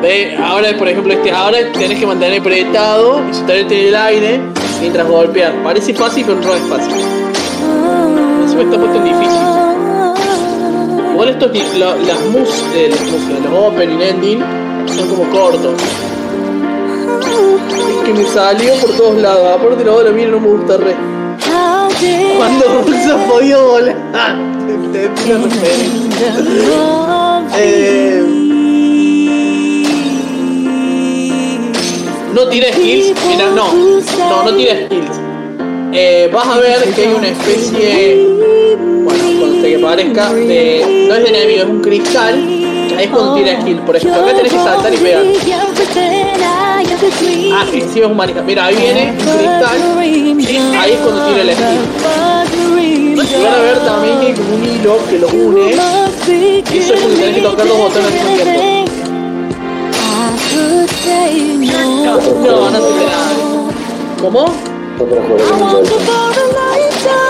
Ve, ahora por ejemplo este, ahora tenés que mantener apretado y sostenerte en el aire mientras golpeas. Parece fácil, pero no es fácil. Encima está puesto en difícil. Igual estos lo- las mus, eh, las músicas, los opening ending son como cortos. Es que me salió por todos lados. Aparte la otra mira no me gusta re. Cuando Rusa podía volar. Te. Eh, no tira skills. Mira, no. No, no tira skills. Eh, vas a ver que hay una especie. Bueno, cuando se que parezca. De, no es de enemigo, es un cristal. Ahí es cuando tira skill. Por ejemplo, acá tenés que saltar y pegar. Ah, que encima es un manica. Mira, ahí viene un cristal. Sí, ahí es cuando tira el skill. Y van a ver también que hay como un hilo que los une. Y eso es cuando tenés que tocar los botones al tiempo. No, no se te nada. ¿Cómo?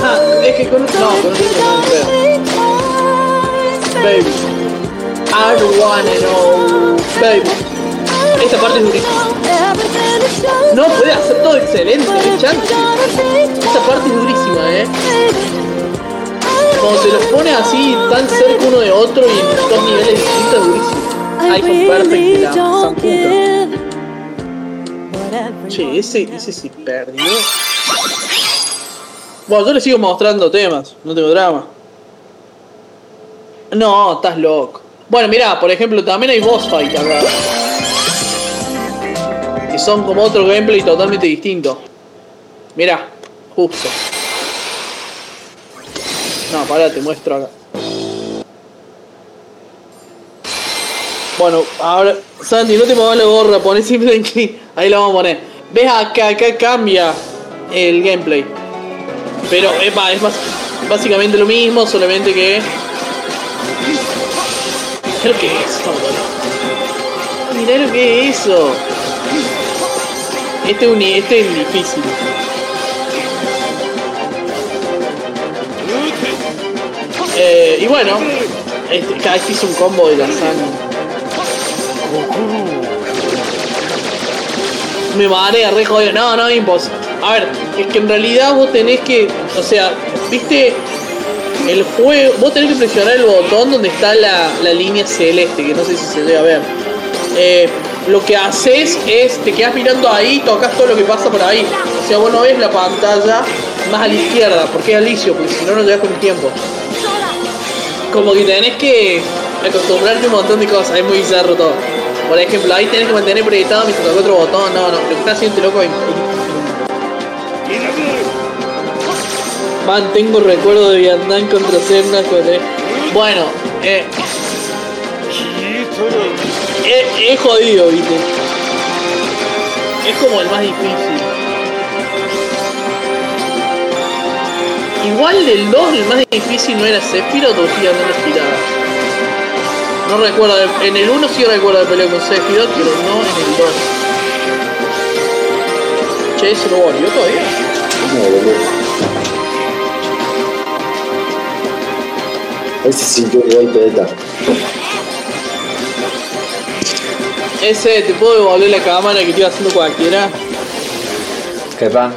Ah, es que con no, con Baby. I don't wanna know. Baby. Esta parte es durísima. No puede hacer todo excelente, qué chance. Esta parte es durísima, eh. Cuando se los pone así tan cerca uno de otro y en dos niveles distintos es durísimo. Ay, con perfect la zamputa. Che, ese, ese se perdió. Bueno, yo le sigo mostrando temas, no tengo drama. No, estás loco. Bueno, mirá, por ejemplo, también hay boss fight acá. Que son como otro gameplay totalmente distinto. Mirá, justo. No, pará, te muestro acá. Bueno, ahora, Santi, no te muevas la gorra, poné clic. Ahí la vamos a poner. ¿Ves acá? Acá cambia el gameplay. Pero es, bas- básicamente lo mismo, solamente que. Creo que es eso, boludo. Mirá lo que es eso. Este este es difícil. Eh, y bueno, este, cada vez hizo un combo de la sangre. Me marea, re jodido. No, no, imposible. A ver, es que en realidad vos tenés que. O sea, viste. El juego. Vos tenés que presionar el botón donde está la, la línea celeste, que no sé si se debe ver. eh, lo que haces es, te quedas mirando ahí, tocas todo lo que pasa por ahí. O sea, vos no ves la pantalla más a la izquierda, porque es alicio, porque si no, no llegas con el tiempo. Como que tenés que acostumbrarte a un montón de cosas, es muy bizarro todo. Por ejemplo, ahí tenés que mantener proyectado mientras toca otro botón. No, no, lo que está haciendo loco es. Mantengo recuerdo de Vietnam contra Corea. Bueno, eh. Es, es jodido, viste. Es como el más difícil. Igual del 2 el más difícil no era Sephiroth o sigue andando girada. No recuerdo, en el 1 sí recuerdo de pelear con Sephiroth, pero no en el 2. Che, ¿se lo volvió todavía? No, boludo. Ahí se sintió el golpe de. Ese, ¿te puedo devolver la cámara que estoy haciendo cualquiera? ¿Qué pan?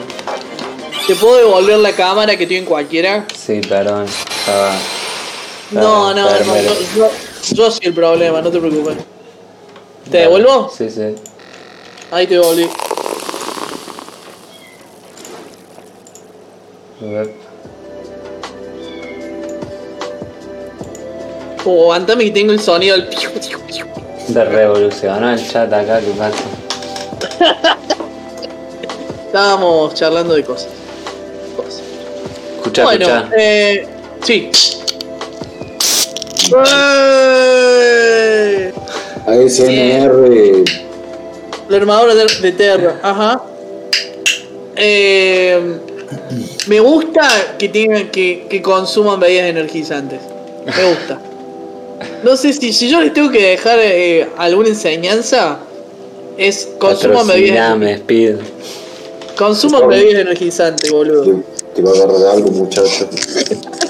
¿Te puedo devolver la cámara que estoy en cualquiera? Sí, perdón. Estaba. No, no, no, enfermero. yo, yo, soy el problema, no te preocupes. ¿Te devuelvo? Sí, sí. Ahí te devolví. A ver. Como aguantame que tengo el sonido del piu, piu, piu. De revolucionó el chat acá, ¿qué pasa? Estábamos charlando de cosas. Cosas. Escucha, bueno, escucha. eh. Sí. ¡Eh! ASMR. La armadura de, de Terra, ajá. Eh, me gusta que tengan que, que consuman bebidas energizantes. Me gusta. No sé si, si yo les tengo que dejar eh, alguna enseñanza, es consuman bebidas, Speed. consuman bebidas energizantes, boludo. Te, va a agarrar algo, muchacho.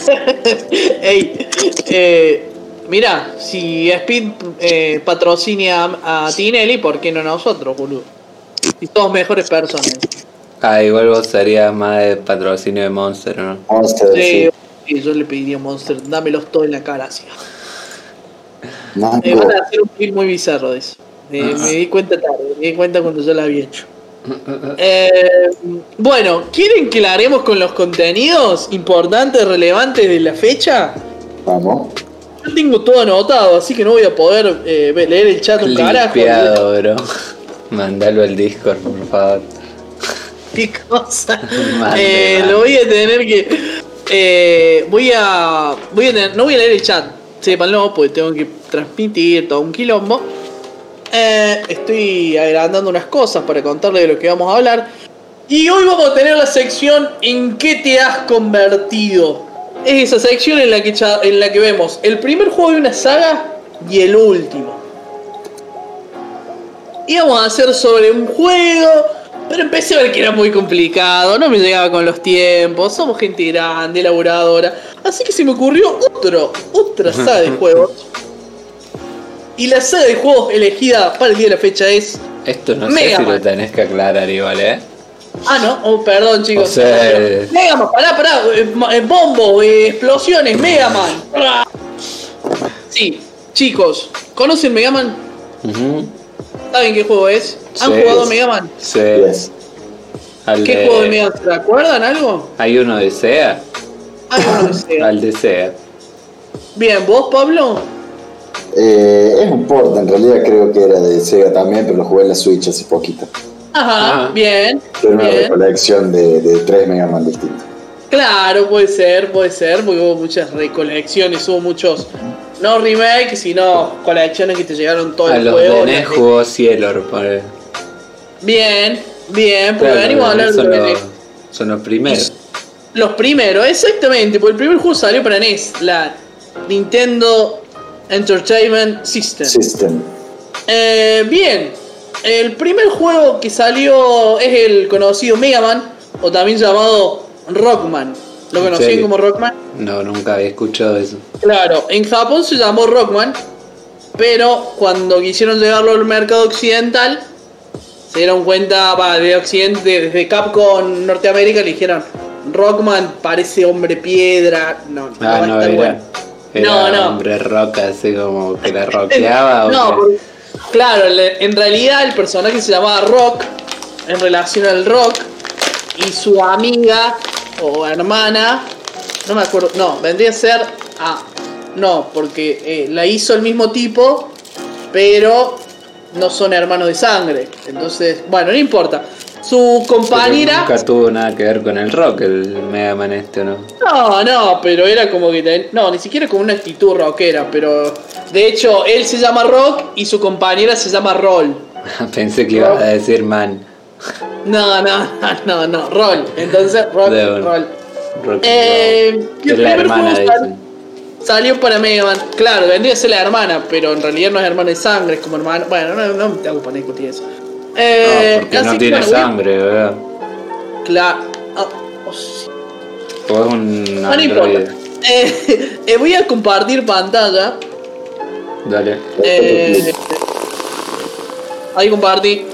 Ey, eh, mira, si Speed eh, patrocina a, a Tinelli, ¿por qué no nosotros, boludo? Si somos mejores personas. Ah, igual vos serías más de patrocinio de Monster, ¿no? Monster, Sí, sí. yo le pediría a Monster, dámelos todos en la cara, así. Me van a hacer un film muy bizarro de eso. Eh, me di cuenta tarde, me di cuenta cuando yo la había hecho. Eh, bueno, ¿quieren que la haremos con los contenidos importantes, relevantes de la fecha? Vamos. Yo tengo todo anotado, así que no voy a poder eh, leer el chat un carajo. Limpiado, bro. Mandalo al Discord, por favor. Qué cosa. Mande, Eh, lo voy a tener que. eh, voy a. Voy a tener, no voy a leer el chat. Sépanlo, porque tengo que transmitir todo un quilombo. Eh, estoy agrandando unas cosas para contarles de lo que vamos a hablar. Y hoy vamos a tener la sección ¿En qué te has convertido? Es esa sección en la que, en la que vemos el primer juego de una saga y el último. Íbamos a hacer sobre un juego, pero empecé a ver que era muy complicado, no me llegaba con los tiempos, somos gente grande, laburadora. Así que se me ocurrió otro, otra saga de juegos. Y la saga de juegos elegida para el día de la fecha es. Esto no Mega sé si Man. lo tenés que aclarar igual, ¿eh? Ah, no, oh, perdón chicos. O sea, eh. Mega Man, pará, pará, eh, eh, bombo, eh, explosiones, Mega Man. Sí, chicos, ¿conocen Mega Man? Ujú. ¿Saben qué juego es? ¿Han Sí. jugado Mega Man? Sí. Yes. ¿Qué de- juego de Mega Man? ¿Se acuerdan algo? Hay uno de SEA. Ah, no lo sé. Al de SEA. Bien, ¿vos, Pablo? Eh, es un port, en realidad creo que era de Sega también, pero lo jugué en la Switch hace poquito. Ajá, Ah. bien. Era una bien. recolección de, de tres Mega Man distintos. Claro, puede ser, puede ser, porque hubo muchas recolecciones, hubo muchos, no remakes, sino colecciones que te llegaron todo A el los juego. de NES las- jugó Cielor. por- Bien, bien, porque Claro, venimos a hablar de los, los, son los primeros. los primeros, exactamente, porque el primer juego salió para NES, la Nintendo Entertainment System. System. Eh, bien, el primer juego que salió es el conocido Mega Man, o también llamado Rockman. ¿Lo ¿En conocían como Rockman? No, nunca había escuchado eso. Claro, en Japón se llamó Rockman, pero cuando quisieron llevarlo al mercado occidental, se dieron cuenta, va, de Occidente, desde Capcom Norteamérica le dijeron, Rockman parece hombre piedra, no, no Ah, no, era, bueno. Era No, no. hombre roca, así como que la roqueaba. o No, porque, Claro, en realidad el personaje se llamaba Rock, en relación al rock, y su amiga o hermana, no me acuerdo, no, vendría a ser. Ah, no, porque eh, la hizo el mismo tipo, pero no son hermanos de sangre. Entonces, bueno, no importa. Su Pero compañera. Nunca tuvo nada que ver con el rock, el Mega Man este, ¿no? No, no, pero era como que. No, ni siquiera con una actitud rockera, pero. De hecho, él se llama Rock y su compañera se llama Roll. Pensé que iba a decir man. No, no, no, no, no, Roll. Entonces, Rock. Roll. Rock Eh, y es la hermana, sal- salió para Mega Man. Claro, vendría a ser la hermana, pero en realidad no es hermana de sangre, es como hermana. Bueno, no, no te hago poner a discutir eso. Eh, No, porque no tiene a- sangre, ¿verdad? Claro. Ah, oh, sí. O es un No, no importa. Eh, eh, voy a compartir pantalla. Dale. Eh, ahí compartí.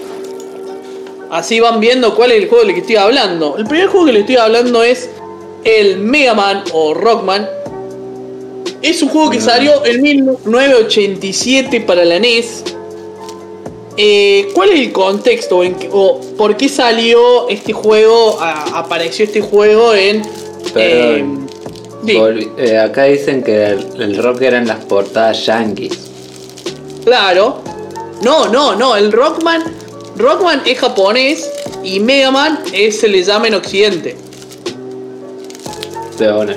Así van viendo cuál es el juego del que estoy hablando. El primer juego que le estoy hablando es el Mega Man o Rockman. Es un juego que salió en 1987 para la NES. Eh, ¿Cuál es el contexto en o por qué salió este juego? a- apareció este juego en. Di, Volvi- eh, acá dicen que el, el rock eran las portadas yankees. Claro. No, no, no. El Rockman. Rockman es japonés y Mega Man es, se le llama en Occidente. De una.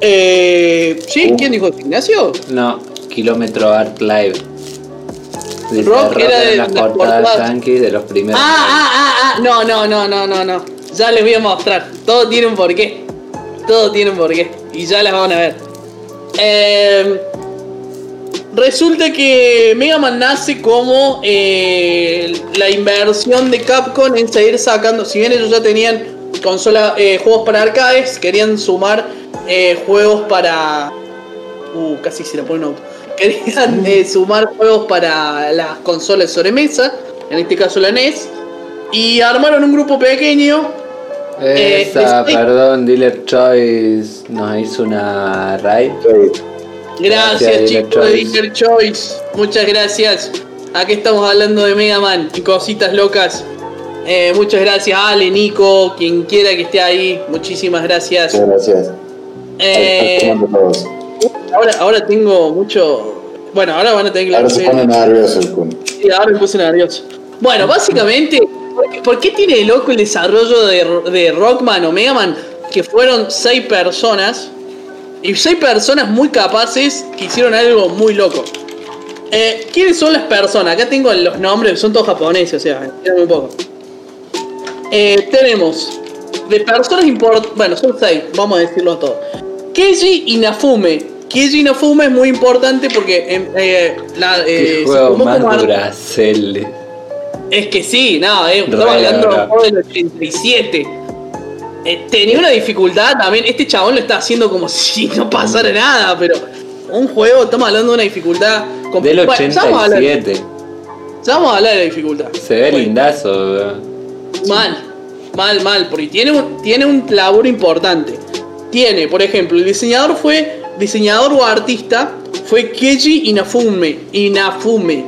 Eh, ¿Sí? ¿Quién dijo Ignacio? No, Kilómetro Art Live. Rock era de las las portadas yankees de los primeros. Ah, ah, ah, ah. No, no, no, no, no, no. Ya les voy a mostrar. Todo tiene un porqué. Todo tiene un porqué. Y ya las van a ver. Eh, resulta que Mega Man nace como eh, la inversión de Capcom en seguir sacando. Si bien ellos ya tenían consola, eh, juegos para arcades, querían sumar eh, juegos para. Uh, casi se le pone un auto. Querían eh, sumar juegos para las consolas de sobremesa, en este caso la NES. Y armaron un grupo pequeño. eh, Esa, perdón, Dealer Choice nos hizo una raid. Gracias, Gracias, chicos Dealer de Choice. Dealer Choice. Muchas gracias. Aquí estamos hablando de Mega Man y cositas locas. Eh, muchas gracias, Ale, Nico, quien quiera que esté ahí. Muchísimas gracias. Muchas gracias. Eh. Ahora, ahora tengo mucho. Bueno, ahora van a tener que Ahora se pone nervioso el Kun. Sí, ahora me puse nervioso. Bueno, básicamente, ¿por qué, tiene de loco el desarrollo de, de Rockman o Mega Man? Que fueron seis personas. Y seis personas muy capaces que hicieron algo muy loco. Eh, ¿Quiénes son las personas? Acá tengo los nombres, son todos japoneses, o sea, espérame un poco. Eh, tenemos de personas importantes. Bueno, son seis, vamos a decirlo todo. Keiji Inafume. Keiji Inafume es muy importante porque em, eh, la, eh, juego más es que sí, no, eh, estamos hablando de re. un juego del 87. Eh, tenía una dificultad también. Este chabón lo está haciendo como si no pasara nada, pero un juego, estamos hablando de una dificultad. Del Bueno, ya vamos a hablar- 87. ya vamos a hablar de la dificultad. Se ve Bueno, lindazo. weón. Mal, mal, mal, porque tiene un, tiene un laburo importante. Tiene, por ejemplo, el diseñador fue, diseñador o artista, fue Keiji Inafume, Inafume,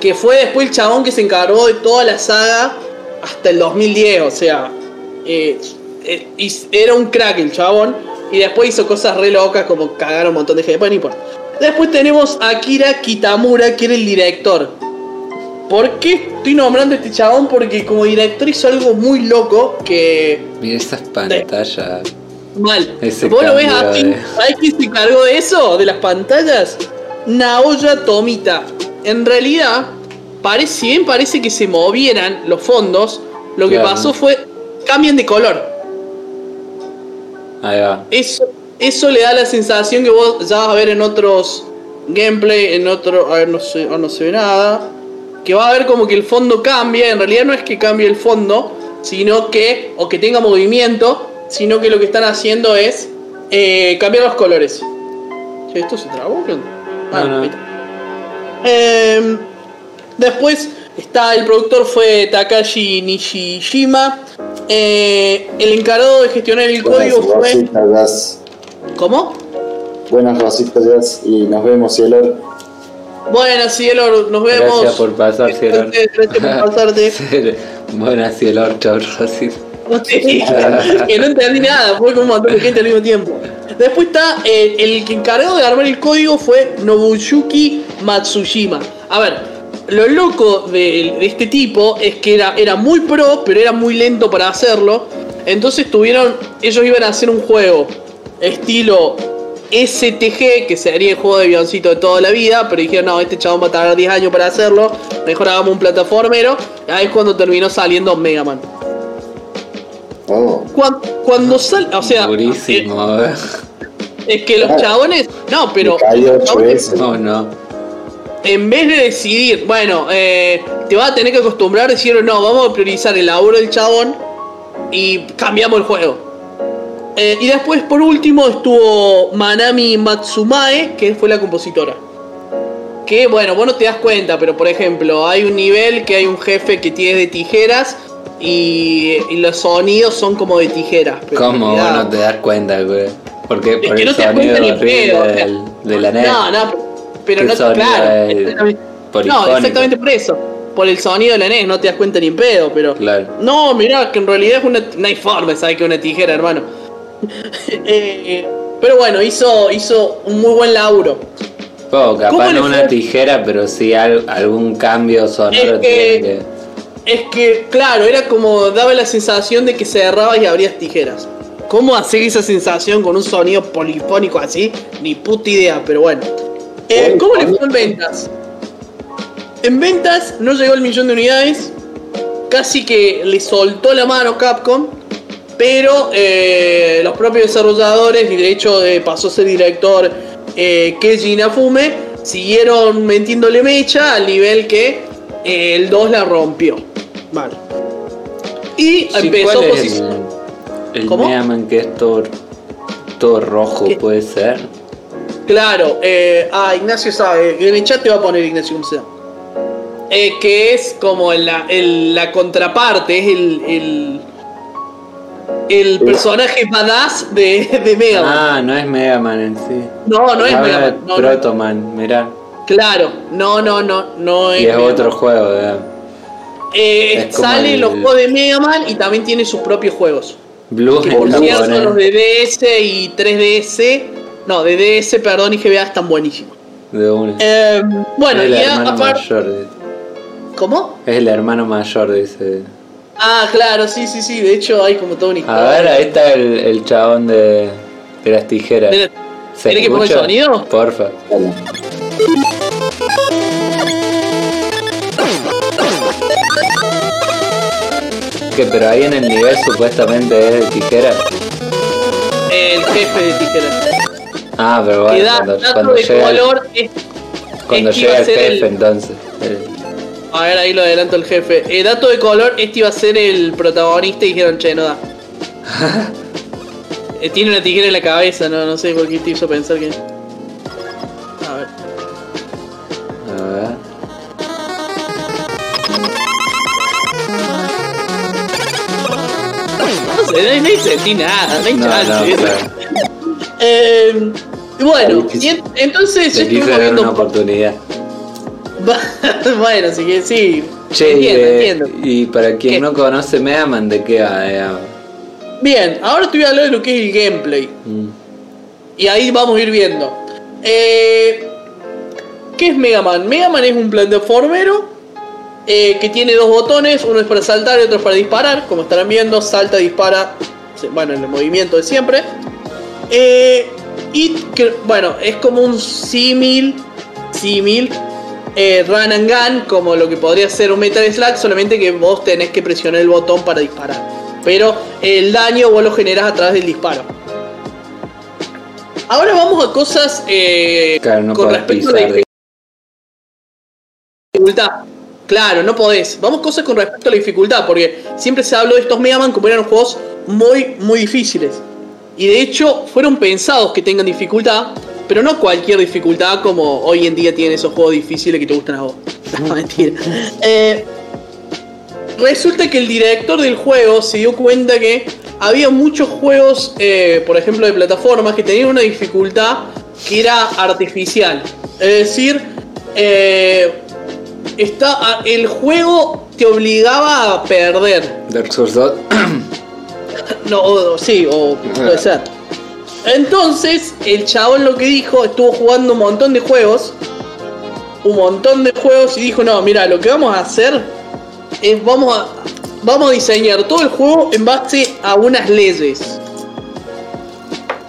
que fue después el chabón que se encargó de toda la saga hasta el 2010, o sea, eh, eh, era un crack el chabón, y después hizo cosas re locas como cagar un montón de gente, bueno, no importa. Después tenemos a Akira Kitamura, que era el director. ¿Por qué estoy nombrando a este chabón? Porque como director hizo algo muy loco que. Mira esas pantallas. Mal. Ese Vos lo ves así. de- ¿Sabés quién se encargó de eso? De las pantallas. Naoya Tomita. En realidad, parece, si bien parece que se movieran los fondos, lo que pasó fue. cambian de color. Ahí va. Eso, eso le da la sensación que vos ya vas a ver en otros gameplay, en otro. A ver, no sé, ah, no se ve nada. Que va a ver como que el fondo cambia. En realidad no es que cambie el fondo, sino que. o que tenga movimiento, sino que lo que están haciendo es eh, cambiar los colores. Che, ¿Esto se trabó? Ah, No, no. ahí está. Em, después está el productor fue Takashi Nishijima. Eh, el encargado de gestionar el Buenas código fue. Jazz. ¿Cómo? Buenas rositas, Jazz. Y nos vemos, cielo. Buenas, cielo, nos vemos. Gracias por pasar, cielo. Gracias por pasarte. Buenas, cielo, chau, Que no entendí nada, fue como un montón de gente al mismo tiempo. Después está eh, el que encargado de armar el código fue Nobuyuki Matsushima. A ver, lo loco de, de este tipo es que era, era muy pro, pero era muy lento para hacerlo. Entonces tuvieron, ellos iban a hacer un juego estilo STG, que sería el juego de avioncito de toda la vida, pero dijeron, no, este chabón va a tardar 10 años para hacerlo, mejor hagamos un plataformero. Ahí es cuando terminó saliendo Mega Man. Oh, Cuando, cuando sale, o sea, Durísimo, eh. es que los Ah. chabones, no, pero chabones. No, no. en vez de decidir, bueno, eh, te vas a tener que acostumbrar, decidieron, no, vamos a priorizar el laburo del chabón y cambiamos el juego. Eh, y después, por último, estuvo Manami Matsumae, que fue la compositora. Que bueno, vos no te das cuenta, pero por ejemplo, hay un nivel que hay un jefe que tiene de tijeras y, y los sonidos son como de tijeras. pero ¿Cómo vos no te das cuenta, güey? Porque por que el no te sonido ni pedo, del- de la NES. No, no, pero ¿Qué no sonido claro. exactamente. No, exactamente por eso. Por el sonido de la NES no te das cuenta ni en pedo, pero. Claro. No, mirá, que en realidad es una. No hay forma de saber que una tijera, hermano. Eh, pero bueno, hizo, hizo un muy buen laburo. Oh, capaz ¿Cómo le no una tijera, pero sí al- algún cambio sonoro Es que- tiene que. Es que, claro, era como. daba la sensación de que cerrabas y abrías tijeras. ¿Cómo hacer esa sensación con un sonido polifónico así? Ni puta idea, pero bueno. Eh, ¿Cómo le fue en ventas? En ventas no llegó al millón de unidades. Casi que le soltó la mano Capcom. Pero eh, los propios desarrolladores, y de hecho eh, pasó a ser director Keiji Inafume, siguieron metiéndole mecha al nivel que el 2 la rompió. Vale. Y Sí, empezó ¿cuál es el, el ¿Cómo? Mega Man que es todo, todo rojo, ¿Qué? puede ser? Claro, eh, ah, Ignacio sabe. En el chat te va a poner Ignacio cómo se llama. Eh, que es como la, el- la contraparte, es el, el, el personaje badass de, de Mega Man. Ah, no es Mega Man en sí. no, no es Ah, Mega Man. no, no. Proto Man, mirá. Claro, no, no, no, no es. Y es Mega otro Man. juego, ¿verdad? Eh, sale el- los juegos de Mega Man y también tiene sus propios juegos. Blue Que por cierto, los japonés. de DS y 3DS. No, de DS, perdón, y GBA están buenísimos. De una. Eh, bueno, es el y hermano aparte. mayor. de- ¿Cómo? Es el hermano mayor, dice. Ah, claro, sí, sí, sí. De hecho, hay como toda una historia. A ver, ahí está el, el chabón de, de las tijeras. De la- ¿Se ¿Querés que el escucha? sonido? Porfa. dale. Pero ahí en el nivel supuestamente es de tijera. El jefe de tijeras. Ah, pero bueno, da cuando, de llega, el- color. Es, cuando este llega el jefe, el- entonces. eh, A ver, ahí lo adelanto el jefe. Eh, dato de color, este iba a ser el protagonista y dijeron, che, no da. Eh, tiene una tijera en la cabeza, no, no sé por qué te hizo pensar que. No no, nada, no hay chance. Eh, bueno, y en- entonces yo estuve dar una viendo. oportunidad. bueno, así que sí. Che, entiendo, eh, entiendo. y para quien ¿Qué? no conoce Mega Man, ¿de qué va? Eh, Bien, ahora te voy a hablar de lo que es el gameplay. mm, Y ahí vamos a ir viendo. Eh, ¿Qué es Mega Man? Mega Man es un plataformero eh, que tiene dos botones. Uno es para saltar y otro es para disparar. Como estarán viendo, salta, dispara. Bueno, en el movimiento de siempre. Eh, y que, bueno, es como un símil. Símil. eh, run and gun, como lo que podría ser un Metal Slug, solamente que vos tenés que presionar el botón para disparar. Pero el daño vos lo generás a través del disparo. Ahora vamos a cosas eh, Claro, no con respecto a la dificultad. Claro, no podés. Vamos cosas con respecto a la dificultad, porque siempre se habló de estos Mega Man como eran juegos muy, muy difíciles. Y de hecho, fueron pensados que tengan dificultad, pero no cualquier dificultad como hoy en día tienen esos juegos difíciles que te gustan a vos. No, mentira. Eh, resulta que el director del juego se dio cuenta que había muchos juegos, eh, por ejemplo, de plataformas que tenían una dificultad que era artificial. Es decir, eh, está, a- el juego te obligaba a perder. Dark Souls 2. No, o- sí, o puede ser. Entonces, el chabón lo que dijo, estuvo jugando un montón de juegos. Un montón de juegos y dijo, no, mira, lo que vamos a hacer es vamos a, vamos a diseñar todo el juego en base a unas leyes.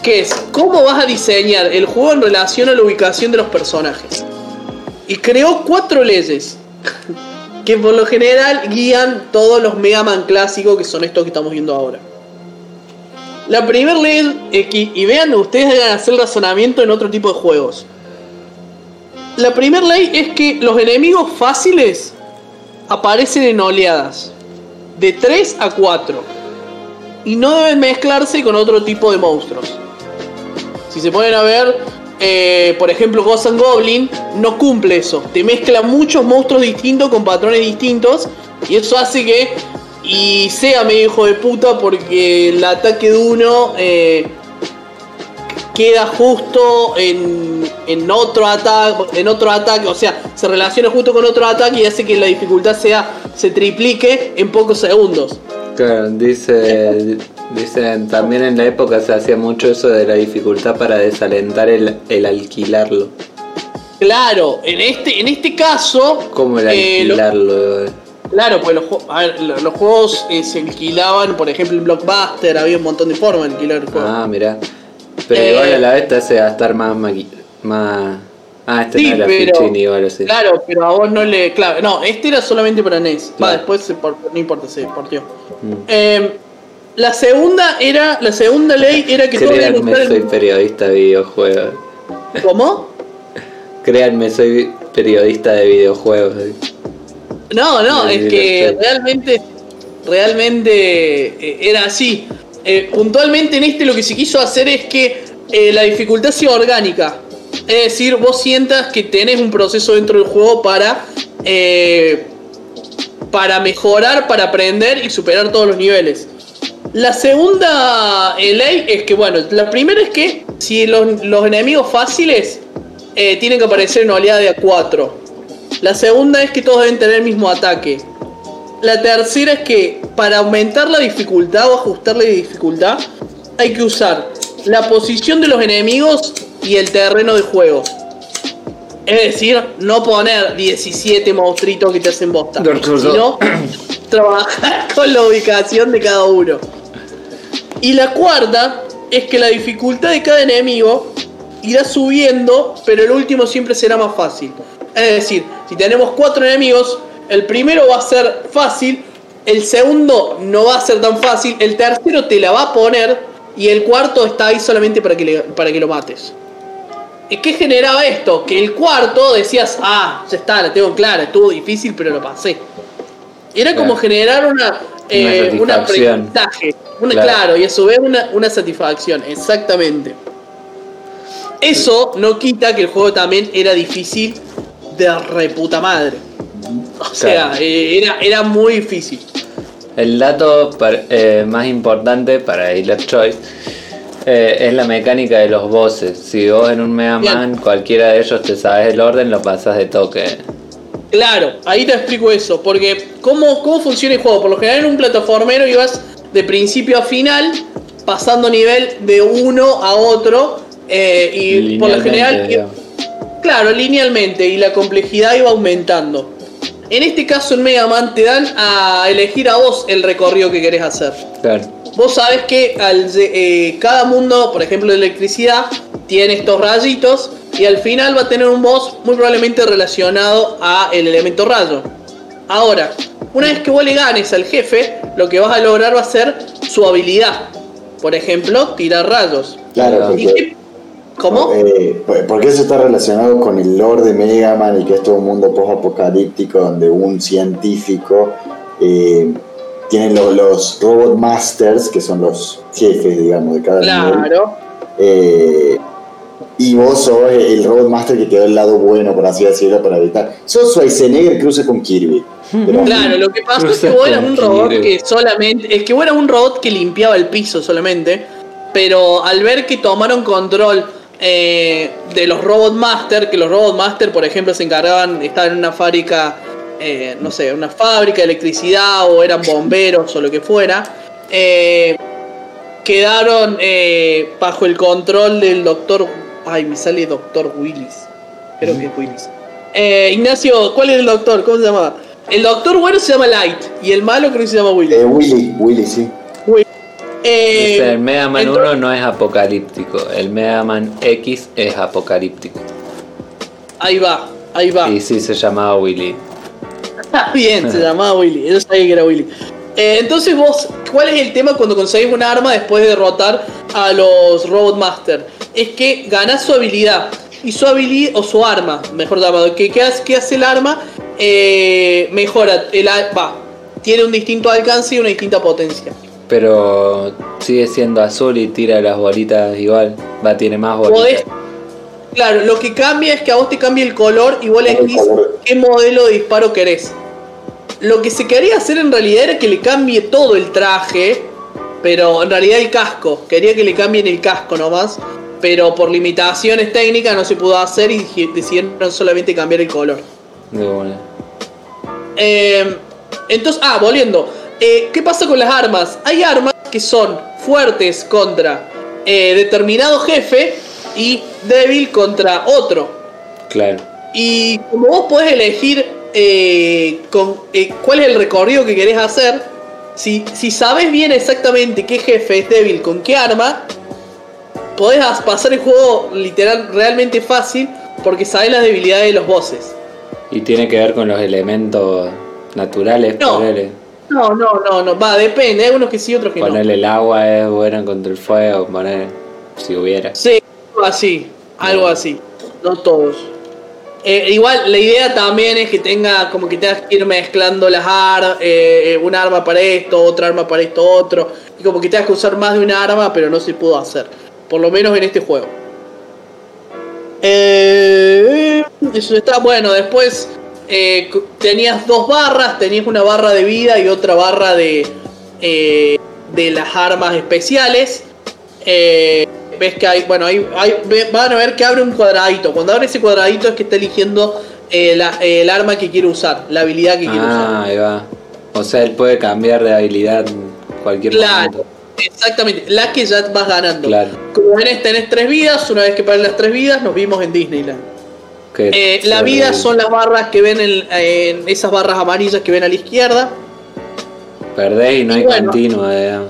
Que es, ¿cómo vas a diseñar el juego en relación a la ubicación de los personajes? Y creó cuatro leyes. Que por lo general guían todos los Mega Man clásicos que son estos que estamos viendo ahora. La primera ley, es que, y vean, ustedes hagan hacer razonamiento en otro tipo de juegos. La primera ley es que los enemigos fáciles aparecen en oleadas. De 3 a 4. Y no deben mezclarse con otro tipo de monstruos. Si se ponen a ver, eh, por ejemplo, Ghost Goblin no cumple eso. Te mezcla muchos monstruos distintos con patrones distintos. Y eso hace que. Y sea medio hijo de puta porque el ataque de uno eh, queda justo en, en otro ataque. En otro ataque. O sea, se relaciona justo con otro ataque y hace que la dificultad sea. se triplique en pocos segundos. Claro, dice, dicen también en la época se hacía mucho eso de la dificultad para desalentar el, el alquilarlo. Claro, en este, en este caso. ¿Cómo el eh, lo- alquilarlo? Claro, pues los, a ver, lo- los juegos eh, se alquilaban, por ejemplo, en Blockbuster había un montón de formas de alquilar el juego. Ah, mirá. Pero Eh, igual a la vez te hace gastar más más. Ah, este Sí, no era pero- Fichini igual así. Claro, pero a vos no le. Claro, no, este era solamente para NES. Va, Claro. después se por- no importa, se portió. Mm. La segunda era. La segunda ley era que Créanme, soy el. periodista de videojuegos. ¿Cómo? Créanme, soy periodista de videojuegos. No, no, es que realmente, realmente eh, era así. Eh, puntualmente en este lo que se quiso hacer es que eh, la dificultad sea orgánica. Es decir, vos sientas que tenés un proceso dentro del juego para, eh, para mejorar, para aprender y superar todos los niveles. La segunda eh, ley es que, bueno, la primera es que si los, los enemigos fáciles eh, tienen que aparecer en oleada de A4. La segunda es que todos deben tener el mismo ataque. La tercera es que para aumentar la dificultad o ajustar la dificultad hay que usar la posición de los enemigos y el terreno de juego. Es decir, no poner 17 monstruitos que te hacen bosta, sino trabajar con la ubicación de cada uno. Y la cuarta es que la dificultad de cada enemigo irá subiendo, pero el último siempre será más fácil. Es decir, si tenemos cuatro enemigos, el primero va a ser fácil, el segundo no va a ser tan fácil, el tercero te la va a poner y el cuarto está ahí solamente para que, le- para que lo mates. ¿Y qué generaba esto? Que el cuarto decías, ah, ya está, la tengo clara, estuvo difícil, pero lo pasé. Era como generar una, eh, un satisfacción. aprendizaje. Una, Claro. claro. y a su vez una, una satisfacción, exactamente. Eso no quita que el juego también era difícil de reputa madre. O sea, Claro. eh, era, era muy difícil. El dato par- eh, más importante para Healer Choice eh, es la mecánica de los bosses. Si vos en un Mega Bien. Man, cualquiera de ellos te sabes el orden, lo pasas de toque. Claro, ahí te explico eso, porque ¿cómo, cómo funciona el juego? Por lo general en un plataformero ibas de principio a final, pasando nivel de uno a otro, eh, y por lo general, claro, linealmente, y la complejidad iba aumentando. En este caso en Mega Man te dan a elegir a vos el recorrido que querés hacer. Claro. Vos sabés que al, eh, cada mundo, por ejemplo de electricidad, tiene estos rayitos y al final va a tener un boss muy probablemente relacionado a el elemento rayo. Ahora, una vez que vos le ganes al jefe, lo que vas a lograr va a ser su habilidad. Por ejemplo, tirar rayos. Claro, ¿Y qué- ¿Cómo? eh, por- porque eso está relacionado con el lore de Mega Man y que es todo un mundo post-apocalíptico donde un científico eh, tiene lo- los Robot Masters, que son los jefes, digamos, de cada nivel. Claro. Eh, y vos sos el Robot Master que quedó del lado bueno, por así decirlo, para evitar. Sos Schwarzenegger cruza con Kirby. Pero- Claro, lo que pasó es que vos eras un robot Kirby. que solamente. Es que vos eras un robot que limpiaba el piso solamente. Pero al ver que tomaron control eh, de los Robot Master, que los Robot Master, por ejemplo, se encargaban, estaban en una fábrica, eh, no sé, una fábrica de electricidad o eran bomberos o lo que fuera, eh, quedaron eh, bajo el control del doctor, ay, me sale doctor Willis, creo que es Willis. Eh, Ignacio, ¿cuál es el doctor? ¿Cómo se llama? El doctor bueno se llama Light y el malo creo que se llama Willis. Eh, Willy, Willy, sí. Eh, el Mega Man entonces- 1 no es apocalíptico, el Mega Man X es apocalíptico. Ahí va, ahí va. Y sí se llamaba Willy. Está bien, se llamaba Willy. Yo sabía que era Willy. Eh, entonces vos, ¿cuál es el tema cuando conseguís un arma después de derrotar a los Robot Master? Es que ganás su habilidad. Y su habilidad, o su arma, mejor llamado. ¿Qué, qué hace, qué hace el arma? Eh, mejora, el, va, tiene un distinto alcance y una distinta potencia. Pero sigue siendo azul y tira las bolitas igual. Va, tiene más bolitas. Podés, claro, lo que cambia es que a vos te cambia el color y vos elegís color. qué modelo de disparo querés. Lo que se quería hacer en realidad era que le cambie todo el traje, pero en realidad el casco. Quería que le cambien el casco nomás, pero por limitaciones técnicas no se pudo hacer y decidieron solamente cambiar el color. De una. Eh, entonces, ah, volviendo. Eh, ¿Qué pasa con las armas? Hay armas que son fuertes contra eh, determinado jefe y débil contra otro. Claro. Y como vos podés elegir eh, con, cuál es el recorrido que querés hacer, si, si sabes bien exactamente qué jefe es débil con qué arma, podés as- pasar el juego literal realmente fácil porque sabes las debilidades de los bosses. Y tiene que ver con los elementos naturales. No. Ponele, No, no, no, no, va, depende, hay unos que sí, otros que no. ponele el agua es buena contra el fuego. Poner si hubiera. Sí, algo así, algo así, no todos. Eh, igual la idea también es que tenga como que tengas que ir mezclando las armas, un arma para esto, otra arma para esto, otro, y como que tengas que usar más de una arma, pero no se pudo hacer, por lo menos en este juego. Eh, eso está bueno, después eh, tenías dos barras, tenías una barra de vida y otra barra de, eh, de las armas especiales. Eh, ves que hay, bueno, hay, van a ver que abre un cuadradito. Cuando abre ese cuadradito es que está eligiendo eh, la- el arma que quiere usar, la habilidad que quiere usar. Ah, ahí va. O sea, él puede cambiar de habilidad en cualquier Claro, momento. exactamente, la que ya vas ganando. Claro. Como ven, tenés tres vidas, una vez que pares las tres vidas, nos vimos en Disneyland. Eh, la vida son las barras que ven en, en esas barras amarillas que ven a la izquierda. Perdés y no y hay bueno. continuo, digamos.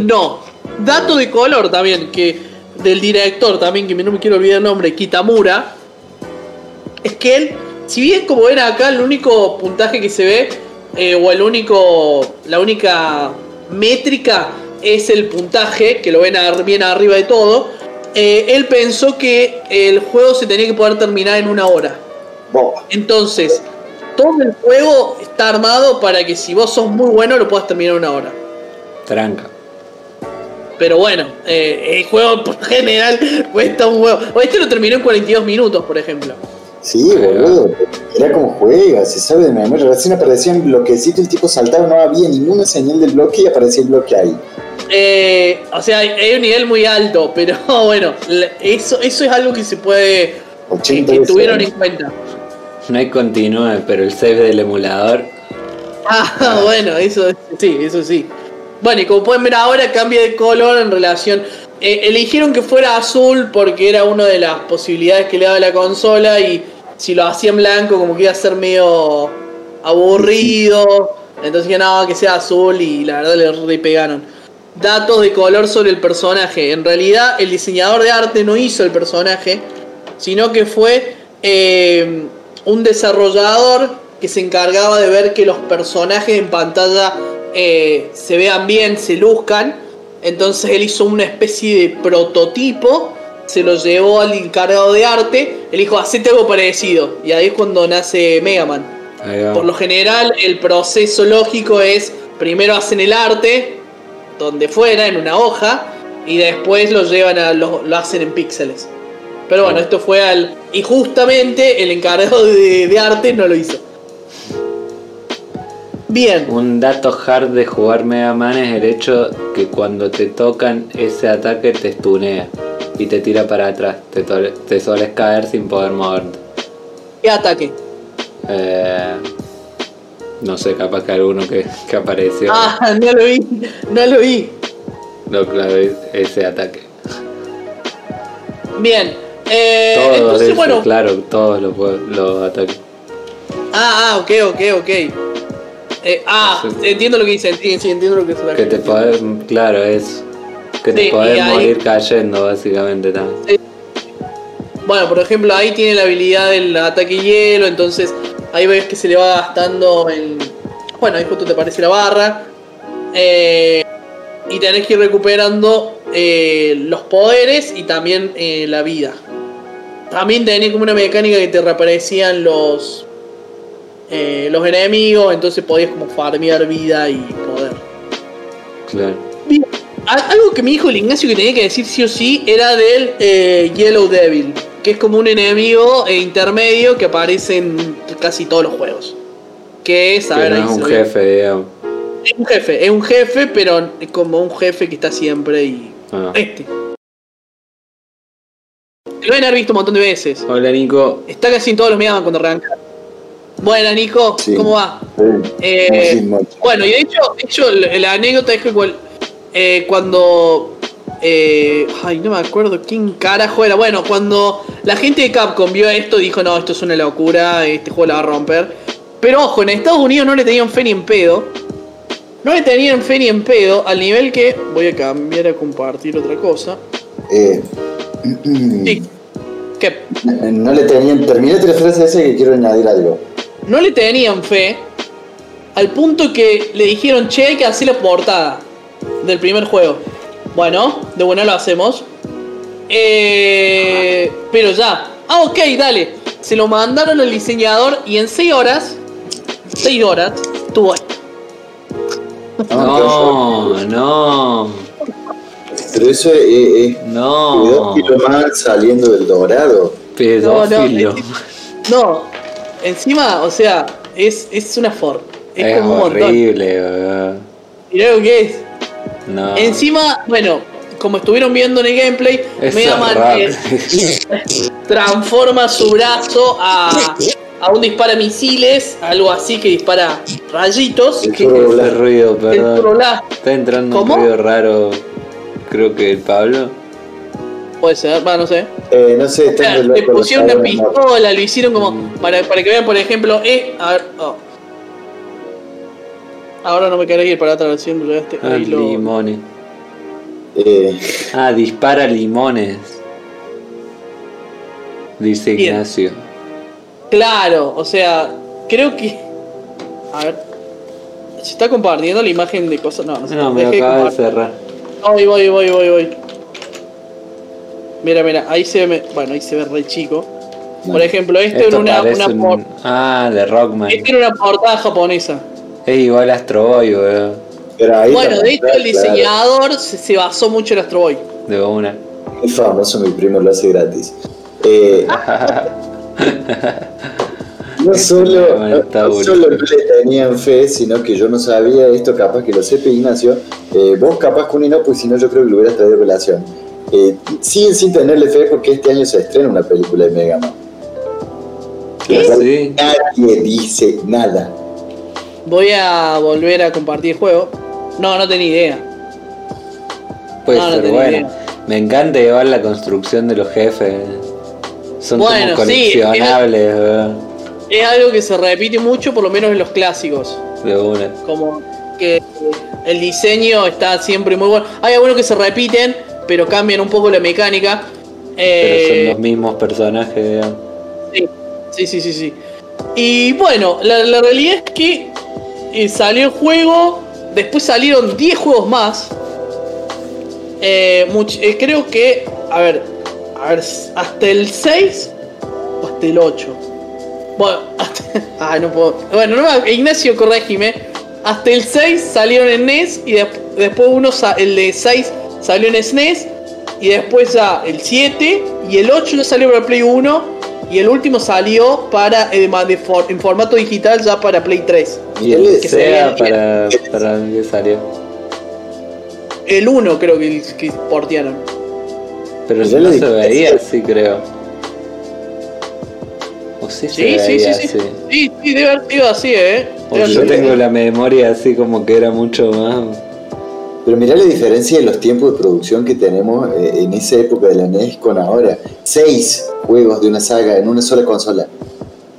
No, dato de color también, que del director también, que no me quiero olvidar el nombre, Kitamura, es que él, si bien como ven acá, el único puntaje que se ve, eh, o el único, la única métrica es el puntaje, que lo ven bien arriba de todo, eh, él pensó que el juego se tenía que poder terminar en una hora. Entonces, todo el juego está armado para que si vos sos muy bueno lo puedas terminar en una hora. Tranca. Pero bueno, eh, el juego por general cuesta un huevo. Este lo terminó en 42 minutos, por ejemplo. Sí, boludo. Era como juega, se sabe de memoria. Recién aparecía un bloquecito, el tipo saltaba, no había ninguna señal del bloque y aparecía el bloque ahí. Eh, o sea, hay, un nivel muy alto, pero bueno, eso, eso es algo que se puede. que, 80 que tuvieron en cuenta. No hay continúe, pero el save del emulador. Ah, bueno, eso sí, eso sí. Bueno, y como pueden ver ahora cambia de color en relación. Eh, eligieron que fuera azul porque era una de las posibilidades que le daba la consola y si lo hacían blanco como que iba a ser medio aburrido. Entonces que no, que sea azul y la verdad le re pegaron. Datos de color sobre el personaje. En realidad el diseñador de arte no hizo el personaje, sino que fue eh, un desarrollador que se encargaba de ver que los personajes en pantalla eh, se vean bien, se luzcan. Entonces él hizo una especie de prototipo, se lo llevó al encargado de arte, él dijo, hacete algo parecido. Y ahí es cuando nace Mega Man. Por lo general, el proceso lógico es primero hacen el arte, donde fuera, en una hoja, y después lo llevan a lo, lo hacen en píxeles. Pero bueno, esto fue al. Y justamente el encargado de, de arte no lo hizo. Bien. Un dato hard de jugar Mega Man es el hecho que cuando te tocan ese ataque te stunea. y te tira para atrás. Te, te sueles caer sin poder moverte. ¿Qué ataque? Eh, no sé, capaz que alguno que, que apareció. Ah, no lo vi, no lo vi. No, claro, es- ese ataque. Bien. Eh, Todos entonces, esos, bueno. claro, todos los, los ataques. Ah, ah, ok, ok, ok. Eh, ah, entiendo lo que dice, sí, sí, entiendo lo que se Que te podés, claro, es que te Sí, podés ahí- morir cayendo, básicamente también. Bueno, por ejemplo, ahí tiene la habilidad del ataque hielo, entonces ahí ves que se le va gastando el... Bueno, ahí justo te aparece la barra. Eh, y tenés que ir recuperando eh, los poderes y también la vida. También tenés como una mecánica que te reaparecían los... eh, los enemigos, entonces podías como farmear vida y poder. Claro. Bien. Algo que me dijo el Ignacio que tenía que decir sí o sí era del eh, Yellow Devil, que es como un enemigo eh, intermedio que aparece en casi todos los juegos. Que es, a Que ver, no es un jefe, digamos. Es un jefe, es un jefe, pero es como un jefe que está siempre y. Ah. Este. Lo deben haber visto un montón de veces. Hola Nico. Está casi en todos los megaman cuando arranca. Buenas, Nico, Sí. ¿cómo va? Sí. Eh, bueno, y de hecho, de hecho la, anécdota es que cual- eh, cuando. eh, ay, no me acuerdo quién carajo era. Bueno, cuando la gente de Capcom vio esto, dijo: No, esto es una locura, este juego la va a romper. Pero ojo, en Estados Unidos no le tenían fe ni en pedo. No le tenían fe ni en pedo, al nivel que. Voy a cambiar a compartir otra cosa. Eh, Sí. Que no le tenían. Terminé la frase ese que quiero añadir algo. No le tenían fe. Al punto que le dijeron, che, hay que hacer la portada del primer juego. Bueno, de buena lo hacemos. Eh, pero ya. Ah, ok, dale. Se lo mandaron al diseñador y en 6 horas, 6 horas, tuvo esto. No, no, Pero eso es. es, es no. kilos más saliendo del dorado. Pedófilo. No, no, No, encima, o sea, es, es una forma. Es, Es como un montón. horrible. Mirá lo que es. No. Encima, bueno, como estuvieron viendo en el gameplay, Eso Mega es Man eh, transforma su brazo a, a un dispara misiles, algo así que dispara rayitos. El que ruido, el perdón. Está entrando ¿Cómo? un ruido raro. Creo que el Pablo. Puede ser, va, no sé. Eh, no sé, O sea, le pusieron una pistola, lo hicieron como. Mm. Para, para que vean, por ejemplo, eh, a ver, oh. Ahora no me querés ir para atrás, siempre este, Ah, ahí lo. limones. Eh, Ah, dispara limones. Dice Bien. Ignacio. Claro, o sea, creo que. A ver. ¿Se está compartiendo la imagen de cosas? No, no se No, me de acaba de compartir. cerrar. Voy, voy, voy, voy, voy. Mira, mira, ahí se ve. Bueno, ahí se ve re chico. Por ejemplo, este era Esto una, una un... Ah, de Rockman. este era una portada japonesa. Es igual a Astro Boy, weón. pero ahí Bueno, de hecho, el claro, diseñador se, se basó mucho en Astro Boy. De una. Es famoso, mi primo lo hace gratis. Eh, no solo, Bueno, no, solo no le tenían fe, sino que yo no sabía esto, capaz que lo sepa Ignacio. Eh, vos capaz que no, pues si no yo creo que lo hubieras traído relación. Eh, siguen sin tenerle fe porque este año se estrena una película de Mega Man. Sí. Nadie dice nada. Voy a volver a compartir el juego. No, no tenía idea. Puede No, no ser tenía buena. idea. Me encanta llevar la construcción de los jefes. Son Bueno, como sí, coleccionables, weón. Es algo que se repite mucho, por lo menos en los clásicos. De una. Como que el diseño está siempre muy bueno. Hay algunos que se repiten, pero cambian un poco la mecánica. Pero son Eh, los mismos personajes, digamos. sí, sí, sí, sí, sí. Y bueno, la, la realidad es que eh, salió el juego, después salieron 10 juegos más. Eh, much- eh, creo que, a ver, a ver, hasta el 6 o hasta el 8. Bueno, hasta, ah, no puedo. Bueno, no Ignacio, corregime. Hasta el 6 salieron en NES y de- después uno, el de 6 salió en SNES y después ya el 7 y el 8 ya salió para Play 1 y el último salió para eh, de for- en formato digital ya para Play 3. Y el que SEA se ve- para, para que salió. El 1 creo que, que portearon. Pero Mirá no se veía así, creo. O sí se Sí, sí, sí, veía sí. así. Sí, sí, debe haber sido así, ¿eh? O yo tengo la memoria así como que era mucho más. Pero mirá la diferencia de los tiempos de producción que tenemos eh, en esa época de la NES con ahora. Seis juegos de una saga en una sola consola.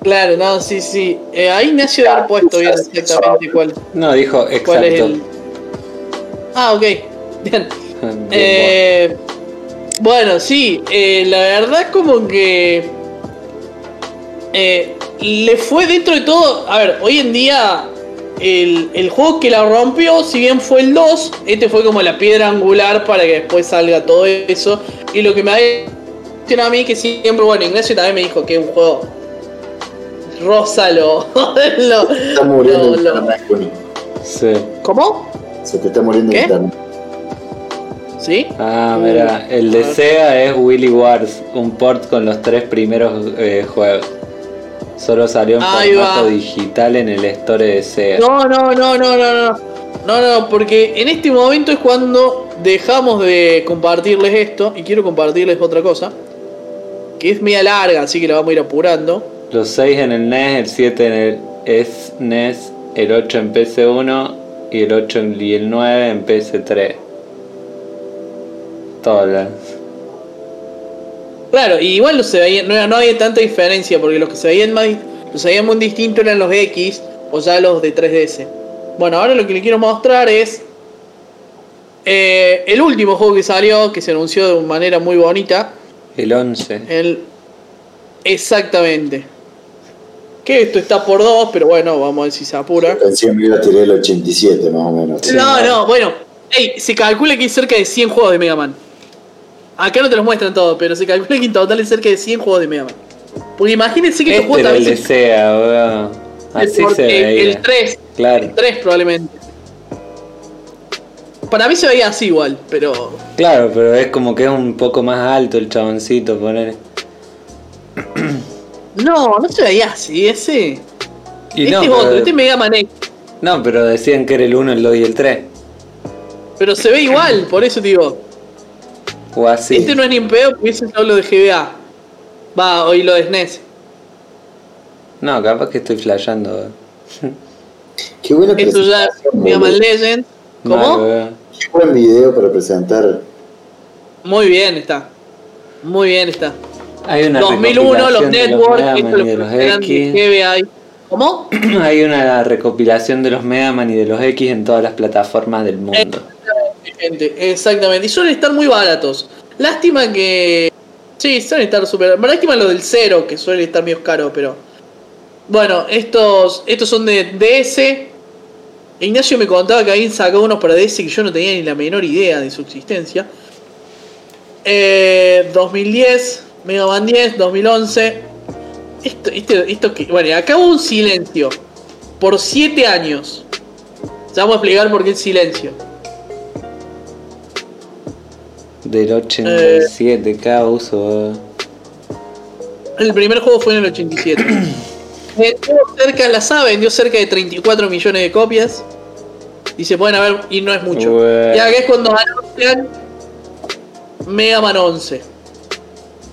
Claro, no, sí, sí. Eh, ahí Ignacio haber puesto bien exactamente cuál, No, dijo exacto. cuál es el. Ah, ok. Bien. Bien, Eh, bueno, sí, eh, la verdad como que eh, le fue dentro de todo, a ver, hoy en día el, el juego que la rompió, si bien fue el 2, este fue como la piedra angular para que después salga todo eso. Y lo que me ha a mí que siempre, bueno, Ignacio también me dijo que es un juego rosa lo... lo- Está muriendo lo- lo-. Sí. ¿Cómo? Se te está muriendo ¿Qué? el internet. ¿Sí? Ah, mira, el de Sega es Willy Wars, un port con los tres primeros eh, juegos. Solo salió en Ahí formato va. digital en el store de Sega. No, no, no, no, no, no. No, no, porque en este momento es cuando dejamos de compartirles esto y quiero compartirles otra cosa. Que es media larga, así que la vamos a ir apurando. Los 6 en el NES, el 7 en el SNES, el 8 en PC1 y el 8 y el 9 en PC3. Todas. Claro, y igual no se veía, no, no había tanta diferencia, porque los que se veían más los se veían muy distintos eran los X o ya los de 3DS. Bueno, ahora lo que le quiero mostrar es eh, el último juego que salió, que se anunció de manera muy bonita. El 11. El... Exactamente. Que esto está por dos, pero bueno, vamos a ver si se apura. Pensé que iba a tirar el 87 más o menos. No, no, bueno. Ey, se calcula que hay cerca de 100 juegos de Mega Man. Acá no te los muestran todos, pero se calcula que en total hay cerca de 100 juegos de Mega Man. Porque imagínense que estos Este juegos era el también weón. Así el, se veía. el 3. Claro. El 3 probablemente. Para mí se veía así igual, pero. Claro, pero es como que es un poco más alto el chaboncito, poner. No, no se veía así, ese. Y este no, es otro, pero, este es Mega Man X. no, pero decían que era el 1, el 2 y el 3. Pero se ve igual, por eso te digo. O así. Este no es ni un pedo porque ese es solo de GBA. Va, hoy lo de E SNES. No, capaz que estoy flasheando. Qué ya presentación, Mega Man boludo. Legend. ¿Cómo? weón. Qué buen video para presentar. Muy bien está. Muy bien está. Hay una 2001, los de Network, de los de X. GBA. ¿Cómo? Hay una recopilación de los Mega Man y de los X en todas las plataformas del mundo. Gente, exactamente. Y suelen estar muy baratos. Lástima que. Sí, suelen estar súper. Lástima lo del cero, que suele estar medio caro, pero. Bueno, estos, estos son de DS. Ignacio me contaba que habían sacado unos para DS que yo no tenía ni la menor idea de su existencia. Eh, 2010, Mega Man 10, 2011. Esto, esto que. Bueno, acá un silencio. Por 7 años. Ya vamos a explicar por qué el silencio. Del 87, cada uso. weón. El primer juego fue en el 87. Vendió cerca, la SA vendió cerca de 34 millones de copias. Y se pueden ver, y no es mucho. Bueno. Y acá es cuando anuncian Mega Man 11.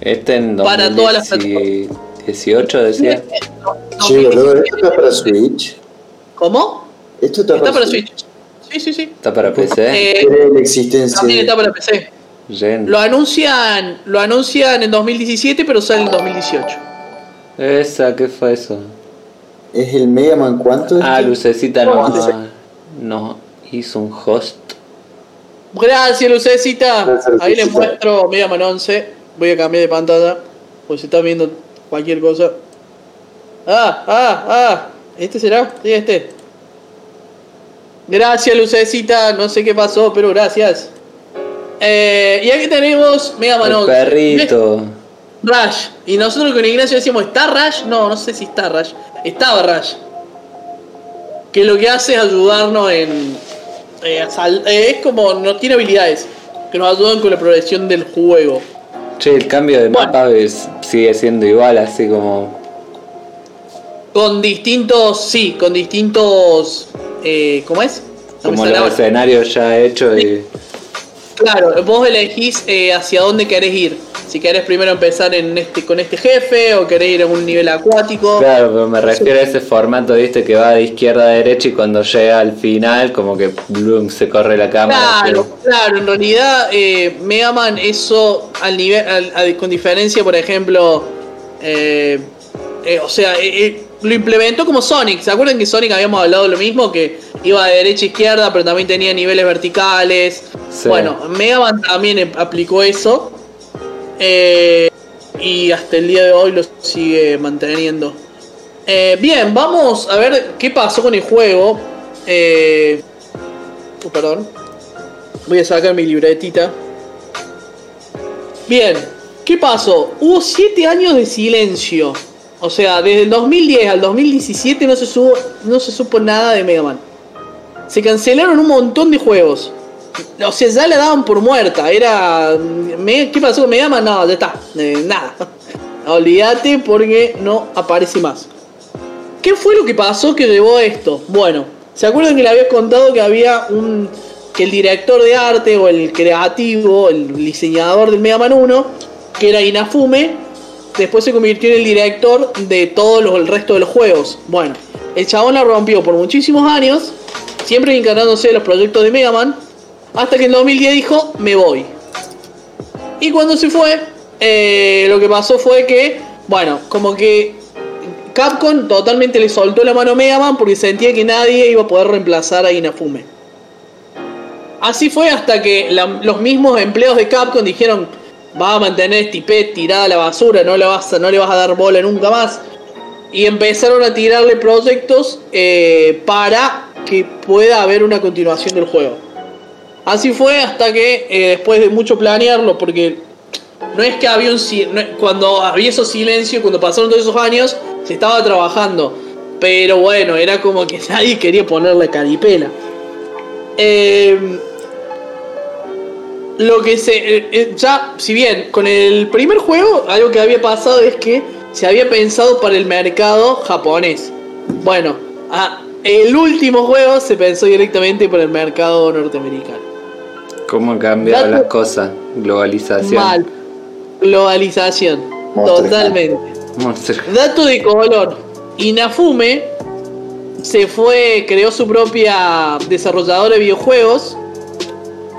Este en Para todas las 2018 decía. Che, boludo, ¿esto está para Switch? ¿Cómo? Esto está, Está para Switch. Sí, sí, sí. Está para PC. Eh, la existencia. también está para PC. Lo anuncian, lo anuncian en 2017, pero sale en 2018. Esa, ¿qué fue eso? ¿Es el Mega Man cuánto? Ah, este? Lucecita no, no hizo un host. Gracias, Lucecita. Gracias, Ahí les muestro Mega Man 11. Voy a cambiar de pantalla. Pues se está viendo cualquier cosa. Ah, ah, ah. ¿Este será? Sí, este. Gracias, Lucecita. No sé qué pasó, pero gracias. Eh, y aquí tenemos Mega Man El 11. perrito. Rush. Y nosotros con Ignacio decimos, ¿está Rush? No, no sé si está Rush. Estaba Rush. Que lo que hace es ayudarnos en. eh, sal- eh, es como. No tiene habilidades. Que nos ayudan con la progresión del juego. Che, el cambio de Bueno. mapa es- sigue siendo igual, así como. Con distintos. Sí, con distintos. Eh, ¿Cómo es? No Como los escenarios ya hechos y. Claro, vos elegís eh, hacia dónde querés ir. Si querés primero empezar en este, con este jefe o querés ir a un nivel acuático. Claro, pero me refiero a ese formato, viste, que va de izquierda a derecha y cuando llega al final, como que blum, se corre la cámara. Claro, claro, en realidad eh, Mega Man eso al nivel, al- al- con diferencia, por ejemplo, eh, eh, o sea, eh, eh, lo implementó como Sonic. ¿Se acuerdan que Sonic habíamos hablado de lo mismo? Que iba de derecha a izquierda, pero también tenía niveles verticales. Sí. Bueno, Mega Man también aplicó eso. eh, y hasta el día de hoy lo sigue manteniendo. Eh, bien, vamos a ver qué pasó con el juego. Eh, oh, perdón. Voy a sacar mi libretita. Bien, ¿qué pasó? Hubo 7 años de silencio. O sea, desde el 2010 al 2017 no se, supo, no se supo nada de Mega Man. Se cancelaron un montón de juegos. O sea, ya la daban por muerta. Era. ¿Qué pasó con Mega Man? No, ya está. Eh, nada. Olvídate porque no aparece más. ¿Qué fue lo que pasó que llevó esto? Bueno, ¿se acuerdan que le había contado que había un. que el director de arte o el creativo, el diseñador del Mega Man 1, que era Inafume, después se convirtió en el director de todo los- el resto de los juegos? Bueno, el chabón la rompió por muchísimos años, siempre encargándose de los proyectos de Mega Man, hasta que en 2010 dijo: Me voy. Y cuando se fue, eh, lo que pasó fue que, bueno, como que Capcom totalmente le soltó la mano a Mega Man porque sentía que nadie iba a poder reemplazar a Inafume. Así fue hasta que los mismos empleados de Capcom dijeron, va a mantener este IP tirada a la basura, no le vas a, no le vas a dar bola nunca más. Y empezaron a tirarle proyectos eh, para que pueda haber una continuación del juego. Así fue hasta que eh, después de mucho planearlo, porque no es que había un no cuando había esos silencios, cuando pasaron todos esos años, se estaba trabajando. Pero bueno, era como que nadie quería ponerle caripela. Eh, lo que se. eh, eh, ya, si bien con el primer juego, algo que había pasado es que se había pensado para el mercado japonés. Bueno, ah, el último juego se pensó directamente para el mercado norteamericano. ¿Cómo han cambiado Dato- las cosas? Globalización. Mal. Globalización. Monster Totalmente. Monster. Dato de color. Inafume se fue, creó su propia desarrolladora de videojuegos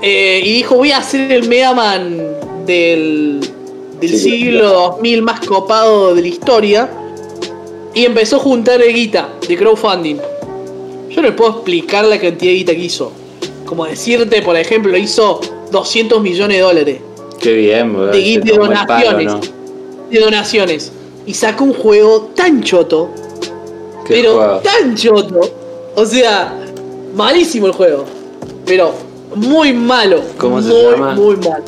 eh, y dijo voy a hacer el Mega Man del, del Sí, siglo 2000 más copado de la historia y empezó a juntar el guita de crowdfunding. Yo no le puedo explicar la cantidad de guita que hizo. Como decirte, por ejemplo, hizo 200 millones de dólares Qué bien, boludo. de, de palo, donaciones. ¿no? De donaciones. Y sacó un juego tan choto Qué pero juego. tan choto. O sea, malísimo el juego. Pero muy malo. ¿Cómo se muy, llama? Muy malo.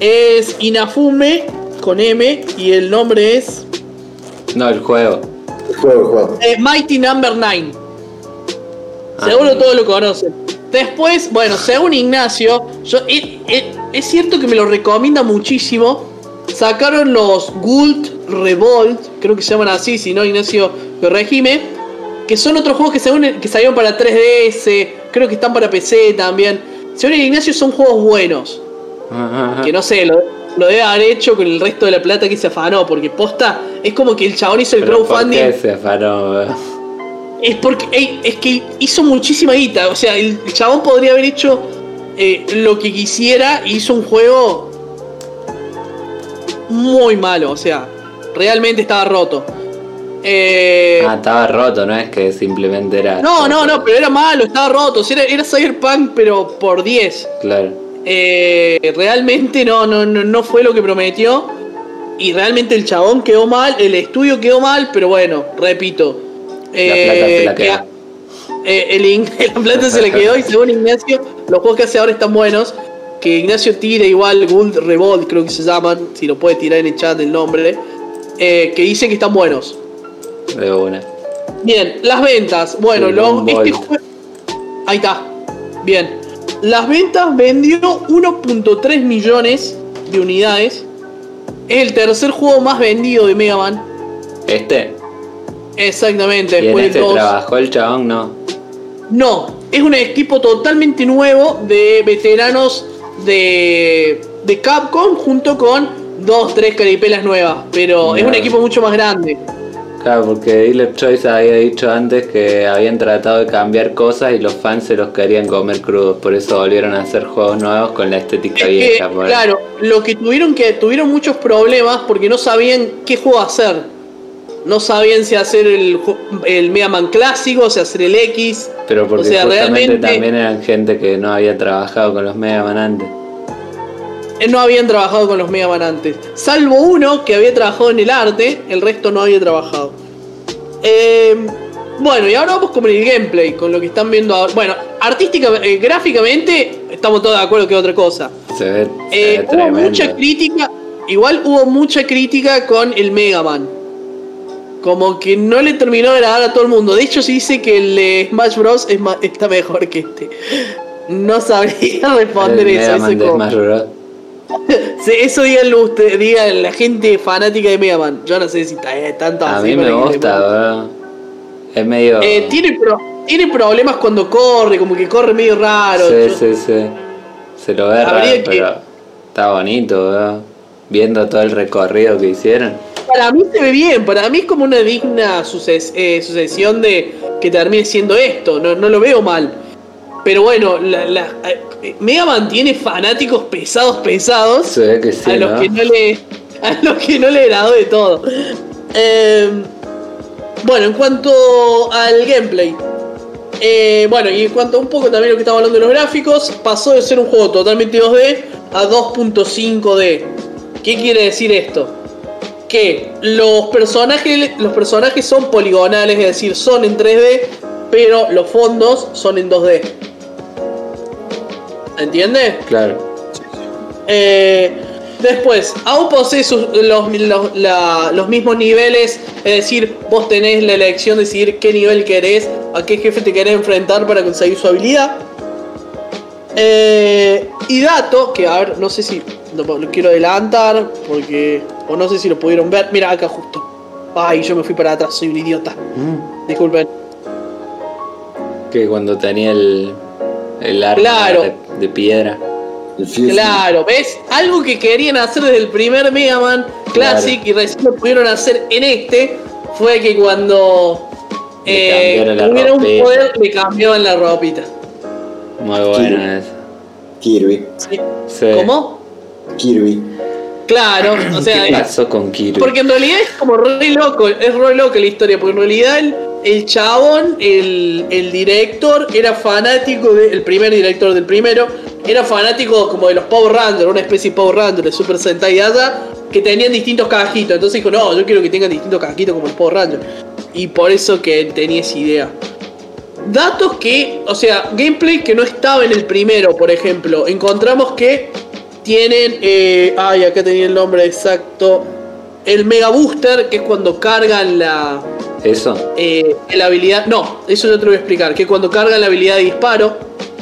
Es Inafume con M y el nombre es No, el juego. El juego, el juego. eh, Mighty Number 9. Ah, Seguro todos lo conocen. Después, bueno, según Ignacio, yo, eh, eh, es cierto que me lo recomienda muchísimo. Sacaron los Gult Revolt, creo que se llaman así, si no Ignacio corregime. Que son otros juegos que, según, que salieron para 3DS, creo que están para PC también. Según Ignacio son juegos buenos. Ajá. Que no sé, lo, lo debe haber hecho con el resto de la plata que se afanó. Porque posta, es como que el chabón hizo el Pero ¿por crowdfunding. qué se afanó? Es porque ey, es que hizo muchísima guita. O sea, el, el chabón podría haber hecho eh, lo que quisiera y hizo un juego muy malo. O sea, realmente estaba roto. Eh, Ah, estaba roto, no es que simplemente era. no, no, no, pero era malo, estaba roto. Era, era Cyberpunk, pero por 10. Claro. Eh, realmente no, no, no, fue lo que prometió. Y realmente el chabón quedó mal, el estudio quedó mal, pero bueno, repito. La plata se la eh, queda. eh, el la plata se le quedó y según Ignacio, los juegos que hace ahora están buenos. Que Ignacio tira igual Gold Revolt, creo que se llaman, si lo puede tirar en el chat el nombre. que dicen que están buenos. De una. Bien, las ventas. Bueno, lo- este jue- Ahí está. Bien. Las ventas vendió 1.3 millones de unidades. Es el tercer juego más vendido de Mega Man. Este. Exactamente, ¿Y en este del 2. trabajó el chabón? No. No, es un equipo totalmente nuevo de veteranos de, de Capcom junto con dos, tres caripelas nuevas. Pero es un equipo mucho más grande. Claro, porque Dealer Choice había dicho antes que habían tratado de cambiar cosas y los fans se los querían comer crudos, por eso volvieron a hacer juegos nuevos con la estética Es que, vieja. por- claro, lo que tuvieron que tuvieron muchos problemas porque no sabían qué juego hacer. No sabían si hacer el, el Mega Man clásico, si hacer el X. Pero porque o sea, justamente realmente- también eran gente que no había trabajado con los Mega Man antes. Eh, No habían trabajado con los Mega Man antes. Salvo uno que había trabajado en el arte, el resto no había trabajado. Eh, bueno, y ahora vamos con el gameplay, con lo que están viendo ahora. Bueno, artística, eh, gráficamente, estamos todos de acuerdo que es otra cosa. Se ve, se Eh, ve hubo tremendo. mucha crítica, igual hubo mucha crítica con el Mega Man. Como que no le terminó de agradar a todo el mundo. De hecho, se dice que el de Smash Bros. Es está mejor que este. No sabría responder El eso. Mega eso Man de como- Smash Bros. Eso díganlo usted, digan la gente fanática de Mega Man. Yo no sé si está eh, tanto A así mí me gusta, bro. Es medio. Eh, tiene, pro- tiene problemas cuando corre, como que corre medio raro. sí, Yo- sí, sí. Se lo ve raro, que- pero está bonito, bro. Viendo todo el recorrido que hicieron. Para mí se ve bien, para mí es como una digna suces- eh, sucesión de que termine siendo esto, no, no lo veo mal. Pero bueno, la, la- eh, Mega Man tiene fanáticos pesados, pesados, que sí, a los ¿no? que no le a los que no le agradó de todo. Eh, bueno, en cuanto al gameplay. eh, bueno, y en cuanto a un poco también lo que estamos hablando de los gráficos, pasó de ser un juego totalmente 2D a 2.5D. ¿Qué quiere decir esto? Que los personajes, los personajes son poligonales, es decir, son en 3D, pero los fondos son en 2D. ¿Entiendes? Claro. Eh, después, aún posee sus- los, los- la- los mismos niveles, es decir, vos tenés la elección de decidir qué nivel querés, a qué jefe te querés enfrentar para conseguir su habilidad. Eh, y dato, que a ver, no sé si lo, lo quiero adelantar, porque, o no sé si lo pudieron ver, mira acá justo. Ay, yo me fui para atrás, soy un idiota. Disculpen. Que cuando tenía el. El arma Claro. De, piedra. Claro, ¿ves? Algo que querían hacer desde el primer Mega Man Classic y recién lo pudieron hacer en este fue que cuando eh, tuviera un poder le cambiaban la ropita. Muy buena esa. Kirby. Sí. Sí. ¿Cómo? Kirby. Claro, o sea, ¿Qué pasó con Kirby? porque en realidad es como re loco, es re loco la historia, porque en realidad el, el chabón, el, el director, era fanático de, el primer director del primero, era fanático como de los Power Rangers, una especie de Power Ranger de Super Sentai allá, que tenían distintos cajitos, entonces dijo, no, yo quiero que tengan distintos cajitos como los Power Rangers, y por eso que tenía esa idea. Datos que, o sea, gameplay que no estaba en el primero, por ejemplo, encontramos que tienen, eh, ay, acá tenía el nombre exacto, el Mega Booster, que es cuando cargan la, ¿Eso? eh, la habilidad, no, eso yo te lo voy a explicar, que cuando cargan la habilidad de disparo,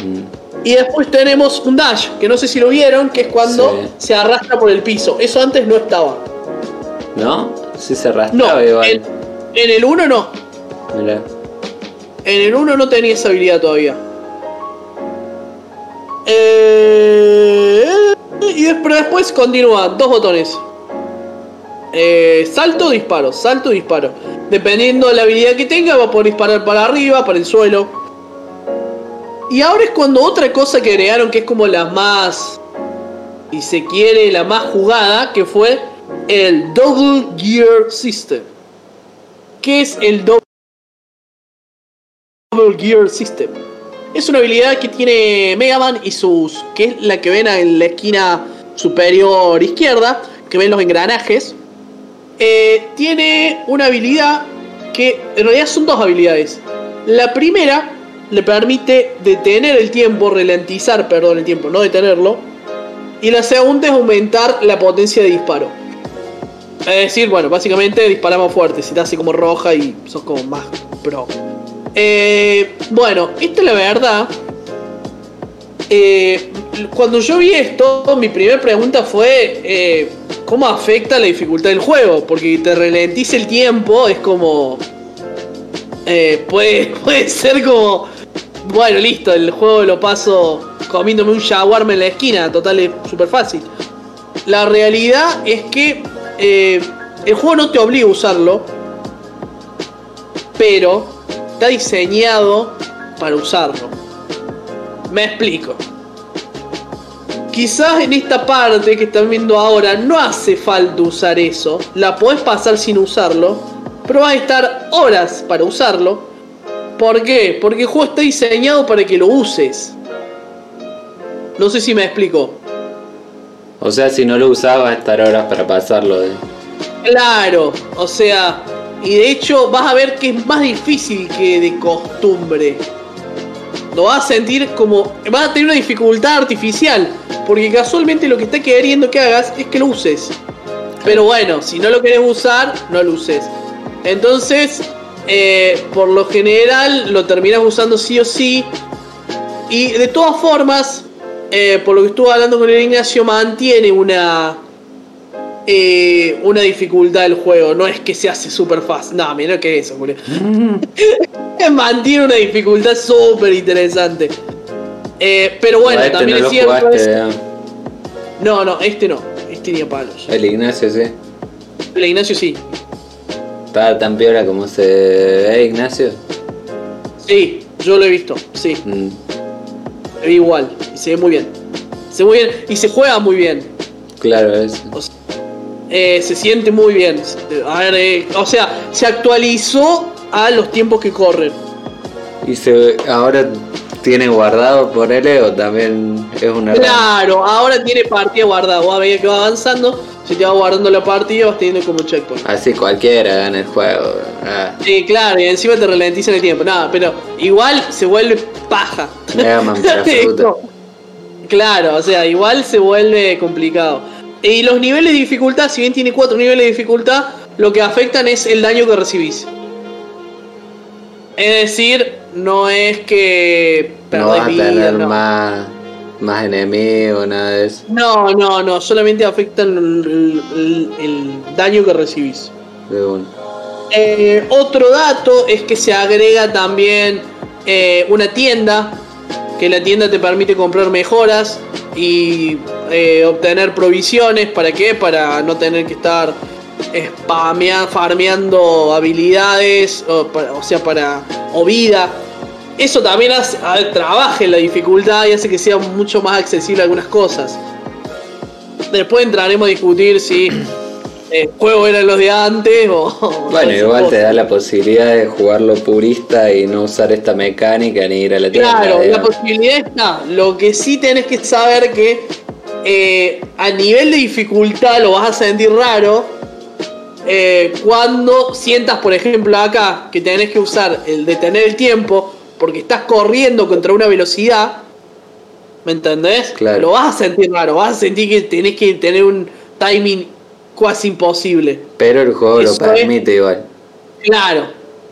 Mm. y después tenemos un dash, que no sé si lo vieron, que es cuando Sí. se arrastra por el piso, eso antes no estaba. ¿No? Sí se No, arrastraba igual. en, en el 1 no, Mirá. En el 1 no tenía esa habilidad todavía. Eh, y después, después continúa, dos botones. Eh, salto, disparo, salto, disparo. Dependiendo de la habilidad que tenga, va a poder disparar para arriba, para el suelo. Y ahora es cuando otra cosa que agregaron, que es como la más, si se quiere, la más jugada, que fue el Double Gear System. ¿Qué es el Double Double Gear System. Es una habilidad que tiene Mega Man y sus. que es la que ven en la esquina superior izquierda, que ven los engranajes. Eh, tiene una habilidad que en realidad son dos habilidades. La primera le permite detener el tiempo, ralentizar, perdón, el tiempo, no detenerlo. Y la segunda es aumentar la potencia de disparo. Es decir, bueno, básicamente dispara más fuerte, se te hace como roja y sos como más pro. Eh, bueno, esta es la verdad. Eh, cuando yo vi esto, mi primera pregunta fue ¿cómo afecta la dificultad del juego? Porque te ralentiza el tiempo, es como... eh, puede, puede ser como... Bueno, listo, el juego lo paso comiéndome un shawarma en la esquina, total es súper fácil. La realidad es que eh, el juego no te obliga a usarlo, pero está diseñado para usarlo. Me explico. Quizás en esta parte que están viendo ahora no hace falta usar eso. La podés pasar sin usarlo. Pero va a estar horas para usarlo. ¿Por qué? Porque el juego está diseñado para que lo uses. No sé si me explico. O sea, si no lo usaba, a estar horas para pasarlo. De... Claro, o sea, y de hecho vas a ver que es más difícil que de costumbre. Lo vas a sentir como. Vas a tener una dificultad artificial. Porque casualmente lo que está queriendo que hagas es que lo uses. Pero bueno, si no lo querés usar, no lo uses. Entonces, eh, por lo general, lo terminas usando sí o sí. Y de todas formas, eh, por lo que estuve hablando con el Ignacio, mantiene una. Eh, una dificultad del juego. No es que se hace súper fácil. No, mira que es eso, Julio. mantiene una dificultad súper interesante. Eh, pero bueno, este también no es cierto. jugaste, es- ¿eh? No, no, este no. Este ni a palos. El Ignacio, sí. El Ignacio sí. ¿Está tan piola como se ve Ignacio? Sí, yo lo he visto. Sí, Mm. se ve igual. Y se ve muy bien. Se ve muy bien. Y se juega muy bien. Claro, es. O sea, eh, se siente muy bien. A ver, eh, o sea, se actualizó a los tiempos que corren. ¿Y se, ahora tiene guardado por o también es una Claro, ahora tiene partida guardada. Vos a medida que va avanzando, se te va guardando la partida, vas teniendo como checkpoint. Así cualquiera gana el juego. Ah, Sí, claro, y encima te ralentizan el tiempo. Nada, pero igual se vuelve paja. Claro, o sea, igual se vuelve complicado. Y los niveles de dificultad, si bien tiene cuatro niveles de dificultad, lo que afectan es el daño que recibís. Es decir, no es que no vas a tener no. más, más enemigos, nada de eso. No, no, no, solamente afectan el, el- el daño que recibís. De uno. Eh, otro dato es que se agrega también eh, una tienda, que la tienda te permite comprar mejoras y eh, obtener provisiones. ¿Para qué? Para no tener que estar spamea- farmeando habilidades, o, para- o sea, para o vida. Eso también hace, ver, trabaja en la dificultad y hace que sea mucho más accesible algunas cosas. Después entraremos a discutir si el juego eran los de antes o... Bueno, igual te da la posibilidad de jugarlo purista y no usar esta mecánica ni ir a la tienda. Claro, la posibilidad está. Lo que sí tenés que saber que eh, a nivel de dificultad lo vas a sentir raro eh, cuando sientas, por ejemplo, acá que tenés que usar el detener el tiempo porque estás corriendo contra una velocidad. ¿Me entendés? Claro. Lo vas a sentir raro, vas a sentir que tenés que tener un timing casi imposible. Pero el juego lo es- permite igual. Claro,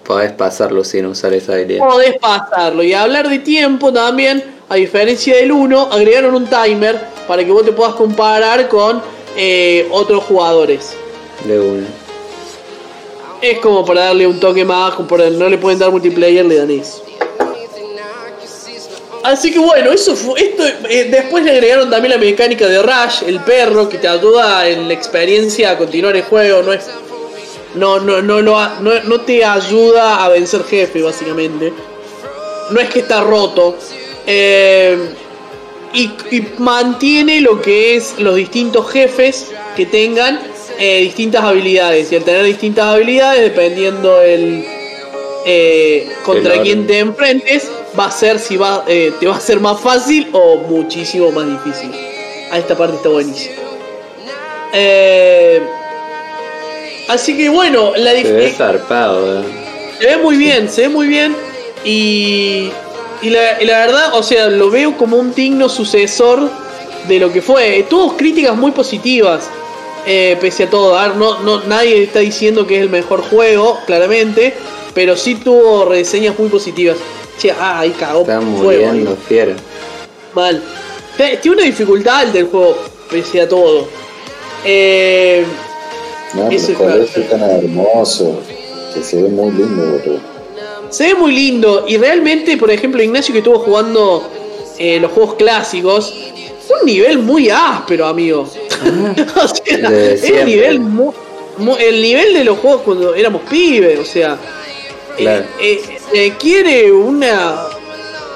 Podés pasarlo sin usar esa habilidad. podés pasarlo. Y hablar de tiempo también, a diferencia del 1, agregaron un timer para que vos te puedas comparar con eh, otros jugadores. De una. Es como para darle un toque más, como para no le pueden dar multiplayer, le dan eso. Así que bueno, eso fue. Esto, eh, después le agregaron también la mecánica de Rush, el perro, que te ayuda en la experiencia a continuar el juego. No es. No, no, no, no, no, no te ayuda a vencer jefe, básicamente. No es que está roto. Eh, y, y mantiene lo que es los distintos jefes que tengan eh, distintas habilidades. Y al tener distintas habilidades, dependiendo el eh, contra El quién te enfrentes, va a ser si va, eh, te va a ser más fácil o muchísimo más difícil. A esta parte está buenísimo. Eh, así que bueno, la Se ve zarpado, eh. se ve muy bien, se ve muy bien. Y, y, la, y la verdad, o sea, lo veo como un digno sucesor de lo que fue. Tuvo críticas muy positivas, eh, pese a todo. A ver, no, no, nadie está diciendo que es el mejor juego, claramente. Pero sí tuvo reseñas muy positivas. Ah, ahí cagó Está muriendo fiero. Mal. Tiene una dificultad alta el juego, pese a todo. Eh, No, pero es tan hermoso. Que se ve muy lindo, boludo. Se ve muy lindo y realmente, por ejemplo, Ignacio que estuvo jugando eh, los juegos clásicos, un nivel muy áspero, amigo. o sea, siempre. nivel mu- mu- el nivel de los juegos cuando éramos pibes, o sea, Claro. eh, eh, eh, quiere una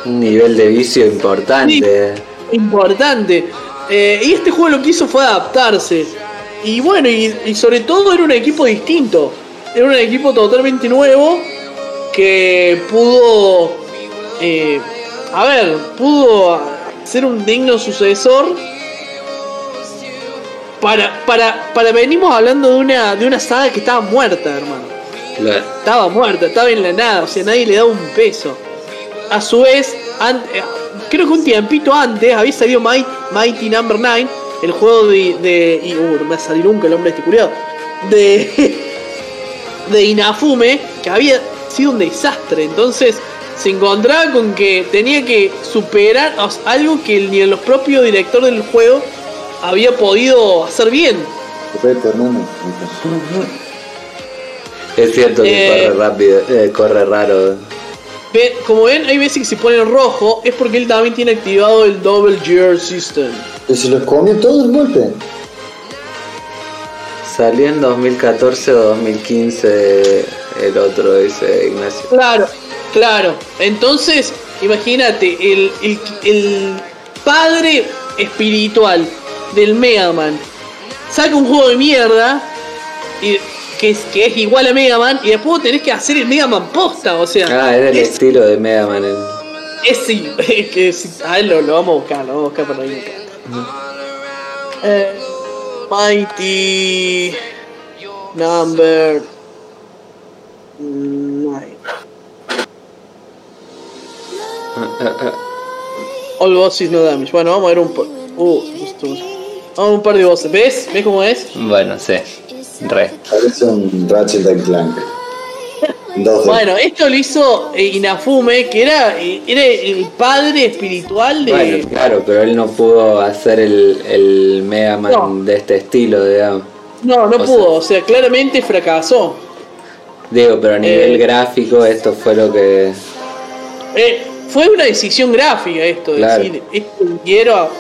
Un nivel de vicio importante. importante. Eh, y este juego lo que hizo fue adaptarse. Y bueno, y, y sobre todo era un equipo distinto. Era un equipo totalmente nuevo que pudo, eh, a ver, pudo ser un digno sucesor. Para, para, para venimos hablando de una, de una saga que estaba muerta, hermano Estaba muerta, estaba en la nada, o sea, nadie le daba un peso. A su vez, eh, creo que un tiempito antes había salido Mighty, Mighty Number 9, el juego de. uh, no me va a salir nunca el hombre este culiado. De. de Inafume, que había sido un desastre. Entonces se encontraba con que tenía que superar algo que ni los propios directores del juego había podido hacer bien. Es cierto que Eh. corre rápido, eh, corre raro. Como ven, hay veces que se pone en rojo, es porque él también tiene activado el Double Gear System. Pero se los comió todo el golpe. Salió en 2014 o 2015 el otro, dice Ignacio. Claro, claro. Entonces, imagínate, el, el, el padre espiritual del Mega Man saca un juego de mierda y, que, es, que es igual a Mega Man y después vos tenés que hacer el Mega Man posta, o sea. Ah, era el es, estilo de Mega Man. el- es sí, es que sí, a él lo, lo vamos a buscar, lo vamos a buscar por ahí. Eh, Mighty Number 9. All bosses no damage. Bueno, vamos a ver un par. Uh. Vamos a ver un par de voces. ¿Ves? ¿Ves cómo es? Bueno, sí. Re. Parece un Ratchet and Clank. Dos Bueno, esto lo hizo eh, Inafume, que era, eh, era el padre espiritual de. Bueno, claro, pero él no pudo hacer el, el Mega Man No. de este estilo, digamos. No, no o pudo, o sea, claramente fracasó. Digo, pero a nivel Eh. gráfico esto fue lo que... Eh, fue una decisión gráfica esto, de Claro. decir, esto quiero a-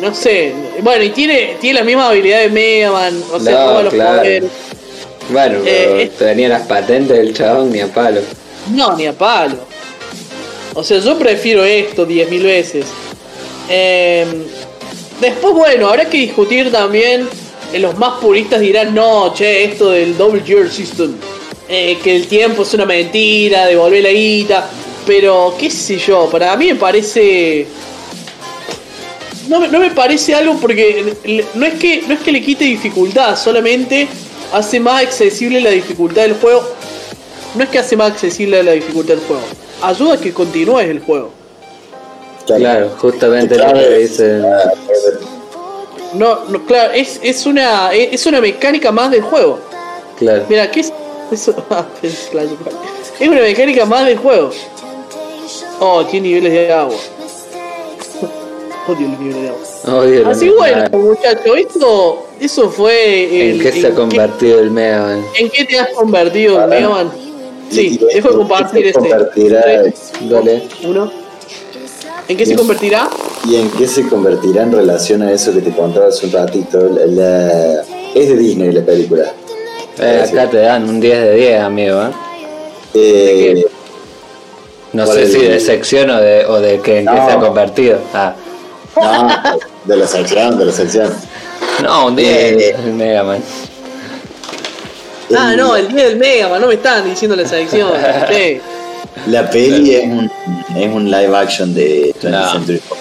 No sé, bueno, y tiene, tiene la misma habilidad de Mega Man, o sea, No, los claro. poderes. Bueno, pero Eh, tenía las patentes del chabón ni a palo. No, ni a palo. O sea, yo prefiero esto 10.000 veces. Eh, después, bueno, habrá que discutir también. eh, los más puristas dirán, no, che, esto del Double Gear System. eh, que el tiempo es una mentira, devolver la guita. Pero, qué sé yo, para mí me parece... No, me- no me parece algo porque no es, que, no es que le quite dificultad, solamente hace más accesible la dificultad del juego no es que hace más accesible la dificultad del juego, ayuda a que continúes el juego. Claro, justamente lo que dicen... No, no claro, es, es una es una mecánica más del juego. Claro. Mira, ¿qué es eso? Ah. Es una mecánica más del juego. Oh, tiene niveles de agua. Odio los de. Odio la Así bueno, Man. muchachos, esto eso fue ¿En el- qué se ha convertido el Mega Man? ¿En qué te has convertido, Para- Mega Man? Sí, dejo de compartir este. convertirá- Tres, Dale. uno. ¿En qué se convertirá? ¿Y en qué se convertirá en relación a eso que te contaba hace un ratito? La- la- es de Disney la película. Eh, acá te dan un 10 de 10, amigo. ¿eh? Eh, No sé el- si de sección o de, o de que en qué se ha convertido. Ah, no, de la sección, de la sección. no, un 10 Eh. el Mega Man. Ah, no, el día del Mega Man, no me estaban diciendo la selección. Sí. La peli es un, es un live action de 20th No. Century Fox.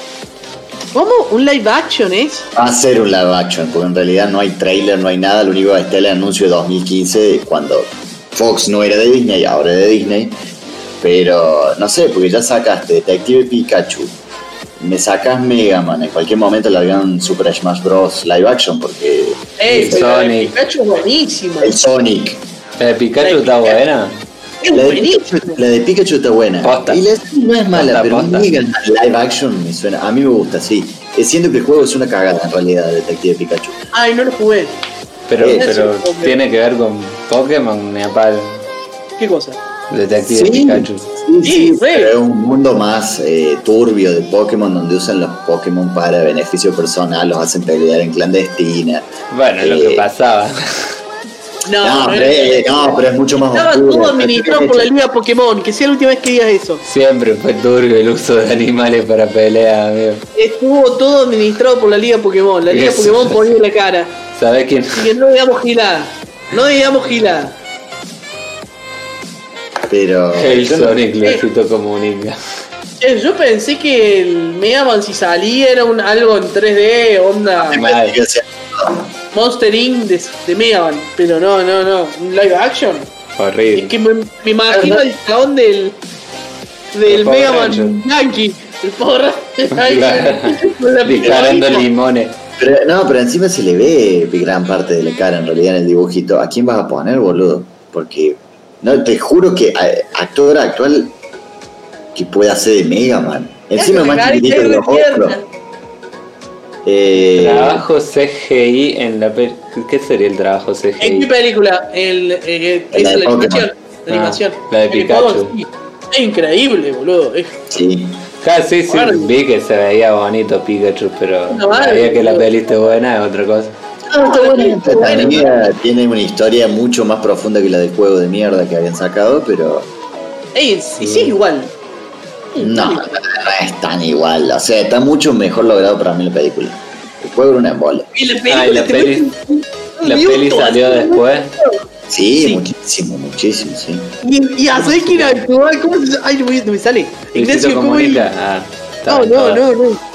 ¿Cómo? ¿Un live action es? Va a ser un live action, porque en realidad no hay trailer, no hay nada. Lo único que está es el anuncio de 2015, cuando Fox no era de Disney, ahora es de Disney. Pero no sé, porque ya sacaste Detective Pikachu, me sacas Mega Man, en cualquier momento le hagan Super Smash Bros. live action, porque Ey, El Sonic. Pikachu es buenísimo. el Sonic. ¿La de Pikachu está Pikachu. buena? Es La de. Pikachu, la de Pikachu está buena. Posta. Y la no es mala, Posta, pero posta. Mega Man live action me suena. A mí me gusta, sí. Eh, Siento que el juego es una cagada en realidad, Detective Pikachu. Ay, no lo jugué. Pero, pero tiene que ver con Pokémon palo. ¿Qué cosa? Detective Sí. Pikachu. Sí, Sí, sí, pero es un mundo más eh, turbio de Pokémon donde usan los Pokémon para beneficio personal, los hacen pelear en clandestina. Bueno, lo que Eh, pasaba. No, No, no pero, era- eh, no, pero es mucho más Estaba oscuro. todo administrado por la Liga Pokémon, que sea la última vez que digas eso. Siempre fue turbio el uso de animales para pelear, amigo. Estuvo todo administrado por la Liga Pokémon. La Liga Eso. Pokémon ponía la cara. ¿Sabes quién? Que no digamos gilada. No digamos gilada. Pero El Sonic Luisito comunica. Eh, Yo pensé que el Mega Man si salía era un, algo en 3D, onda Mal. Monster Inc. de, de Mega Man. Pero no, no, no. Un live action. Es Horrible. que me, me imagino el chabón del. del Mega. Man Yankee. El la Disparando limones. Pero, no, pero encima se le ve gran parte de la cara en realidad en el dibujito. ¿A quién vas a poner, boludo? Porque no te juro que eh, actor actual que pueda ser de Mega Man. Encima Eso, más chiquitito que los otros. Eh, Trabajo CGI en la pe- ¿Qué sería el trabajo ¿En qué CGI? película? El, eh, La es de la animación. La Ah, animación. la de Pikachu. Es increíble, boludo. Es- sí. Ah, sí, sí, vi que se veía bonito Pikachu, pero No, vale, sabía que la peli esté buena es otra cosa. Ah, está bueno. Entretenida, tiene una historia mucho más profunda que la del juego de mierda que habían sacado, pero Ey, sí, sí es igual. no, no es tan igual. O sea, está mucho mejor logrado para mí la película. El juego era una embola. Y la Ah, y la peli, la peli salió después. Sí, Sí. muchísimo, muchísimo, sí. Y, y a saber quién actúa, ¿cómo se llama? Ay, no me, sale. Ignacio comunica. Ah, No, no, no, no.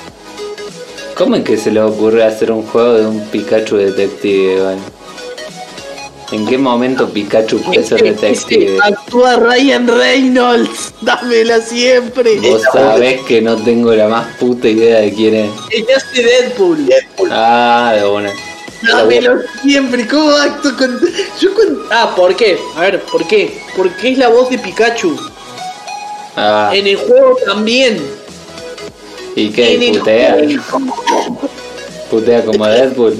¿Cómo es que se le ocurre hacer un juego de un Pikachu detective? vale? ¿En qué momento Pikachu puede ser detective? actúa Ryan Reynolds. Dámela siempre. Vos sabés que no tengo la más puta idea de quién es. El que hace Deadpool. Ah, de una. Dámelo siempre. ¿Cómo acto con.? Yo con. Ah, ¿por qué? A ver, ¿por qué? Porque es la voz de Pikachu. Ah, En el juego también. ¿Y el ¿Putea? ¿Putea como Deadpool?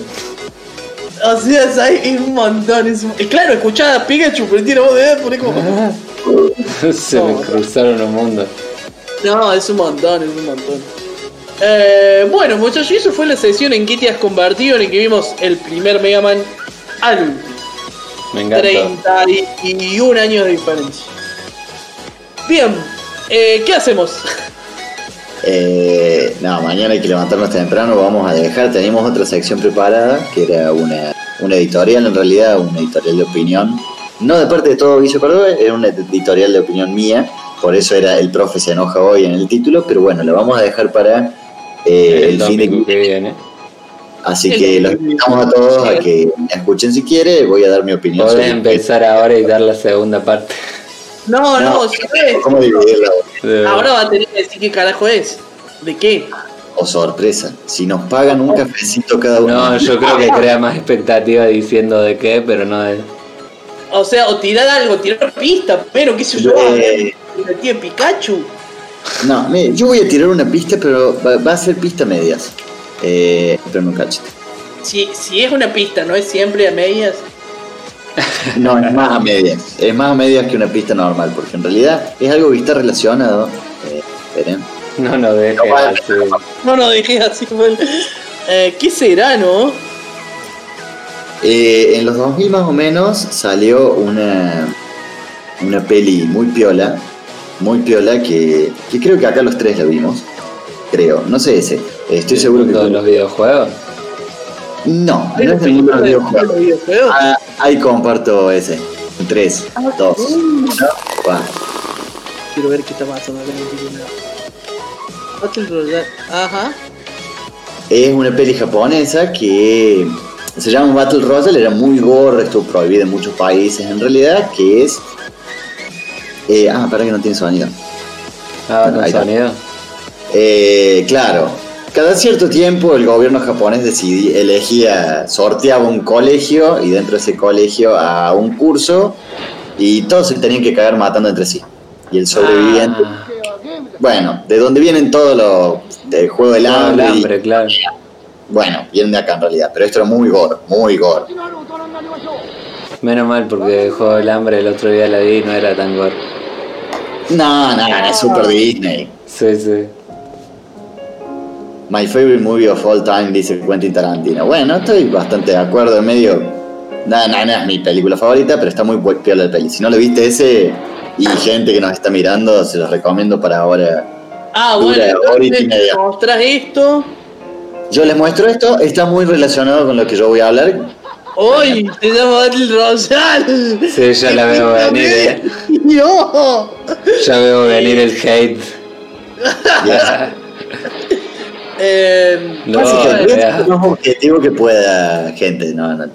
O sea, es un montón. Es Claro, escuchaba a Pikachu, pero tiene voz de Deadpool. Es como. Se me cruzaron los mundos. No, es un montón, es un montón. Eh, bueno, muchachos, y eso fue la sesión en que te has convertido en el que vimos el primer Mega Man al último. Me encantó. 31 años de diferencia. Bien, eh, ¿qué hacemos? Eh, no, mañana hay que levantarnos temprano, vamos a dejar, tenemos otra sección preparada, que era una, una editorial, en realidad, una editorial de opinión. No de parte de todo Vicio Córdoba, era una editorial de opinión mía, por eso era El profe se enoja hoy en el título, pero bueno, la vamos a dejar para eh, el, el fin de que viene. Así El que los invitamos a todos a que me escuchen si quiere, voy a dar mi opinión. Sobre- empezar ahora y dar la segunda parte. No, no, No. Ahora va a tener que decir qué carajo es. ¿De qué? O sorpresa, si nos pagan un cafecito cada uno. No, yo creo que crea más expectativa diciendo de qué, pero no de. O sea, o tirar algo, tirar pista, pero qué sé yo. Eh. La tía Pikachu. No, mire, yo voy a tirar una pista, pero va, va a ser pista medias. Eh, pero no cachete. Si, si es una pista, no es siempre a medias. No, es más a medias. Es más a medias que una pista normal, porque en realidad es algo que está relacionado. Eh, esperen. No nos dejes No, así. No, no, dejé así. bueno. Eh, ¿Qué será, no? Eh, en los 2000 más o menos salió una, una peli muy piola, muy piola que, que creo que acá los tres la vimos. Creo, no sé ese. Estoy seguro que... Todos los videojuegos. No, ¿Es no es del mundo de los videojuegos. videojuegos? Ah, ahí comparto ese. 3, 2, 1, va. Quiero ver qué está pasando acá en el. Battle Royale. Ajá. Es una peli japonesa que se llama Battle Royale, era muy gore, estuvo prohibida en muchos países en realidad, que es... eh, ah, para que no tiene sonido. Ah, está. sonido. Eh, claro, cada cierto tiempo el gobierno japonés decidía, elegía, sorteaba un colegio y dentro de ese colegio a un curso y todos se tenían que cagar matando entre sí. Y el sobreviviente, Ah, bueno, de donde vienen todos los del juego del el hambre, y- hambre, claro. bueno, vienen de acá en realidad, pero esto era muy gore, muy gore. Menos mal porque el juego del hambre el otro día la vi y no era tan gore. No, no, no, es Super Disney. Sí, sí. My favorite movie of all time, dice Quentin Tarantino. Bueno, estoy bastante de acuerdo, en medio. No, no, no es mi película favorita, pero está muy piola la peli. Si no lo viste ese y gente que nos está mirando, se los recomiendo para ahora. Ah, Dura bueno, entonces media. mostrás esto. Yo les muestro esto, está muy relacionado con lo que yo voy a hablar. ¡Hoy! Se llama Battle Royale. Sí, ya la veo venir, eh. ¡No! Ya veo venir el hate. Ya. Eh, No, más objetivo que pueda, gente. No, no.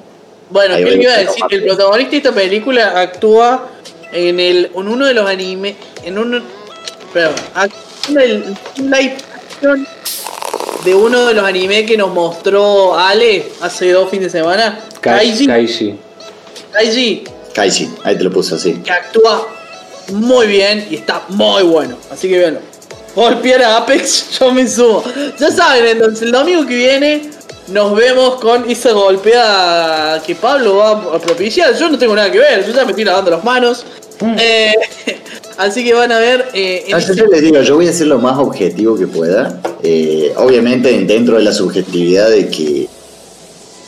bueno, ¿qué le iba a decir? El protagonista de esta película actúa en el en uno de los animes. En un. Perdón, actúa en el live action de uno de los animes que nos mostró Ale hace dos fines de semana. Kai- Kaiji. Kaiji. Kaiji, Kaiji, ahí te lo puso así. que actúa muy bien y está muy bueno. Así que véanlo. Golpear a Apex, yo me sumo. Ya saben, entonces el domingo que viene nos vemos con esa golpeada que Pablo va a propiciar. Yo no tengo nada que ver, yo ya me estoy lavando las manos. Eh, así que van a ver. eh, en No, yo les digo, yo voy a ser lo más objetivo que pueda. Eh, obviamente dentro de la subjetividad de que.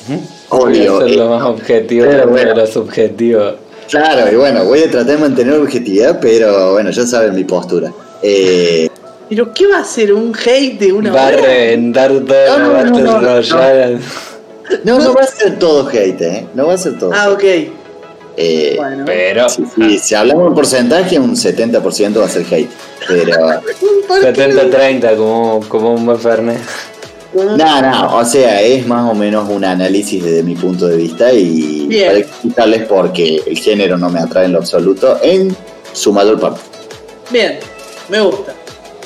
Voy a Obvio. ser eh, lo más objetivo pero dentro bueno. de lo subjetivo. Claro, y bueno, voy a tratar de mantener objetividad, pero bueno, ya saben mi postura. Eh, Pero ¿qué va a ser? ¿Un hate de una Va a reventar todo No, el no, no, no, no. Royale. no, no va a ser todo hate, ¿eh? No va a ser todo. Ah, ok. Eh, Bueno. Pero sí, sí, si hablamos en porcentaje, un 70% va a ser hate. Pero. 70-30 como, como un buen Fernet. No, no, o sea, es más o menos un análisis desde mi punto de vista y Bien. para explicarles porque el género no me atrae en lo absoluto en su mayor parte. Bien, me gusta.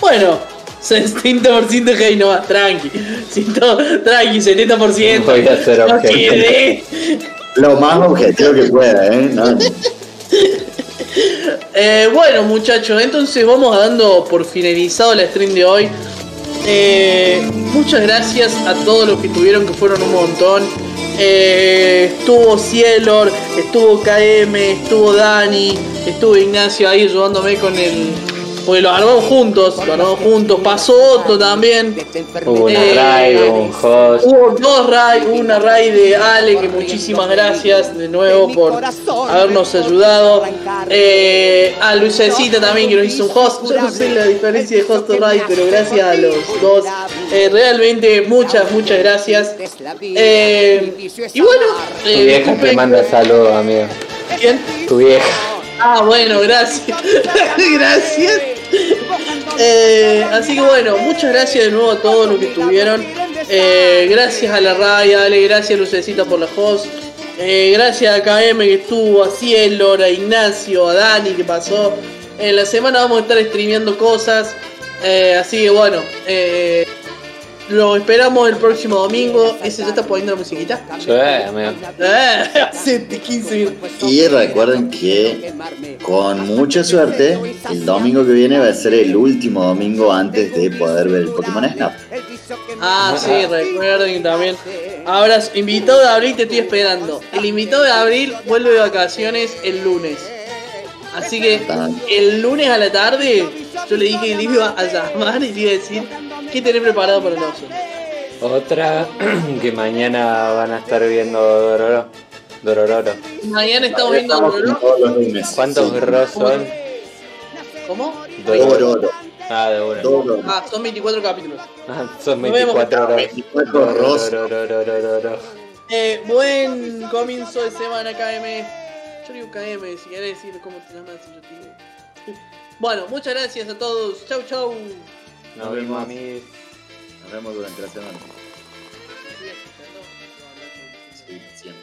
Bueno, 60% de hate nomás, tranqui. Siento- tranqui, 70%. Voy a ser No objetivo. quedé. Lo más objetivo que pueda, ¿eh? No, Eh, bueno, muchachos, entonces vamos dando por finalizado la stream de hoy. Eh, muchas gracias a todos los que estuvieron, que fueron un montón. Eh, estuvo Cielor, estuvo KM, estuvo Dani, estuvo Ignacio ahí ayudándome con el. Porque lo armamos juntos, lo armamos juntos. Pasó Otto también. Hubo una Eh, raid, un host. Hubo dos raid, hubo una raid de Ale, que muchísimas gracias de nuevo por habernos ayudado. Eh, a Luisecita también que nos hizo un host. Yo no sé la diferencia de host o raid, pero gracias a los dos. Eh, realmente muchas, muchas gracias. Eh, y bueno, Tu vieja te manda saludos, amigo. ¿Quién? Tu vieja. Ah, bueno, gracias. gracias. Eh, así que bueno, muchas gracias de nuevo a todos los que estuvieron. Eh, gracias a la Raya, Ale, gracias Lucecita por la host. Eh, gracias a KM que estuvo, a Cielo, a Ignacio, a Dani que pasó. En la semana vamos a estar streameando cosas. Así que bueno, lo esperamos el próximo domingo. ¿Ese ya está poniendo la musiquita? Sí, amigo. Eh, hace 15 minutos. Y recuerden que con mucha suerte, el domingo que viene va a ser el último domingo antes de poder ver el Pokémon Snap. Ah, sí, recuerden también. Ahora, invitado de abril te estoy esperando. El invitado de abril vuelve de vacaciones el lunes. Así que el lunes a la tarde yo le dije que le iba a llamar y le iba a decir qué tenés preparado para nosotros. Otra que mañana van a estar viendo Dororo. Dorororo. Mañana estamos viendo Estamos Dororo. todos los lunes. ¿Cuántos Sí. gros son? ¿Cómo? Dororo. Ah, de. Dororo. Ah, son 24 capítulos. Ah, son Nos vemos. 24 horas. 24 ros. Dororororororo. Eh, buen comienzo de semana, KM. Yo digo KM, si querés decir cómo te llamas, yo te digo. Bueno, muchas gracias a todos. Chau, chau. Nos vemos a mí. Nos vemos durante la semana. Sí, siempre.